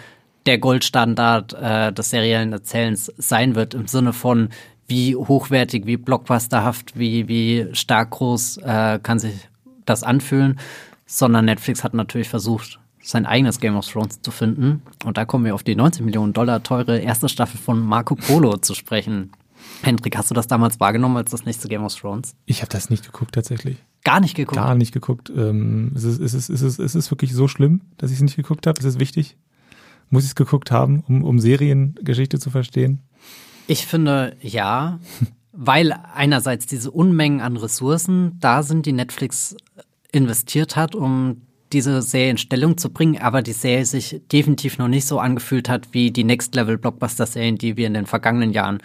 der Goldstandard äh, des seriellen Erzählens sein wird, im Sinne von, wie hochwertig, wie blockbusterhaft, wie, wie stark groß äh, kann sich das anfühlen, sondern Netflix hat natürlich versucht, sein eigenes Game of Thrones zu finden. Und da kommen wir auf die 90 Millionen Dollar teure erste Staffel von Marco Polo zu sprechen. Hendrik, hast du das damals wahrgenommen als das nächste Game of Thrones? Ich habe das nicht geguckt tatsächlich. Gar nicht geguckt. Gar nicht geguckt. Ähm, ist, es, ist, es, ist, es, ist es wirklich so schlimm, dass ich es nicht geguckt habe? Ist es wichtig? Muss ich es geguckt haben, um, um Seriengeschichte zu verstehen? Ich finde ja, weil einerseits diese Unmengen an Ressourcen da sind, die Netflix investiert hat, um diese Serie in Stellung zu bringen, aber die Serie sich definitiv noch nicht so angefühlt hat wie die Next-Level-Blockbuster-Serien, die wir in den vergangenen Jahren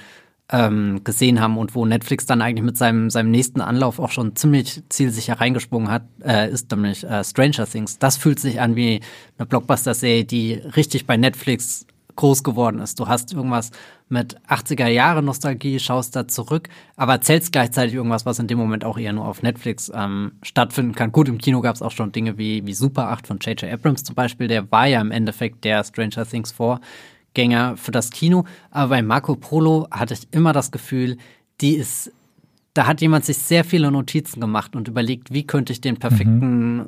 ähm, gesehen haben und wo Netflix dann eigentlich mit seinem, seinem nächsten Anlauf auch schon ziemlich zielsicher reingesprungen hat, äh, ist nämlich äh, Stranger Things. Das fühlt sich an wie eine Blockbuster-Serie, die richtig bei Netflix groß geworden ist. Du hast irgendwas mit 80er Jahre Nostalgie, schaust da zurück, aber erzählst gleichzeitig irgendwas, was in dem Moment auch eher nur auf Netflix ähm, stattfinden kann. Gut, im Kino gab es auch schon Dinge wie, wie Super 8 von J.J. Abrams zum Beispiel, der war ja im Endeffekt der Stranger Things Vorgänger für das Kino, aber bei Marco Polo hatte ich immer das Gefühl, die ist, da hat jemand sich sehr viele Notizen gemacht und überlegt, wie könnte ich den perfekten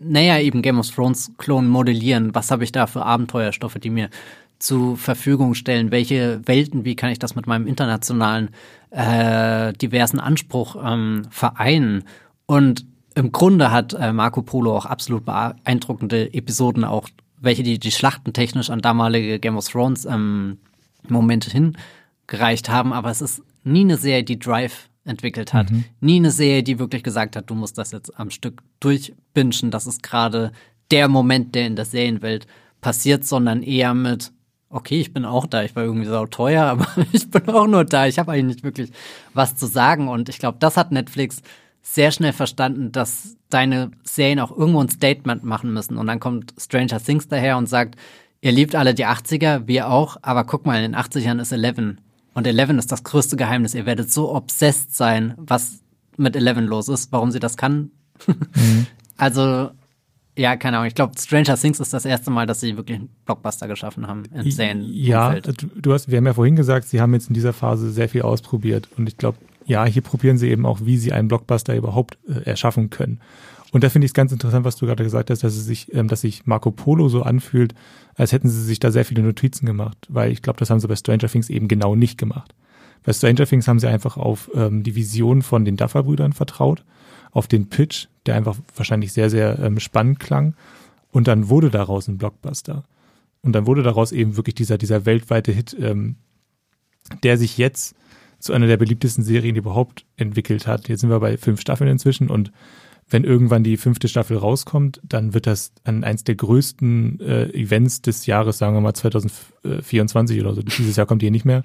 naja, eben Game of Thrones Klon modellieren. Was habe ich da für Abenteuerstoffe, die mir zur Verfügung stellen? Welche Welten, wie kann ich das mit meinem internationalen, äh, diversen Anspruch ähm, vereinen? Und im Grunde hat äh, Marco Polo auch absolut beeindruckende Episoden, auch welche die, die Schlachten technisch an damalige Game of Thrones ähm, Momente hingereicht haben. Aber es ist nie eine Serie, die Drive entwickelt hat. Nie eine Serie, die wirklich gesagt hat, du musst das jetzt am Stück durchbingen. Das ist gerade der Moment, der in der Serienwelt passiert, sondern eher mit, okay, ich bin auch da, ich war irgendwie sau teuer, (laughs) aber ich bin auch nur da. Ich habe eigentlich nicht wirklich was zu sagen. Und ich glaube, das hat Netflix sehr schnell verstanden, dass deine Serien auch irgendwo ein Statement machen müssen. Und dann kommt Stranger Things daher und sagt, ihr liebt alle die 80er, wir auch, aber guck mal, in den 80ern ist Eleven. Und Eleven ist das größte Geheimnis. Ihr werdet so obsessed sein, was mit Eleven los ist, warum sie das kann. (laughs) Also, Ja, keine Ahnung. Ich glaube, Stranger Things ist das erste Mal, dass sie wirklich einen Blockbuster geschaffen haben Serien. Ja, du hast, wir haben ja vorhin gesagt, sie haben jetzt in dieser Phase sehr viel ausprobiert. Und ich glaube, ja, hier probieren sie eben auch, wie sie einen Blockbuster überhaupt äh, erschaffen können. Und da finde ich es ganz interessant, was du gerade gesagt hast, dass es sich, ähm, dass sich Marco Polo so anfühlt, als hätten sie sich da sehr viele Notizen gemacht, weil ich glaube, das haben sie bei Stranger Things eben genau nicht gemacht. Bei Stranger Things haben sie einfach auf ähm, die Vision von den Duffer-Brüdern vertraut auf den Pitch, der einfach wahrscheinlich sehr, sehr ähm, spannend klang. Und dann wurde daraus ein Blockbuster. Und dann wurde daraus eben wirklich dieser, dieser weltweite Hit, ähm, der sich jetzt zu einer der beliebtesten Serien überhaupt entwickelt hat. Jetzt sind wir bei fünf Staffeln inzwischen und wenn irgendwann die fünfte Staffel rauskommt, dann wird das an eins der größten äh, Events des Jahres, sagen wir mal 2024 oder so. Dieses Jahr kommt hier nicht mehr.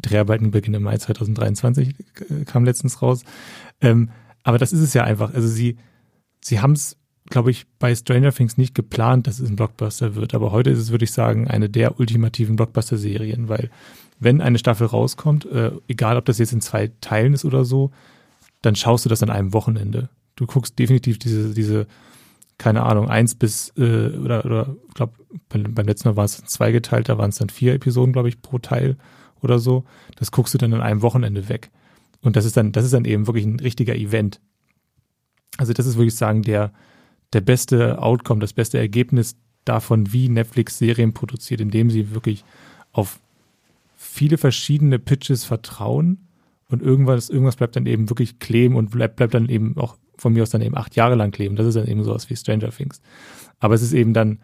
Dreharbeiten beginnen im Mai 2023, äh, kam letztens raus. Ähm, aber das ist es ja einfach. Also sie, sie haben es, glaube ich, bei Stranger Things nicht geplant, dass es ein Blockbuster wird. Aber heute ist es, würde ich sagen, eine der ultimativen Blockbuster-Serien, weil wenn eine Staffel rauskommt, äh, egal ob das jetzt in zwei Teilen ist oder so, dann schaust du das an einem Wochenende. Du guckst definitiv diese, diese, keine Ahnung, eins bis, äh, oder, oder ich glaube, beim, beim letzten Mal war es zweigeteilt, da waren es dann vier Episoden, glaube ich, pro Teil oder so. Das guckst du dann an einem Wochenende weg. Und das ist dann, das ist dann eben wirklich ein richtiger Event. Also das ist wirklich sagen, der, der beste Outcome, das beste Ergebnis davon, wie Netflix Serien produziert, indem sie wirklich auf viele verschiedene Pitches vertrauen und irgendwas, irgendwas bleibt dann eben wirklich kleben und bleibt, bleibt dann eben auch von mir aus dann eben acht Jahre lang kleben. Das ist dann eben sowas wie Stranger Things. Aber es ist eben dann,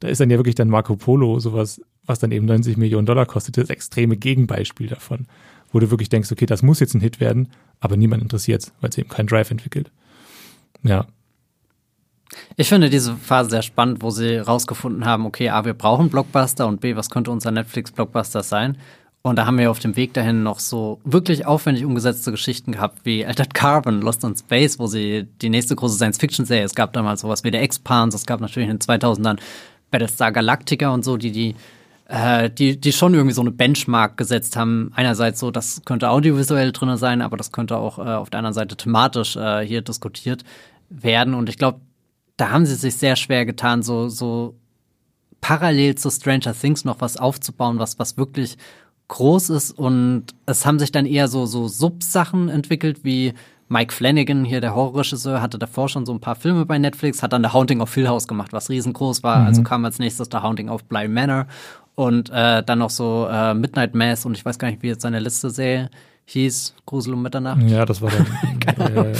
da ist dann ja wirklich dann Marco Polo sowas, was dann eben 90 Millionen Dollar kostet, das extreme Gegenbeispiel davon wo du wirklich denkst, okay, das muss jetzt ein Hit werden, aber niemand interessiert es, weil es eben keinen Drive entwickelt. Ja. Ich finde diese Phase sehr spannend, wo sie rausgefunden haben, okay, A, wir brauchen Blockbuster und B, was könnte unser Netflix-Blockbuster sein? Und da haben wir auf dem Weg dahin noch so wirklich aufwendig umgesetzte Geschichten gehabt, wie Altered Carbon, Lost in Space, wo sie die nächste große Science-Fiction-Serie, es gab damals sowas wie der Expans, es gab natürlich in den 2000ern Battlestar Galactica und so, die die äh, die, die schon irgendwie so eine Benchmark gesetzt haben. Einerseits so, das könnte audiovisuell drin sein, aber das könnte auch äh, auf der anderen Seite thematisch äh, hier diskutiert werden. Und ich glaube, da haben sie sich sehr schwer getan, so, so parallel zu Stranger Things noch was aufzubauen, was, was wirklich groß ist. Und es haben sich dann eher so, so Subsachen entwickelt, wie Mike Flanagan, hier der Horrorregisseur, hatte davor schon so ein paar Filme bei Netflix, hat dann The Haunting of Hill House gemacht, was riesengroß war. Mhm. Also kam als nächstes The Haunting of Bly Manor und äh, dann noch so äh, Midnight Mass und ich weiß gar nicht, wie jetzt seine letzte Serie hieß, Grusel um Mitternacht. Ja, das war dann. (laughs) äh,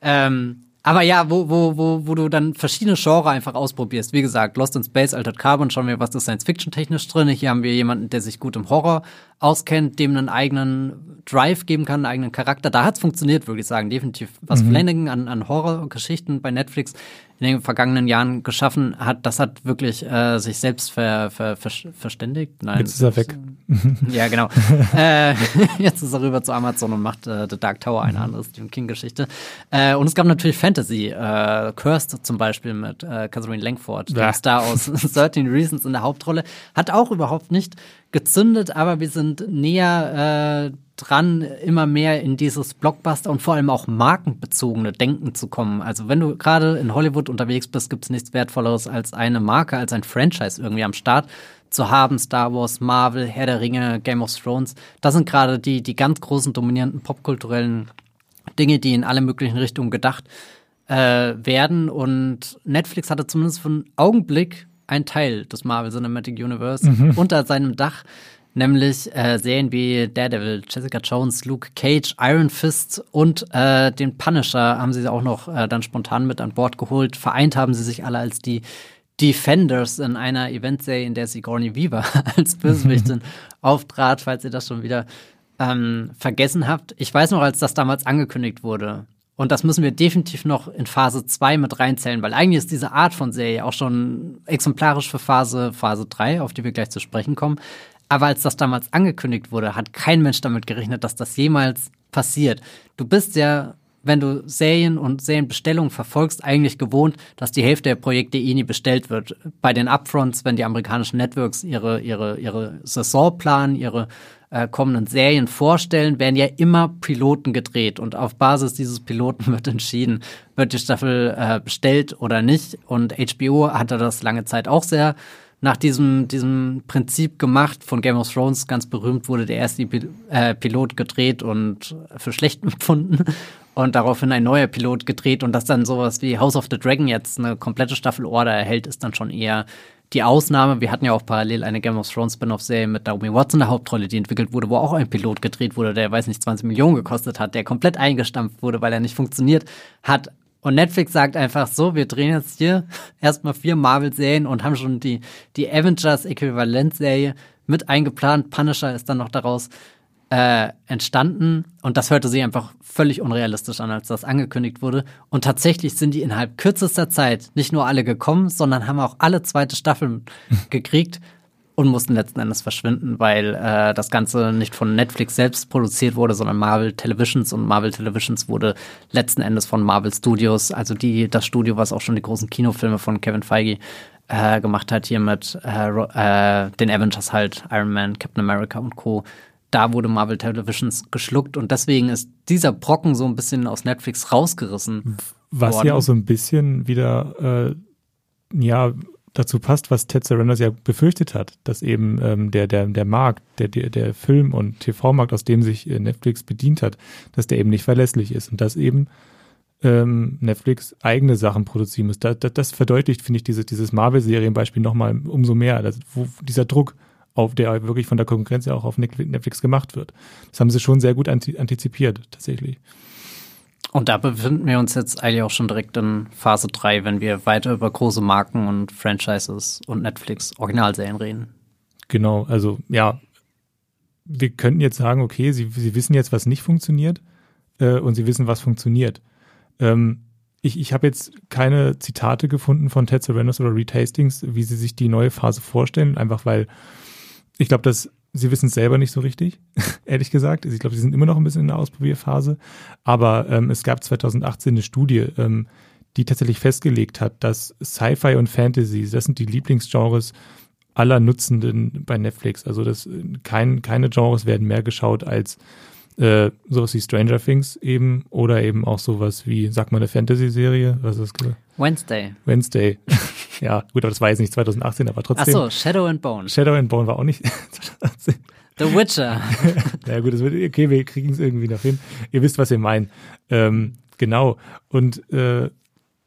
ähm, aber ja, wo, wo, wo, wo du dann verschiedene Genre einfach ausprobierst. Wie gesagt, Lost in Space, Altered Carbon, schauen wir, was ist Science-Fiction-technisch drin. Hier haben wir jemanden, der sich gut im Horror auskennt, dem einen eigenen Drive geben kann, einen eigenen Charakter. Da hat's funktioniert, würde ich sagen. Definitiv. Was mhm. Flanagan an, an Horrorgeschichten bei Netflix in den vergangenen Jahren geschaffen hat, das hat wirklich äh, sich selbst ver, ver, ver, verständigt. Nein. Jetzt ist er weg. (laughs) ja, genau. äh, (laughs) jetzt ist er rüber zu Amazon und macht äh, The Dark Tower, eine mhm. andere Stephen King-Geschichte. Äh, und es gab natürlich Fantasy. Äh, Cursed zum Beispiel mit äh, Catherine Langford, ja. dem Star aus (laughs) 13 Reasons in der Hauptrolle. Hat auch überhaupt nicht gezündet, aber wir sind näher äh, dran, immer mehr in dieses Blockbuster und vor allem auch markenbezogene Denken zu kommen. Also wenn du gerade in Hollywood unterwegs bist, gibt es nichts Wertvolleres als eine Marke, als ein Franchise irgendwie am Start zu haben. Star Wars, Marvel, Herr der Ringe, Game of Thrones. Das sind gerade die, die ganz großen, dominierenden popkulturellen Dinge, die in alle möglichen Richtungen gedacht äh, werden. Und Netflix hatte zumindest für einen Augenblick ein Teil des Marvel Cinematic Universe mhm. unter seinem Dach nämlich äh, Serien wie Daredevil, Jessica Jones, Luke Cage, Iron Fist und äh, den Punisher haben sie auch noch äh, dann spontan mit an Bord geholt. Vereint haben sie sich alle als die Defenders in einer Eventserie, in der Sigourney Weaver (laughs) als Bösewichtin (laughs) auftrat, falls ihr das schon wieder ähm, vergessen habt. Ich weiß noch, als das damals angekündigt wurde, und das müssen wir definitiv noch in Phase 2 mit reinzählen, weil eigentlich ist diese Art von Serie auch schon exemplarisch für Phase, Phase 3, auf die wir gleich zu sprechen kommen. Aber als das damals angekündigt wurde, hat kein Mensch damit gerechnet, dass das jemals passiert. Du bist ja, wenn du Serien und Serienbestellungen verfolgst, eigentlich gewohnt, dass die Hälfte der Projekte eh nie bestellt wird. Bei den Upfronts, wenn die amerikanischen Networks ihre, ihre, ihre Saison planen, ihre äh, kommenden Serien vorstellen, werden ja immer Piloten gedreht und auf Basis dieses Piloten (laughs) wird entschieden, wird die Staffel äh, bestellt oder nicht. Und HBO hatte das lange Zeit auch sehr nach diesem, diesem Prinzip gemacht. Von Game of Thrones ganz berühmt wurde der erste äh, Pilot gedreht und für schlecht (laughs) empfunden. Und daraufhin ein neuer Pilot gedreht und dass dann sowas wie House of the Dragon jetzt eine komplette Staffel Order erhält, ist dann schon eher die Ausnahme. Wir hatten ja auch parallel eine Game of Thrones Spin-off-Serie mit Naomi Watson der Hauptrolle, die entwickelt wurde, wo auch ein Pilot gedreht wurde, der, weiß nicht, 20 Millionen gekostet hat, der komplett eingestampft wurde, weil er nicht funktioniert hat. Und Netflix sagt einfach so, wir drehen jetzt hier (laughs) erstmal vier Marvel-Serien und haben schon die, die Avengers-Äquivalent-Serie mit eingeplant. Punisher ist dann noch daraus äh, entstanden und das hörte sich einfach völlig unrealistisch an, als das angekündigt wurde. Und tatsächlich sind die innerhalb kürzester Zeit nicht nur alle gekommen, sondern haben auch alle zweite Staffeln (laughs) gekriegt und mussten letzten Endes verschwinden, weil äh, das Ganze nicht von Netflix selbst produziert wurde, sondern Marvel Televisions und Marvel Televisions wurde letzten Endes von Marvel Studios, also die das Studio, was auch schon die großen Kinofilme von Kevin Feige äh, gemacht hat, hier mit äh, äh, den Avengers halt, Iron Man, Captain America und Co da wurde Marvel Televisions geschluckt und deswegen ist dieser Brocken so ein bisschen aus Netflix rausgerissen. Was worden. ja auch so ein bisschen wieder, äh, ja, dazu passt, was Ted Sarandos ja befürchtet hat, dass eben ähm, der, der, der Markt, der, der, der Film- und TV-Markt, aus dem sich äh, Netflix bedient hat, dass der eben nicht verlässlich ist und dass eben ähm, Netflix eigene Sachen produzieren muss. Da, da, das verdeutlicht, finde ich, diese, dieses Marvel-Serienbeispiel nochmal umso mehr, dass, wo dieser Druck, auf der wirklich von der Konkurrenz ja auch auf Netflix gemacht wird. Das haben sie schon sehr gut antizipiert, tatsächlich. Und da befinden wir uns jetzt eigentlich auch schon direkt in Phase 3, wenn wir weiter über große Marken und Franchises und Netflix Originalserien reden. Genau, also ja, wir könnten jetzt sagen, okay, sie, sie wissen jetzt, was nicht funktioniert äh, und sie wissen, was funktioniert. Ähm, ich ich habe jetzt keine Zitate gefunden von Ted Sarandos oder Reed Hastings, wie sie sich die neue Phase vorstellen, einfach weil ich glaube, dass sie wissen es selber nicht so richtig, (laughs) ehrlich gesagt. Ich glaube, sie sind immer noch ein bisschen in der Ausprobierphase. Aber ähm, es gab 2018 eine Studie, ähm, die tatsächlich festgelegt hat, dass Sci-Fi und Fantasy, das sind die Lieblingsgenres aller Nutzenden bei Netflix. Also das, kein, keine Genres werden mehr geschaut als äh, sowas wie Stranger Things eben oder eben auch sowas wie, sag mal, eine Fantasy-Serie. Was ist das? Wednesday. Wednesday. (laughs) ja, gut, aber das war jetzt nicht 2018, aber trotzdem. Ach so, Shadow and Bone. Shadow and Bone war auch nicht (laughs) 2018. The Witcher. (laughs) ja gut, das wird, okay, wir kriegen es irgendwie noch hin. Ihr wisst, was wir meinen. Ähm, genau. Und äh,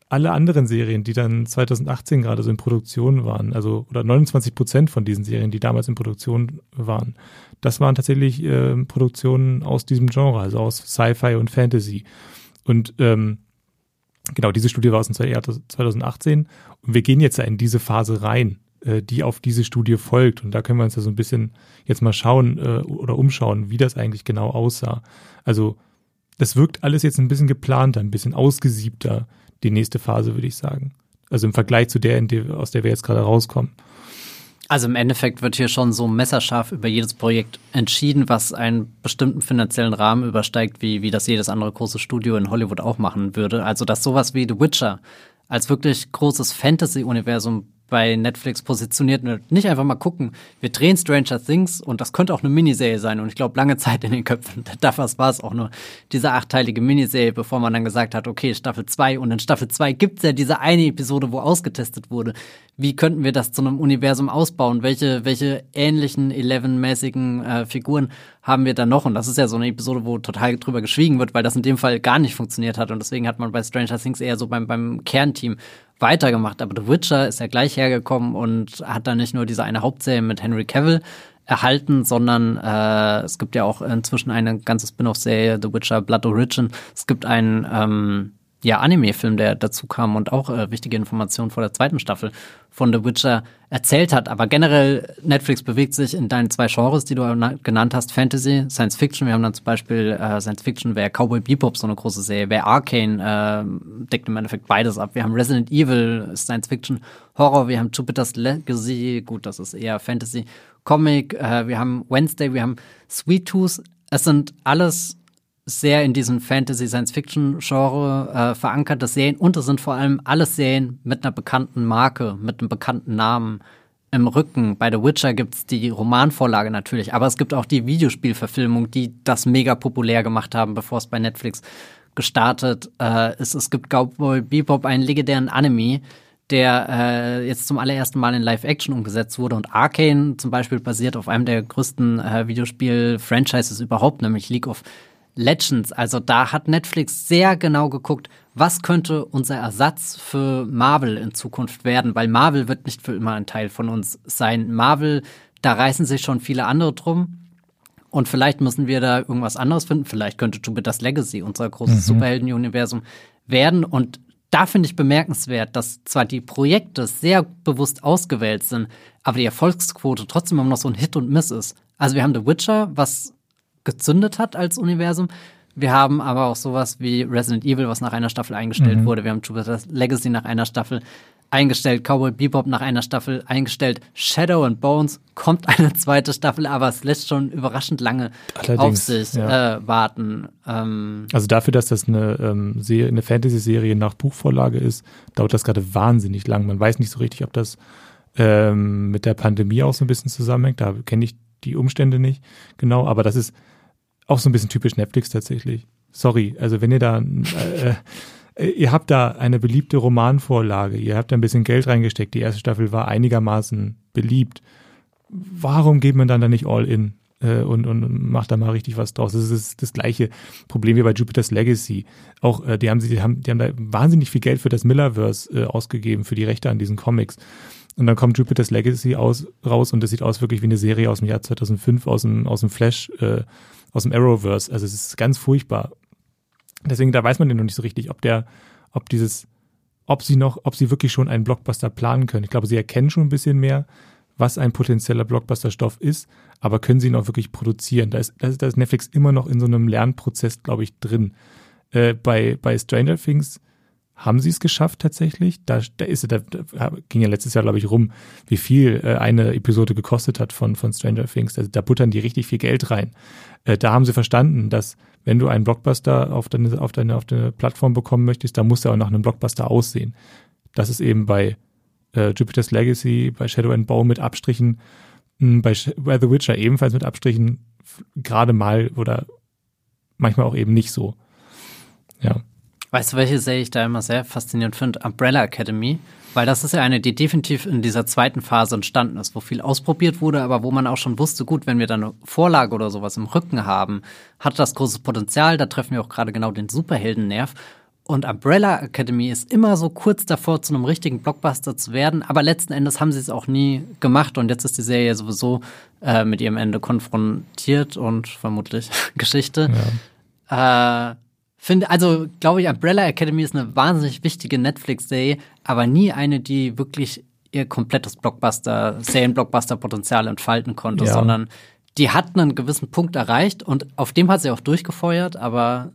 alle anderen Serien, die dann 2018 gerade so in Produktion waren, also oder 29 Prozent von diesen Serien, die damals in Produktion waren, das waren tatsächlich äh, Produktionen aus diesem Genre, also aus Sci-Fi und Fantasy. Und ähm, genau, diese Studie war aus dem Jahr 2018 und wir gehen jetzt in diese Phase rein, äh, die auf diese Studie folgt. Und da können wir uns ja so ein bisschen jetzt mal schauen äh, oder umschauen, wie das eigentlich genau aussah. Also das wirkt alles jetzt ein bisschen geplanter, ein bisschen ausgesiebter, die nächste Phase, würde ich sagen. Also im Vergleich zu der, der aus der wir jetzt gerade rauskommen. Also im Endeffekt wird hier schon so messerscharf über jedes Projekt entschieden, was einen bestimmten finanziellen Rahmen übersteigt, wie, wie das jedes andere große Studio in Hollywood auch machen würde. Also dass sowas wie The Witcher als wirklich großes Fantasy-Universum bei Netflix positioniert und nicht einfach mal gucken, wir drehen Stranger Things und das könnte auch eine Miniserie sein und ich glaube lange Zeit in den Köpfen, dafür war es auch nur diese achteilige Miniserie, bevor man dann gesagt hat, okay, Staffel 2 und in Staffel 2 gibt's ja diese eine Episode, wo ausgetestet wurde. Wie könnten wir das zu einem Universum ausbauen? Welche, welche ähnlichen Eleven-mäßigen äh, Figuren haben wir da noch? Und das ist ja so eine Episode, wo total drüber geschwiegen wird, weil das in dem Fall gar nicht funktioniert hat und deswegen hat man bei Stranger Things eher so beim, beim Kernteam weitergemacht. Aber The Witcher ist ja gleich hergekommen und hat dann nicht nur diese eine Hauptserie mit Henry Cavill erhalten, sondern äh, es gibt ja auch inzwischen eine ganze Spin-off-Serie, The Witcher Blood Origin. Es gibt einen ähm, ja, Anime-Film, der dazu kam und auch äh, wichtige Informationen vor der zweiten Staffel von The Witcher erzählt hat. Aber generell, Netflix bewegt sich in deinen zwei Genres, die du genannt hast, Fantasy, Science Fiction. Wir haben dann zum Beispiel äh, Science Fiction, wäre Cowboy Bebop so eine große Serie, wäre Arcane, äh, deckt im Endeffekt beides ab. Wir haben Resident Evil, Science Fiction, Horror, wir haben Jupiter's Legacy, gut, das ist eher Fantasy, Comic, äh, wir haben Wednesday, wir haben Sweet Tooth. Es sind alles sehr in diesem Fantasy-Science-Fiction-Genre äh, verankerte Serien und es sind vor allem alles Serien mit einer bekannten Marke, mit einem bekannten Namen im Rücken. Bei The Witcher gibt es die Romanvorlage natürlich, aber es gibt auch die Videospielverfilmung, die das mega populär gemacht haben, bevor es bei Netflix gestartet äh, ist. Es gibt Cowboy Bebop, einen legendären Anime, der äh, jetzt zum allerersten Mal in Live-Action umgesetzt wurde. Und Arcane zum Beispiel basiert auf einem der größten äh, Videospiel-Franchises überhaupt, nämlich League of Legends. Also da hat Netflix sehr genau geguckt, was könnte unser Ersatz für Marvel in Zukunft werden, weil Marvel wird nicht für immer ein Teil von uns sein. Marvel, da reißen sich schon viele andere drum. Und vielleicht müssen wir da irgendwas anderes finden. Vielleicht könnte Jupiter's Legacy unser großes mhm. Superhelden-Universum werden. Und da finde ich bemerkenswert, dass zwar die Projekte sehr bewusst ausgewählt sind, aber die Erfolgsquote trotzdem immer noch so ein Hit und Miss ist. Also wir haben The Witcher, was gezündet hat als Universum. Wir haben aber auch sowas wie Resident Evil, was nach einer Staffel eingestellt mhm. wurde. Wir haben Jupiter's Legacy nach einer Staffel eingestellt, Cowboy Bebop nach einer Staffel eingestellt, Shadow and Bones kommt eine zweite Staffel, aber es lässt schon überraschend lange Allerdings, auf sich ja. äh, warten. Ähm also dafür, dass das eine, ähm, eine Fantasy-Serie nach Buchvorlage ist, dauert das gerade wahnsinnig lang. Man weiß nicht so richtig, ob das ähm, mit der Pandemie auch so ein bisschen zusammenhängt. Da kenne ich die Umstände nicht genau, aber das ist auch so ein bisschen typisch Netflix tatsächlich. Sorry, also wenn ihr da äh, äh, ihr habt da eine beliebte Romanvorlage, ihr habt da ein bisschen Geld reingesteckt, die erste Staffel war einigermaßen beliebt. Warum geht man dann da nicht all in äh, und, und macht da mal richtig was draus? Das ist das gleiche Problem wie bei Jupiter's Legacy. Auch äh, die haben die haben, die haben da wahnsinnig viel Geld für das Millerverse äh, ausgegeben, für die Rechte an diesen Comics. Und dann kommt Jupiter's Legacy aus, raus und das sieht aus wirklich wie eine Serie aus dem Jahr 2005 aus dem, aus dem Flash, äh, aus dem Arrowverse. Also es ist ganz furchtbar. Deswegen, da weiß man ja noch nicht so richtig, ob der, ob dieses, ob sie noch, ob sie wirklich schon einen Blockbuster planen können. Ich glaube, sie erkennen schon ein bisschen mehr, was ein potenzieller Blockbuster-Stoff ist, aber können sie ihn auch wirklich produzieren? Da ist, da ist, da ist Netflix immer noch in so einem Lernprozess, glaube ich, drin. Äh, bei, bei Stranger Things haben sie es geschafft tatsächlich. Da, da ist da, da ging ja letztes Jahr, glaube ich, rum, wie viel äh, eine Episode gekostet hat von, von Stranger Things. Da, da buttern die richtig viel Geld rein. Äh, da haben sie verstanden, dass wenn du einen Blockbuster auf deine, auf deine, auf deine Plattform bekommen möchtest, dann muss er auch nach einem Blockbuster aussehen. Das ist eben bei äh, Jupiter's Legacy, bei Shadow and Bow mit Abstrichen, mh, hm, bei, bei The Witcher ebenfalls mit Abstrichen gerade mal oder manchmal auch eben nicht so. Ja. Weißt du, welche Serie ich da immer sehr faszinierend finde? Umbrella Academy. Weil das ist ja eine, die definitiv in dieser zweiten Phase entstanden ist, wo viel ausprobiert wurde, aber wo man auch schon wusste, gut, wenn wir dann eine Vorlage oder sowas im Rücken haben, hat das großes Potenzial. Da treffen wir auch gerade genau den Superheldennerv. Und Umbrella Academy ist immer so kurz davor, zu einem richtigen Blockbuster zu werden, aber letzten Endes haben sie es auch nie gemacht und jetzt ist die Serie sowieso äh, mit ihrem Ende konfrontiert und vermutlich (laughs) Geschichte. Ja. Äh, finde, also glaube ich, Umbrella Academy ist eine wahnsinnig wichtige Netflix-Serie, aber nie eine, die wirklich ihr komplettes Blockbuster, Serien-Blockbuster-Potenzial entfalten konnte, ja. sondern die hat einen gewissen Punkt erreicht und auf dem hat sie auch durchgefeuert, aber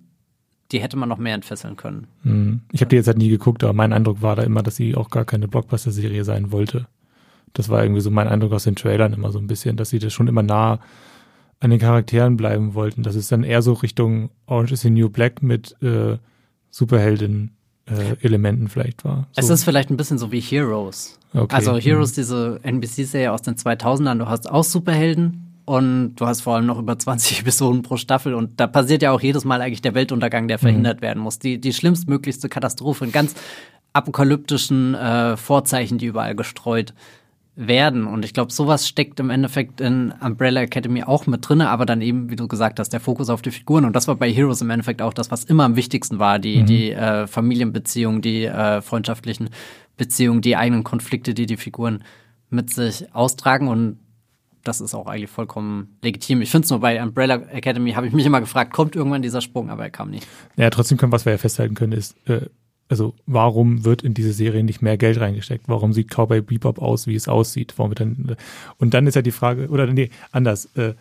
die hätte man noch mehr entfesseln können. Hm. Ich habe die jetzt halt nie geguckt, aber mein Eindruck war da immer, dass sie auch gar keine Blockbuster-Serie sein wollte. Das war irgendwie so mein Eindruck aus den Trailern immer so ein bisschen, dass sie das schon immer nah an den Charakteren bleiben wollten. Das ist dann eher so Richtung Orange is the New Black mit äh, Superhelden. Äh, Elementen vielleicht war. So. Es ist vielleicht ein bisschen so wie Heroes. Okay. Also Heroes, mhm. diese NBC-Serie aus den 2000ern, du hast auch Superhelden und du hast vor allem noch über 20 Episoden pro Staffel und da passiert ja auch jedes Mal eigentlich der Weltuntergang, der verhindert mhm. werden muss. Die, die schlimmstmöglichste Katastrophe in ganz apokalyptischen äh, Vorzeichen, die überall gestreut werden. Und ich glaube, sowas steckt im Endeffekt in Umbrella Academy auch mit drinne, aber dann eben, wie du gesagt hast, der Fokus auf die Figuren. Und das war bei Heroes im Endeffekt auch das, was immer am wichtigsten war, die, mhm. die äh, Familienbeziehungen, die äh, freundschaftlichen Beziehungen, die eigenen Konflikte, die die Figuren mit sich austragen. Und das ist auch eigentlich vollkommen legitim. Ich finde es nur bei Umbrella Academy, habe ich mich immer gefragt, kommt irgendwann dieser Sprung, aber er kam nicht. Ja, trotzdem können, was wir ja festhalten können, ist, äh, also warum wird in diese Serie nicht mehr Geld reingesteckt? Warum sieht Cowboy Bebop aus, wie es aussieht? Warum wird dann, und dann ist ja die Frage, oder nee, anders, äh,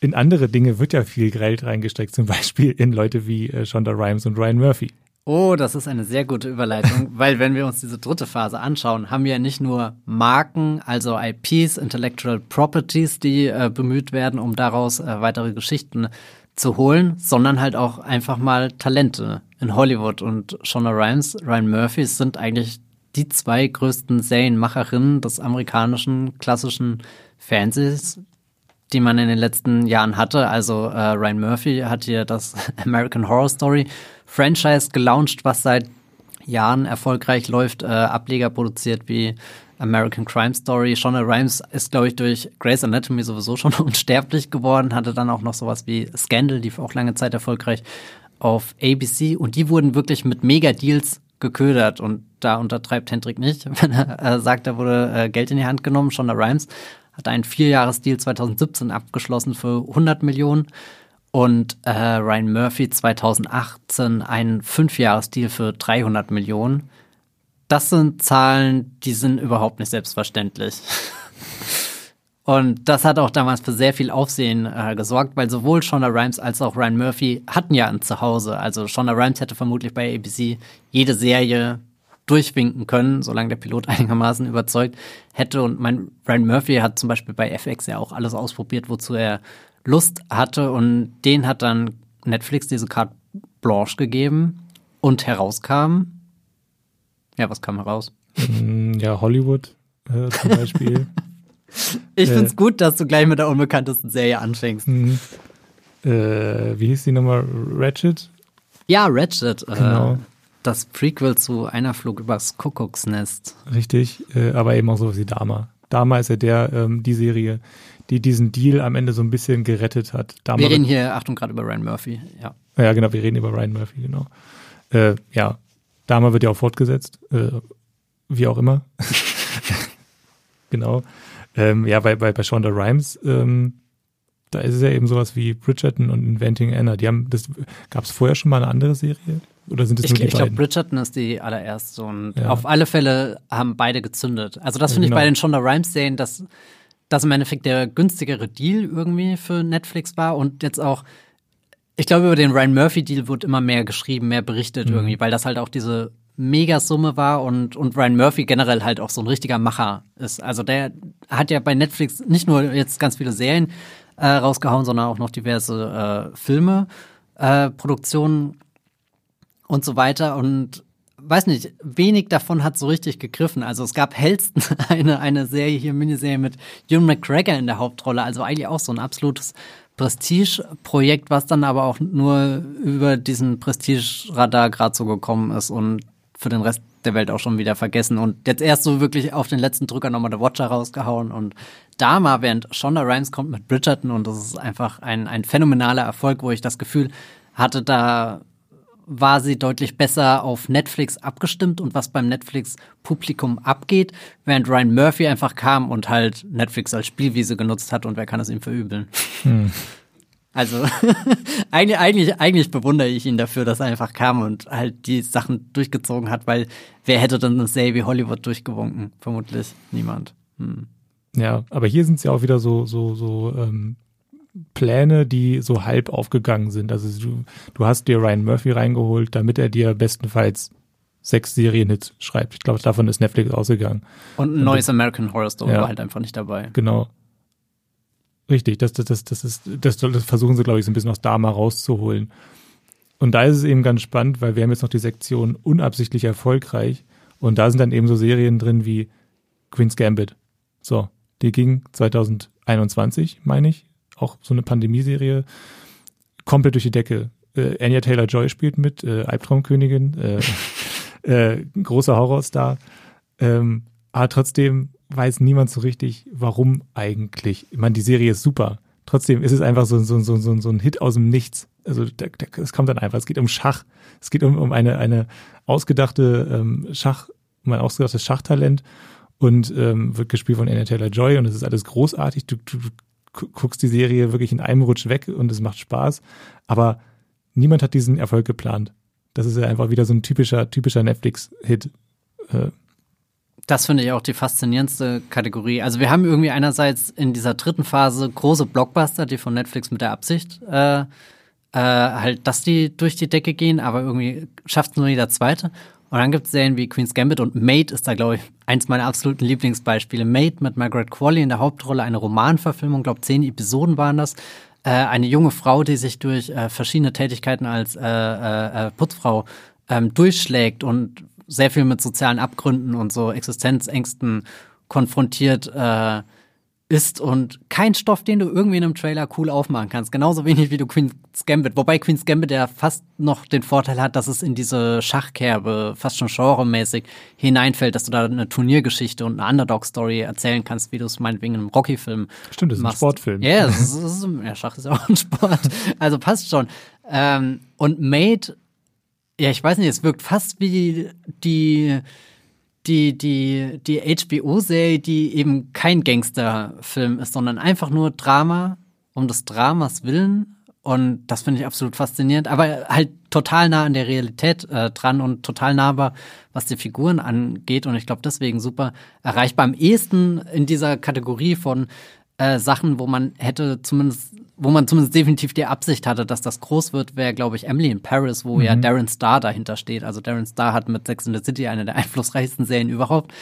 in andere Dinge wird ja viel Geld reingesteckt, zum (laughs) Beispiel in Leute wie äh, Shonda Rhimes und Ryan Murphy. Oh, das ist eine sehr gute Überleitung, (laughs) weil wenn wir uns diese dritte Phase anschauen, haben wir ja nicht nur Marken, also IPs, Intellectual Properties, die äh, bemüht werden, um daraus äh, weitere Geschichten zu holen, sondern halt auch einfach mal Talente in Hollywood. Und Shonda Rhimes, Ryan Murphy sind eigentlich die zwei größten Serienmacherinnen des amerikanischen klassischen Fernsehs, die man in den letzten Jahren hatte. Also äh, Ryan Murphy hat hier das (laughs) American Horror Story Franchise gelauncht, was seit Jahren erfolgreich läuft, äh, Ableger produziert wie American Crime Story. Shonda Rhimes ist, glaube ich, durch Grey's Anatomy sowieso schon (laughs) unsterblich geworden, hatte dann auch noch sowas wie Scandal, die auch lange Zeit erfolgreich auf ABC und die wurden wirklich mit Mega-Deals geködert und da untertreibt Hendrik nicht, (laughs) wenn er äh, sagt, da wurde äh, Geld in die Hand genommen. Shonda Rhimes hat einen Vierjahresdeal 2017 abgeschlossen für 100 Millionen und äh, Ryan Murphy 2018 einen Fünfjahresdeal für 300 Millionen. Das sind Zahlen, die sind überhaupt nicht selbstverständlich. (laughs) Und das hat auch damals für sehr viel Aufsehen äh, gesorgt, weil sowohl Shonda Rhimes als auch Ryan Murphy hatten ja ein Zuhause. Also Shonda Rhimes hätte vermutlich bei ABC jede Serie durchwinken können, solange der Pilot (laughs) einigermaßen überzeugt hätte. Und mein Ryan Murphy hat zum Beispiel bei FX ja auch alles ausprobiert, wozu er Lust hatte. Und den hat dann Netflix diese Carte Blanche gegeben und herauskam. Ja, was kam heraus? Mm, ja, Hollywood äh, zum Beispiel. (laughs) ich äh, find's gut, dass du gleich mit der unbekanntesten Serie anfängst. Mhm. Äh, wie hieß die nochmal? Ratchet? Ja, Ratchet. Äh, genau. das Prequel zu Einer Flug übers Kuckucksnest. Richtig, äh, aber eben auch sowas wie Dama. Dama ist ja der, ähm, die Serie, die diesen Deal am Ende so ein bisschen gerettet hat. Dama wir reden hier, Achtung, gerade über Ryan Murphy, ja. Ja, genau, wir reden über Ryan Murphy, genau. Äh, ja, Dama wird ja auch fortgesetzt, äh, wie auch immer. (laughs) genau. Ähm, ja, bei, bei, bei Shonda Rhimes, ähm, da ist es ja eben sowas wie Bridgerton und Inventing Anna. Die haben, das gab es vorher schon mal eine andere Serie? Oder sind es nur die Ich glaube, Bridgerton ist die allererste und ja. auf alle Fälle haben beide gezündet. Also das ja, finde genau. ich bei den Shonda Rhimes Serien, dass das im Endeffekt der günstigere Deal irgendwie für Netflix war und jetzt auch ich glaube, über den Ryan Murphy Deal wird immer mehr geschrieben, mehr berichtet mhm. irgendwie, weil das halt auch diese Megasumme war und, und Ryan Murphy generell halt auch so ein richtiger Macher ist. Also der hat ja bei Netflix nicht nur jetzt ganz viele Serien äh, rausgehauen, sondern auch noch diverse äh, Filme, äh, Produktionen und so weiter. Und weiß nicht, wenig davon hat so richtig gegriffen. Also es gab Hellsten (laughs) eine, eine Serie hier, Miniserie mit Ewan McGregor in der Hauptrolle, also eigentlich auch so ein absolutes Prestige-Projekt, was dann aber auch nur über diesen Prestige-Radar gerade so gekommen ist und für den Rest der Welt auch schon wieder vergessen und jetzt erst so wirklich auf den letzten Drücker nochmal der Watcher rausgehauen und da mal, während Shonda Rhimes kommt mit Bridgerton und das ist einfach ein, ein phänomenaler Erfolg, wo ich das Gefühl hatte, da war sie deutlich besser auf Netflix abgestimmt und was beim Netflix-Publikum abgeht, während Ryan Murphy einfach kam und halt Netflix als Spielwiese genutzt hat und wer kann es ihm verübeln. Hm. Also (laughs) eigentlich, eigentlich, eigentlich bewundere ich ihn dafür, dass er einfach kam und halt die Sachen durchgezogen hat, weil wer hätte dann eine Serie wie Hollywood durchgewunken? Vermutlich niemand. Hm. Ja, aber hier sind es ja auch wieder so, so, so ähm, Pläne, die so halb aufgegangen sind. Also du, du hast dir Ryan Murphy reingeholt, damit er dir bestenfalls sechs Serienhits schreibt. Ich glaube, davon ist Netflix ausgegangen. Und ein neues American Horror Story ja. war halt einfach nicht dabei. Genau. Richtig, das, das, das, das, ist, das, das versuchen sie, glaube ich, so ein bisschen aus Dama rauszuholen. Und da ist es eben ganz spannend, weil wir haben jetzt noch die Sektion unabsichtlich erfolgreich. Und da sind dann eben so Serien drin wie Queen's Gambit. So, die ging 2021, meine ich, auch so eine Pandemieserie, komplett durch die Decke. Äh, Anya Taylor-Joy spielt mit, äh, Albtraumkönigin, äh, (laughs) äh, großer Horrorstar. Ähm, aber trotzdem weiß niemand so richtig, warum eigentlich. Ich meine, die Serie ist super. Trotzdem ist es einfach so, so, so, so, so ein Hit aus dem Nichts. Also es kommt dann einfach. Es geht um Schach. Es geht um, um eine, eine ausgedachte ähm, Schach, um ein ausgedachtes Schachtalent und ähm, wird gespielt von Anna Taylor Joy und es ist alles großartig. Du, du, guckst die Serie wirklich in einem Rutsch weg und es macht Spaß. Aber niemand hat diesen Erfolg geplant. Das ist ja einfach wieder so ein typischer, typischer Netflix-Hit. Äh, das finde ich auch die faszinierendste Kategorie. Also wir haben irgendwie einerseits in dieser dritten Phase große Blockbuster, die von Netflix mit der Absicht äh, äh, halt, dass die durch die Decke gehen, aber irgendwie schafft es nur jeder zweite. Und dann gibt es Serien wie Queen's Gambit und Mate ist da, glaube ich, eins meiner absoluten Lieblingsbeispiele. Mate mit Margaret Qualley in der Hauptrolle, eine Romanverfilmung, glaube zehn Episoden waren das. Äh, eine junge Frau, die sich durch äh, verschiedene Tätigkeiten als äh, äh, äh Putzfrau ähm, durchschlägt und sehr viel mit sozialen Abgründen und so Existenzängsten konfrontiert äh, ist und kein Stoff, den du irgendwie in einem Trailer cool aufmachen kannst. Genauso wenig wie du Queen's Gambit. Wobei Queen's Gambit ja fast noch den Vorteil hat, dass es in diese Schachkerbe fast schon genremäßig hineinfällt, dass du da eine Turniergeschichte und eine Underdog-Story erzählen kannst, wie du es meinetwegen in einem Rocky-Film Stimmt, das ist machst. ein Sportfilm. Das ist, ja, Schach ist ja auch ein Sport. Also passt schon. Ähm, und Made, ja, ich weiß nicht, es wirkt fast wie die die, die, die HBO-Serie, die eben kein Gangsterfilm ist, sondern einfach nur Drama um des Dramas willen. Und das finde ich absolut faszinierend, aber halt total nah an der Realität äh, dran und total nahbar, was die Figuren angeht. Und ich glaube, deswegen super erreichbar. Am ehesten in dieser Kategorie von äh, Sachen, wo man hätte zumindest, wo man zumindest definitiv die Absicht hatte, dass das groß wird, wäre, glaube ich, Emily in Paris, wo mhm. ja Darren Star dahinter steht. Also Darren Star hat mit Sex in the City eine der (laughs) einflussreichsten Serien überhaupt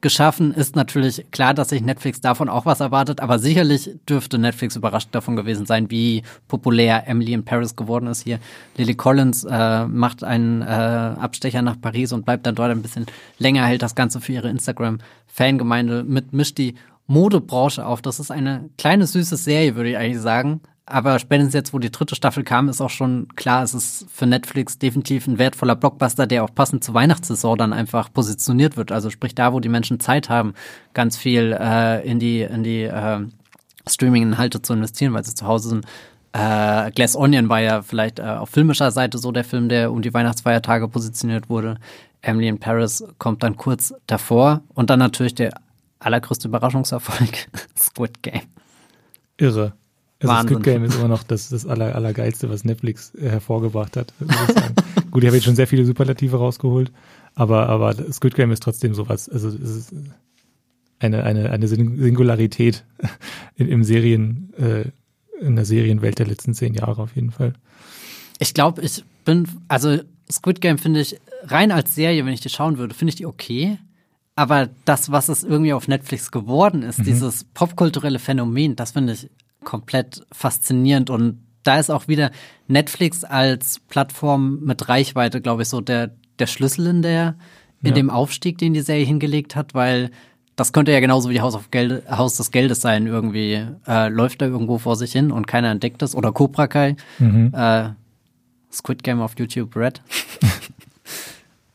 geschaffen. Ist natürlich klar, dass sich Netflix davon auch was erwartet, aber sicherlich dürfte Netflix überrascht davon gewesen sein, wie populär Emily in Paris geworden ist hier. Lily Collins äh, macht einen äh, Abstecher nach Paris und bleibt dann dort ein bisschen länger, hält das Ganze für ihre Instagram-Fangemeinde mit, mischt die Modebranche auf. Das ist eine kleine süße Serie, würde ich eigentlich sagen. Aber spätestens jetzt, wo die dritte Staffel kam, ist auch schon klar, es ist für Netflix definitiv ein wertvoller Blockbuster, der auch passend zur Weihnachtssaison dann einfach positioniert wird. Also sprich da, wo die Menschen Zeit haben, ganz viel äh, in die, in die äh, Streaming-Inhalte zu investieren, weil sie zu Hause sind. Äh, Glass Onion war ja vielleicht äh, auf filmischer Seite so der Film, der um die Weihnachtsfeiertage positioniert wurde. Emily in Paris kommt dann kurz davor und dann natürlich der allergrößte Überraschungserfolg, (laughs) Squid Game. Irre. Also Wahnsinn. Squid Game ist immer noch das, das aller, allergeilste, was Netflix äh, hervorgebracht hat. (laughs) Gut, ich habe jetzt schon sehr viele Superlative rausgeholt, aber, aber Squid Game ist trotzdem sowas. Also es ist eine, eine, eine Singularität (laughs) in, im Serien, äh, in der Serienwelt der letzten zehn Jahre auf jeden Fall. Ich glaube, ich bin, also Squid Game finde ich rein als Serie, wenn ich die schauen würde, finde ich die okay. Aber das, was es irgendwie auf Netflix geworden ist, mhm. dieses popkulturelle Phänomen, das finde ich komplett faszinierend. Und da ist auch wieder Netflix als Plattform mit Reichweite, glaube ich, so der, der Schlüssel in der, in ja. dem Aufstieg, den die Serie hingelegt hat, weil das könnte ja genauso wie Haus, auf Geld, Haus des Geldes sein. Irgendwie äh, läuft da irgendwo vor sich hin und keiner entdeckt es. Oder Cobra Kai. Mhm. Äh, Squid Game auf YouTube Red. (laughs)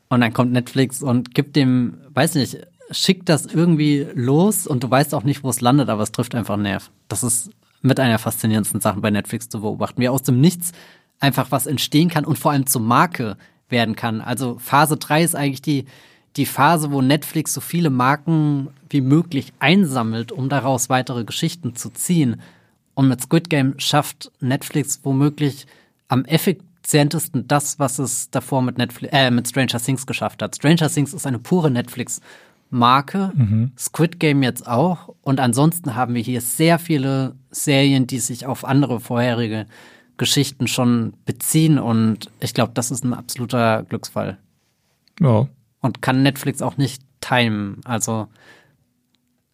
Und dann kommt Netflix und gibt dem, weiß nicht, schickt das irgendwie los und du weißt auch nicht, wo es landet, aber es trifft einfach einen Nerv. Das ist mit einer faszinierendsten Sachen bei Netflix zu beobachten, wie aus dem Nichts einfach was entstehen kann und vor allem zur Marke werden kann. Also Phase 3 ist eigentlich die, die Phase, wo Netflix so viele Marken wie möglich einsammelt, um daraus weitere Geschichten zu ziehen. Und mit Squid Game schafft Netflix womöglich am effizientesten das, was es davor mit Netflix, äh, mit Stranger Things geschafft hat. Stranger Things ist eine pure Netflix-Marke, mhm. Squid Game jetzt auch. Und ansonsten haben wir hier sehr viele Serien, die sich auf andere vorherige Geschichten schon beziehen. Und ich glaube, das ist ein absoluter Glücksfall. Ja. Und kann Netflix auch nicht timen. Also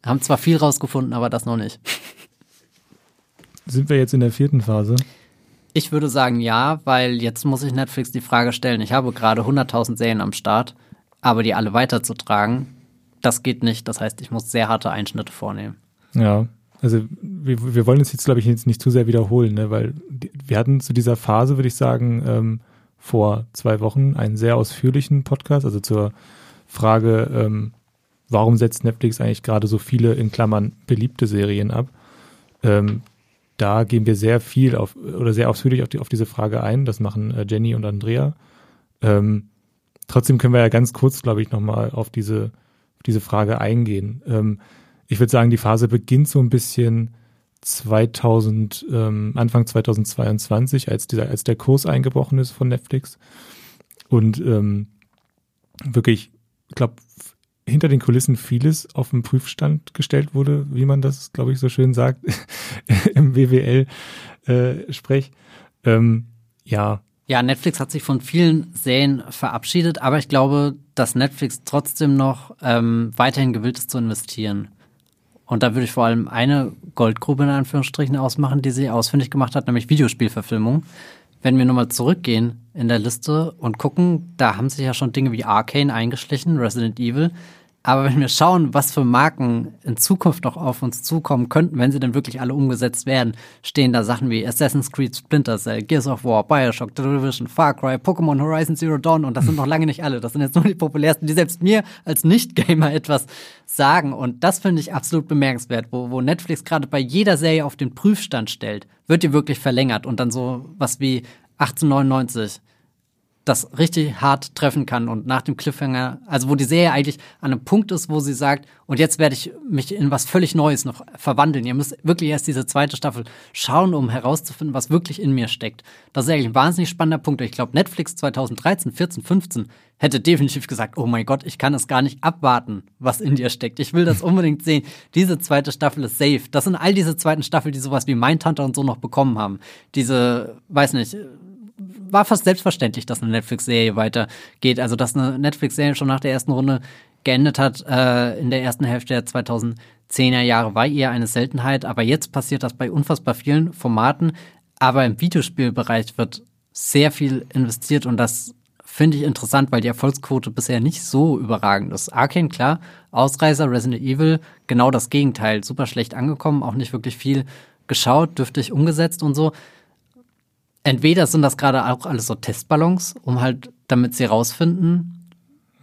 haben zwar viel rausgefunden, aber das noch nicht. Sind wir jetzt in der vierten Phase? Ich würde sagen ja, weil jetzt muss ich Netflix die Frage stellen, ich habe gerade 100.000 Serien am Start, aber die alle weiterzutragen, das geht nicht. Das heißt, ich muss sehr harte Einschnitte vornehmen. Ja, also wir, wir wollen uns jetzt, glaube ich, jetzt nicht zu sehr wiederholen, ne? weil wir hatten zu dieser Phase, würde ich sagen, ähm, vor zwei Wochen einen sehr ausführlichen Podcast, also zur Frage, ähm, warum setzt Netflix eigentlich gerade so viele in Klammern beliebte Serien ab? Ähm, da gehen wir sehr viel auf oder sehr ausführlich auf, die, auf diese Frage ein. Das machen äh, Jenny und Andrea. Ähm, trotzdem können wir ja ganz kurz, glaube ich, nochmal auf diese, diese Frage eingehen. Ähm, ich würde sagen, die Phase beginnt so ein bisschen 2000, ähm, Anfang 2022, als, dieser, als der Kurs eingebrochen ist von Netflix. Und ähm, wirklich, ich glaube, hinter den Kulissen vieles auf den Prüfstand gestellt wurde, wie man das, glaube ich, so schön sagt (laughs) im WWL-Sprech. Äh, ähm, ja. Ja, Netflix hat sich von vielen Serien verabschiedet, aber ich glaube, dass Netflix trotzdem noch ähm, weiterhin gewillt ist zu investieren. Und da würde ich vor allem eine Goldgrube in Anführungsstrichen ausmachen, die sie ausfindig gemacht hat, nämlich Videospielverfilmung. wenn wir nochmal zurückgehen in der Liste und gucken, da haben sich ja schon Dinge wie Arcane eingeschlichen, Resident Evil. Aber wenn wir schauen, was für Marken in Zukunft noch auf uns zukommen könnten, wenn sie denn wirklich alle umgesetzt werden, stehen da Sachen wie Assassin's Creed, Splinter Cell, Gears of War, Bioshock, The Division, Far Cry, Pokémon Horizon Zero Dawn und das sind noch lange nicht alle. Das sind jetzt nur die populärsten, die selbst mir als Nicht-Gamer (laughs) etwas sagen. Und das finde ich absolut bemerkenswert, wo, wo Netflix gerade bei jeder Serie auf den Prüfstand stellt, wird die wirklich verlängert und dann so was wie 1899 das richtig hart treffen kann und nach dem Cliffhanger, also wo die Serie eigentlich an einem Punkt ist, wo sie sagt, und jetzt werde ich mich in was völlig Neues noch verwandeln. Ihr müsst wirklich erst diese zweite Staffel schauen, um herauszufinden, was wirklich in mir steckt. Das ist eigentlich ein wahnsinnig spannender Punkt. Ich glaube, Netflix 2013, 14, 15 hätte definitiv gesagt, oh mein Gott, ich kann es gar nicht abwarten, was in dir steckt. Ich will das (laughs) unbedingt sehen. Diese zweite Staffel ist safe. Das sind all diese zweiten Staffeln, die sowas wie Mindhunter und so noch bekommen haben. Diese, weiß nicht, war fast selbstverständlich, dass eine Netflix-Serie weitergeht. Also, dass eine Netflix-Serie schon nach der ersten Runde geendet hat äh, in der ersten Hälfte der 2010er Jahre, war eher eine Seltenheit. Aber jetzt passiert das bei unfassbar vielen Formaten. Aber im Videospielbereich wird sehr viel investiert und das finde ich interessant, weil die Erfolgsquote bisher nicht so überragend ist. Arcane, klar, Ausreißer, Resident Evil, genau das Gegenteil. Super schlecht angekommen, auch nicht wirklich viel geschaut, dürftig umgesetzt und so entweder sind das gerade auch alles so Testballons, um halt, damit sie rausfinden,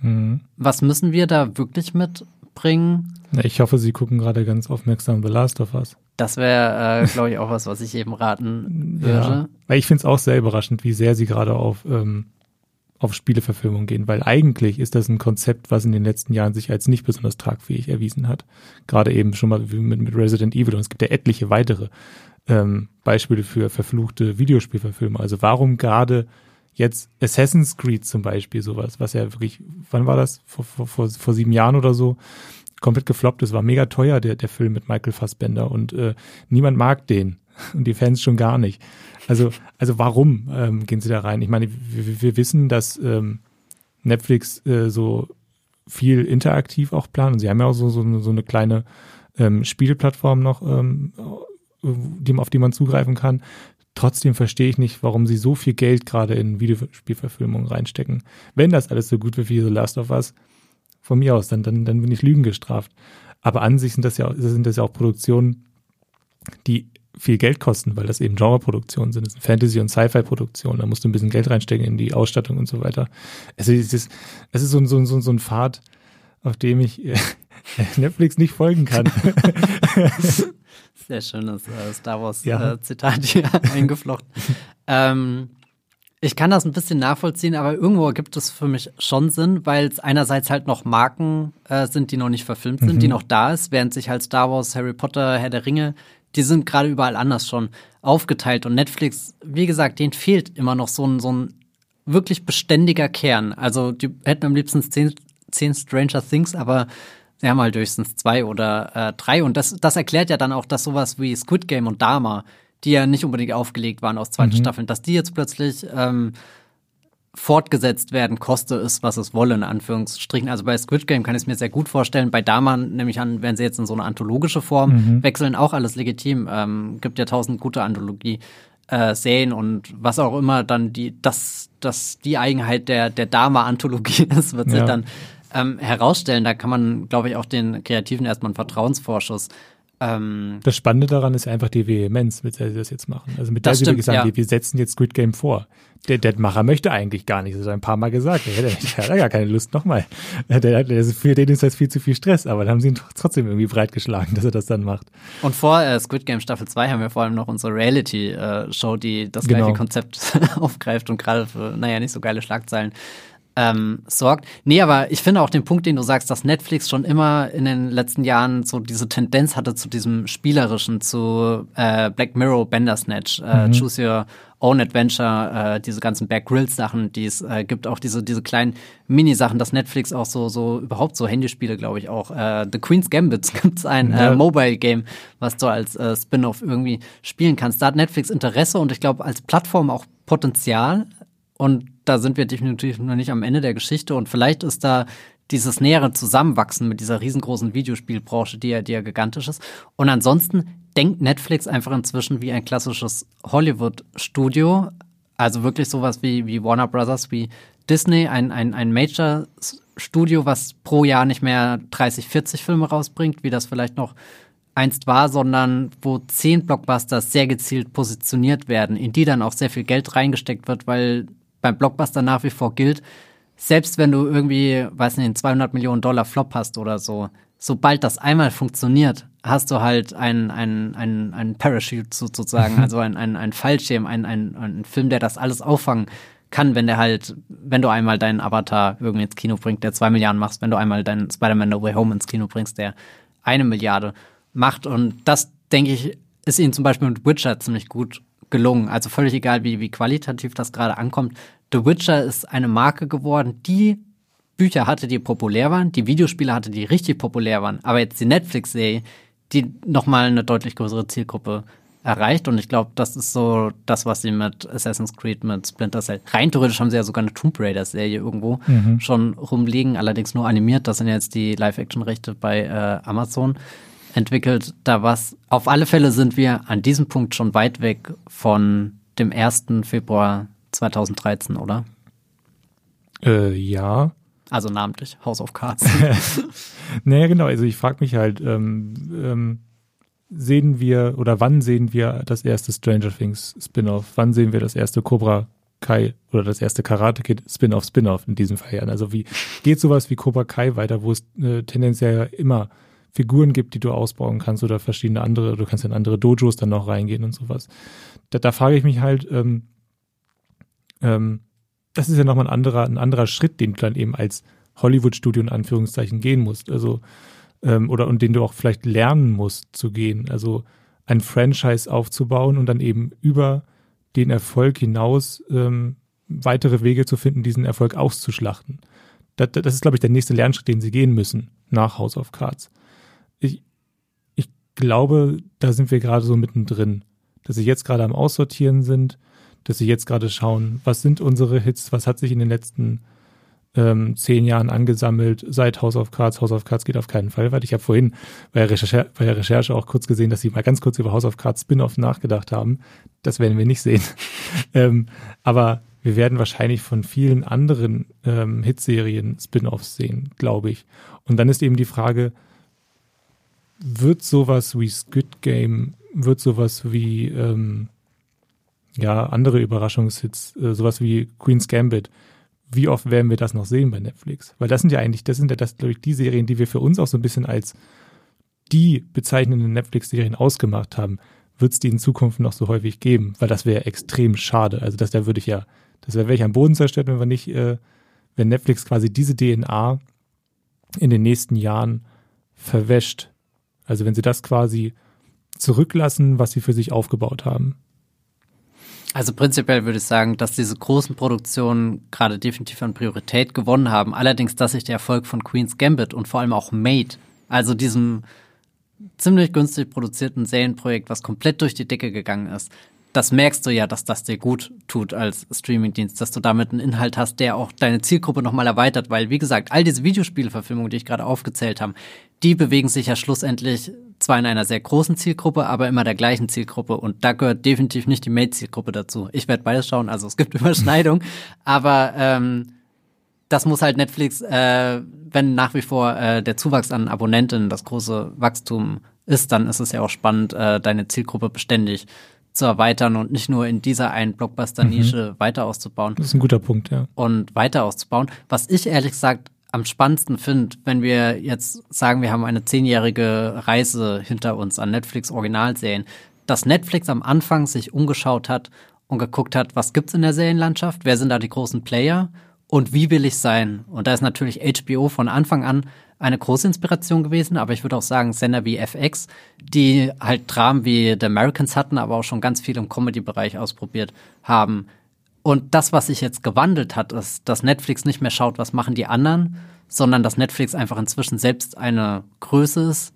mhm. was müssen wir da wirklich mitbringen. Ich hoffe, Sie gucken gerade ganz aufmerksam The Last of Us. Das wäre, äh, glaube ich, auch was, was ich eben raten (laughs) würde. Ja, weil ich finde es auch sehr überraschend, wie sehr Sie gerade auf, ähm, auf Spieleverfilmung gehen, weil eigentlich ist das ein Konzept, was in den letzten Jahren sich als nicht besonders tragfähig erwiesen hat. Gerade eben schon mal mit, mit Resident Evil und es gibt ja etliche weitere ähm, Beispiele für verfluchte Videospielverfilme. Also warum gerade jetzt Assassin's Creed zum Beispiel sowas, was ja wirklich, wann war das? Vor, vor, vor, vor sieben Jahren oder so, komplett gefloppt ist, war mega teuer, der, der Film mit Michael Fassbender und äh, niemand mag den (laughs) und die Fans schon gar nicht. Also, also warum ähm, gehen sie da rein? Ich meine, wir, wir wissen, dass ähm, Netflix äh, so viel interaktiv auch plant und sie haben ja auch so, so, so eine kleine ähm, Spielplattform noch ähm, die, auf die man zugreifen kann. Trotzdem verstehe ich nicht, warum sie so viel Geld gerade in Videospielverfilmungen reinstecken. Wenn das alles so gut wird wie The Last of Us, von mir aus, dann, dann, dann bin ich Lügen gestraft. Aber an sich sind das ja, sind das ja auch Produktionen, die viel Geld kosten, weil das eben Genreproduktionen sind. Das sind Fantasy- und Sci-Fi-Produktionen. Da musst du ein bisschen Geld reinstecken in die Ausstattung und so weiter. Also es ist, es ist so, so, so, so ein Pfad, auf dem ich (laughs) Netflix nicht folgen kann. (laughs) Sehr schönes äh, Star Wars-Zitat ja. äh, hier (laughs) eingeflochten. ähm, ich kann das ein bisschen nachvollziehen, aber irgendwo gibt es für mich schon Sinn, weil es einerseits halt noch Marken äh, sind, die noch nicht verfilmt sind, mhm. die noch da ist, während sich halt Star Wars, Harry Potter, Herr der Ringe, die sind gerade überall anders schon aufgeteilt. Und Netflix, wie gesagt, denen fehlt immer noch so ein, so ein wirklich beständiger Kern. Also die hätten am liebsten zehn, zehn Stranger Things, aber Sie haben halt höchstens zwei oder äh, drei. Und das, das erklärt ja dann auch, dass sowas wie Squid Game und Dharma, die ja nicht unbedingt aufgelegt waren aus zweiten mhm. Staffeln, dass die jetzt plötzlich ähm, fortgesetzt werden, koste es, was es wolle, in Anführungsstrichen. Also bei Squid Game kann ich es mir sehr gut vorstellen. Bei Dharma nehme ich an, wenn sie jetzt in so eine anthologische Form mhm. wechseln, auch alles legitim. Ähm, gibt ja tausend gute Anthologie. Äh, Serien und was auch immer dann die, das, das die Eigenheit der, der Dharma-Anthologie (laughs) ist, wird sich dann ähm, herausstellen. Da kann man, glaube ich, auch den Kreativen erstmal einen Vertrauensvorschuss ähm, das Spannende daran ist einfach die Vehemenz, mit der sie das jetzt machen. Also mit der sie wirklich sagen, ja. wir setzen jetzt Squid Game vor. Der, der Macher möchte eigentlich gar nicht, das hat er ein paar Mal gesagt. Er hätte, er hat gar keine Lust nochmal. Der, der, für den ist das viel zu viel Stress, aber dann haben sie ihn trotzdem irgendwie breitgeschlagen, dass er das dann macht. Und vor äh, Squid Game Staffel 2 haben wir vor allem noch unsere Reality-Show, äh, die das genau. gleiche Konzept (laughs) aufgreift und gerade für, naja, nicht so geile Schlagzeilen ähm, sorgt. Nee, aber ich finde auch den Punkt, den du sagst, dass Netflix schon immer in den letzten Jahren so diese Tendenz hatte zu diesem Spielerischen, zu äh, Black Mirror, Bandersnatch, äh, mhm. Choose Your Own Adventure, äh, diese ganzen Bear Grylls Sachen, die es äh, gibt, auch diese diese kleinen Mini-Sachen, dass Netflix auch so so überhaupt so Handyspiele, glaube ich auch. Äh, The Queen's Gambit (laughs) gibt's ein äh, ja. äh, Mobile Game, was du als äh, Spin-off irgendwie spielen kannst. Da hat Netflix Interesse und ich glaube als Plattform auch Potenzial und da sind wir definitiv noch nicht am Ende der Geschichte. Und vielleicht ist da dieses nähere Zusammenwachsen mit dieser riesengroßen Videospielbranche, die ja, die ja gigantisch ist. Und ansonsten denkt Netflix einfach inzwischen wie ein klassisches Hollywood-Studio. Also wirklich sowas wie, wie Warner Brothers, wie Disney, ein, ein, ein Major-Studio, was pro Jahr nicht mehr 30, 40 Filme rausbringt, wie das vielleicht noch einst war, sondern wo zehn Blockbusters sehr gezielt positioniert werden, in die dann auch sehr viel Geld reingesteckt wird, weil beim Blockbuster nach wie vor gilt, selbst wenn du irgendwie, weiß nicht, einen 200 Millionen Dollar Flop hast oder so, sobald das einmal funktioniert, hast du halt einen ein, ein, ein Parachute sozusagen, (laughs) also ein, ein, ein Fallschirm, ein, ein, ein Film, der das alles auffangen kann, wenn der halt, wenn du einmal deinen Avatar irgendwie ins Kino bringst, der zwei Milliarden machst, wenn du einmal deinen Spider-Man No Way Home ins Kino bringst, der eine Milliarde macht. Und das, denke ich, ist ihnen zum Beispiel mit Witcher ziemlich gut gelungen. Also völlig egal, wie, wie qualitativ das gerade ankommt. The Witcher ist eine Marke geworden, die Bücher hatte, die populär waren, die Videospiele hatte, die richtig populär waren. Aber jetzt die Netflix-Serie, die nochmal eine deutlich größere Zielgruppe erreicht. Und ich glaube, das ist so das, was sie mit Assassin's Creed, mit Splinter Cell. Rein theoretisch haben sie ja sogar eine Tomb Raider-Serie irgendwo mhm. schon rumliegen, allerdings nur animiert. Das sind jetzt die Live-Action-Rechte bei äh, Amazon entwickelt. Da was. Auf alle Fälle sind wir an diesem Punkt schon weit weg von dem 1. Februar 2013, oder? Äh, ja. Also namentlich, House of Cards. (laughs) naja, genau. Also ich frage mich halt, ähm, ähm, sehen wir oder wann sehen wir das erste Stranger Things Spin-off? Wann sehen wir das erste Cobra Kai oder das erste Karate Kid Spin-off Spin-off in diesem Fall? Also wie geht sowas wie Cobra Kai weiter, wo es äh, tendenziell immer Figuren gibt, die du ausbauen kannst oder verschiedene andere, du kannst in andere Dojos dann noch reingehen und sowas. Da, da frage ich mich halt, ähm, ähm, das ist ja nochmal ein anderer, ein anderer Schritt, den du dann eben als Hollywood-Studio in Anführungszeichen gehen musst. Also ähm, oder und den du auch vielleicht lernen musst zu gehen. Also ein Franchise aufzubauen und dann eben über den Erfolg hinaus ähm, weitere Wege zu finden, diesen Erfolg auszuschlachten. Das, das ist, glaube ich, der nächste Lernschritt, den sie gehen müssen nach House of Cards. Glaube, da sind wir gerade so mittendrin, dass sie jetzt gerade am Aussortieren sind, dass sie jetzt gerade schauen, was sind unsere Hits, was hat sich in den letzten ähm, zehn Jahren angesammelt seit House of Cards. House of Cards geht auf keinen Fall weiter. Ich habe vorhin bei der, Recherche, bei der Recherche auch kurz gesehen, dass sie mal ganz kurz über House of Cards Spin-off nachgedacht haben. Das werden wir nicht sehen. (laughs) ähm, aber wir werden wahrscheinlich von vielen anderen ähm, Hitserien Spin-offs sehen, glaube ich. Und dann ist eben die Frage, wird sowas wie Squid Game, wird sowas wie ähm, ja andere Überraschungshits, äh, sowas wie Queen's Gambit, wie oft werden wir das noch sehen bei Netflix? Weil das sind ja eigentlich, das sind ja das, glaube ich, die Serien, die wir für uns auch so ein bisschen als die bezeichnenden Netflix-Serien ausgemacht haben. Wird es die in Zukunft noch so häufig geben? Weil das wäre extrem schade. Also das da würde ich ja, das wäre ich am Boden zerstört, wenn wir nicht, äh, wenn Netflix quasi diese DNA in den nächsten Jahren verwäscht. Also wenn sie das quasi zurücklassen, was sie für sich aufgebaut haben. Also prinzipiell würde ich sagen, dass diese großen Produktionen gerade definitiv an Priorität gewonnen haben. Allerdings, dass sich der Erfolg von Queen's Gambit und vor allem auch Made, also diesem ziemlich günstig produzierten Serienprojekt, was komplett durch die Decke gegangen ist, das merkst du ja, dass das dir gut tut als Streamingdienst, dass du damit einen Inhalt hast, der auch deine Zielgruppe nochmal erweitert, weil, wie gesagt, all diese Videospielverfilmungen, die ich gerade aufgezählt habe, die bewegen sich ja schlussendlich zwar in einer sehr großen Zielgruppe, aber immer der gleichen Zielgruppe und da gehört definitiv nicht die Mate-Zielgruppe dazu. Ich werde beides schauen, also es gibt (laughs) Überschneidung, aber ähm, das muss halt Netflix, äh, wenn nach wie vor äh, der Zuwachs an Abonnenten das große Wachstum ist, dann ist es ja auch spannend, äh, deine Zielgruppe beständig zu erweitern und nicht nur in dieser einen Blockbuster-Nische mhm. weiter auszubauen. Das ist ein guter Punkt, ja. Und weiter auszubauen. Was ich ehrlich gesagt am spannendsten finde, wenn wir jetzt sagen, wir haben eine zehnjährige Reise hinter uns an Netflix Originalserien, dass Netflix am Anfang sich umgeschaut hat und geguckt hat, was gibt's in der Serienlandschaft, wer sind da die großen Player und wie will ich sein? Und da ist natürlich HBO von Anfang an eine große Inspiration gewesen, aber ich würde auch sagen, Sender wie FX, die halt Dramen wie The Americans hatten, aber auch schon ganz viel im Comedy-Bereich ausprobiert haben. Und das, was sich jetzt gewandelt hat, ist, dass Netflix nicht mehr schaut, was machen die anderen, sondern dass Netflix einfach inzwischen selbst eine Größe ist,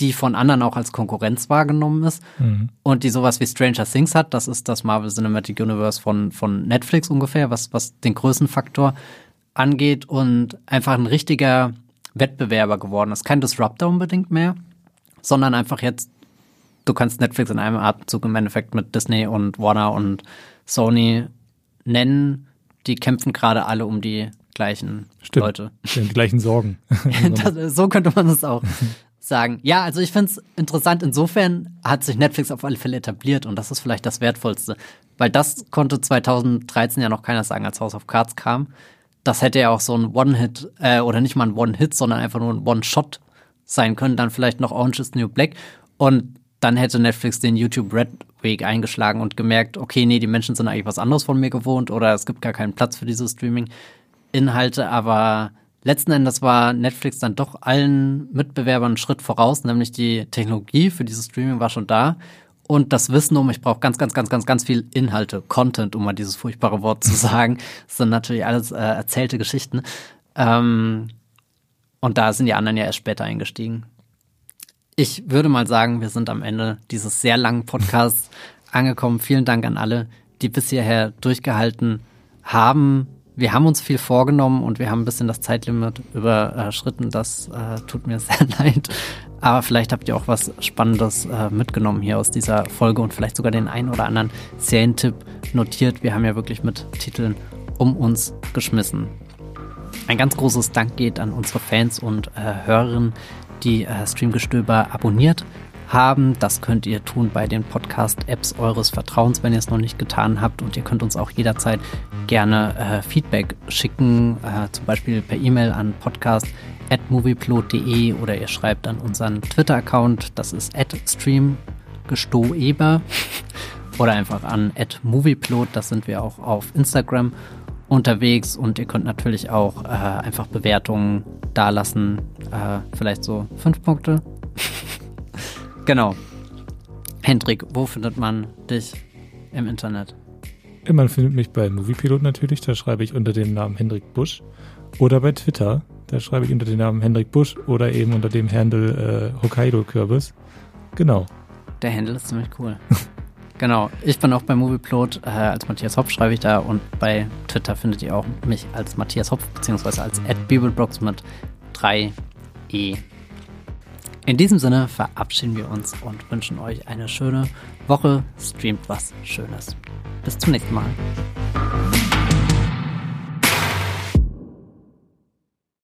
die von anderen auch als Konkurrenz wahrgenommen ist mhm. und die sowas wie Stranger Things hat. Das ist das Marvel Cinematic Universe von, von Netflix ungefähr, was, was den Größenfaktor angeht und einfach ein richtiger Wettbewerber geworden ist. Kein Disruptor unbedingt mehr, sondern einfach jetzt, du kannst Netflix in einem Atemzug im Endeffekt mit Disney und Warner und Sony nennen, die kämpfen gerade alle um die gleichen Stimmt. Leute. Die gleichen Sorgen. (laughs) (laughs) Das, so könnte man es auch (laughs) sagen. Ja, also ich finde es interessant. Insofern hat sich Netflix auf alle Fälle etabliert und das ist vielleicht das Wertvollste. Weil das konnte 2013 ja noch keiner sagen, als House of Cards kam. Das hätte ja auch so ein One-Hit, äh, oder nicht mal ein One-Hit, sondern einfach nur ein One-Shot sein können. Dann vielleicht noch Orange is the New Black. Und dann hätte Netflix den YouTube Red Weg eingeschlagen und gemerkt, okay, nee, die Menschen sind eigentlich was anderes von mir gewohnt oder es gibt gar keinen Platz für diese Streaming-Inhalte. Aber letzten Endes war Netflix dann doch allen Mitbewerbern einen Schritt voraus, nämlich die Technologie für dieses Streaming war schon da. Und das Wissen um, ich brauche ganz, ganz, ganz, ganz, ganz viel Inhalte, Content, um mal dieses furchtbare Wort zu (laughs) sagen. Das sind natürlich alles äh, erzählte Geschichten. Ähm, und da sind die anderen ja erst später eingestiegen. Ich würde mal sagen, wir sind am Ende dieses sehr langen Podcasts angekommen. Vielen Dank an alle, die bis hierher durchgehalten haben. Wir haben uns viel vorgenommen und wir haben ein bisschen das Zeitlimit überschritten. Das äh, tut mir (laughs) sehr leid. Aber vielleicht habt ihr auch was Spannendes äh, mitgenommen hier aus dieser Folge und vielleicht sogar den einen oder anderen Serientipp notiert. Wir haben ja wirklich mit Titeln um uns geschmissen. Ein ganz großes Dank geht an unsere Fans und äh, Hörerinnen, die äh, Streamgestöber abonniert haben. Das könnt ihr tun bei den Podcast-Apps eures Vertrauens, wenn ihr es noch nicht getan habt. Und ihr könnt uns auch jederzeit gerne äh, Feedback schicken, äh, zum Beispiel per E-Mail an podcast.movieplot.de oder ihr schreibt an unseren Twitter-Account, das ist streamgestoeber (laughs) oder einfach an movieplot, das sind wir auch auf Instagram unterwegs und ihr könnt natürlich auch äh, einfach Bewertungen dalassen. Äh, vielleicht so fünf Punkte. (laughs) genau. Hendrik, wo findet man dich im Internet? Man findet mich bei Moviepilot natürlich, da schreibe ich unter dem Namen Hendrik Busch. Oder bei Twitter, da schreibe ich unter dem Namen Hendrik Busch oder eben unter dem Handle äh, Hokkaido Kürbis. Genau. Der Handle ist ziemlich cool. (laughs) Genau, ich bin auch bei Movieplot, äh, als Matthias Hopf schreibe ich da und bei Twitter findet ihr auch mich als Matthias Hopf, beziehungsweise als @bibelbrox mit 3e. In diesem Sinne verabschieden wir uns und wünschen euch eine schöne Woche. Streamt was Schönes. Bis zum nächsten Mal.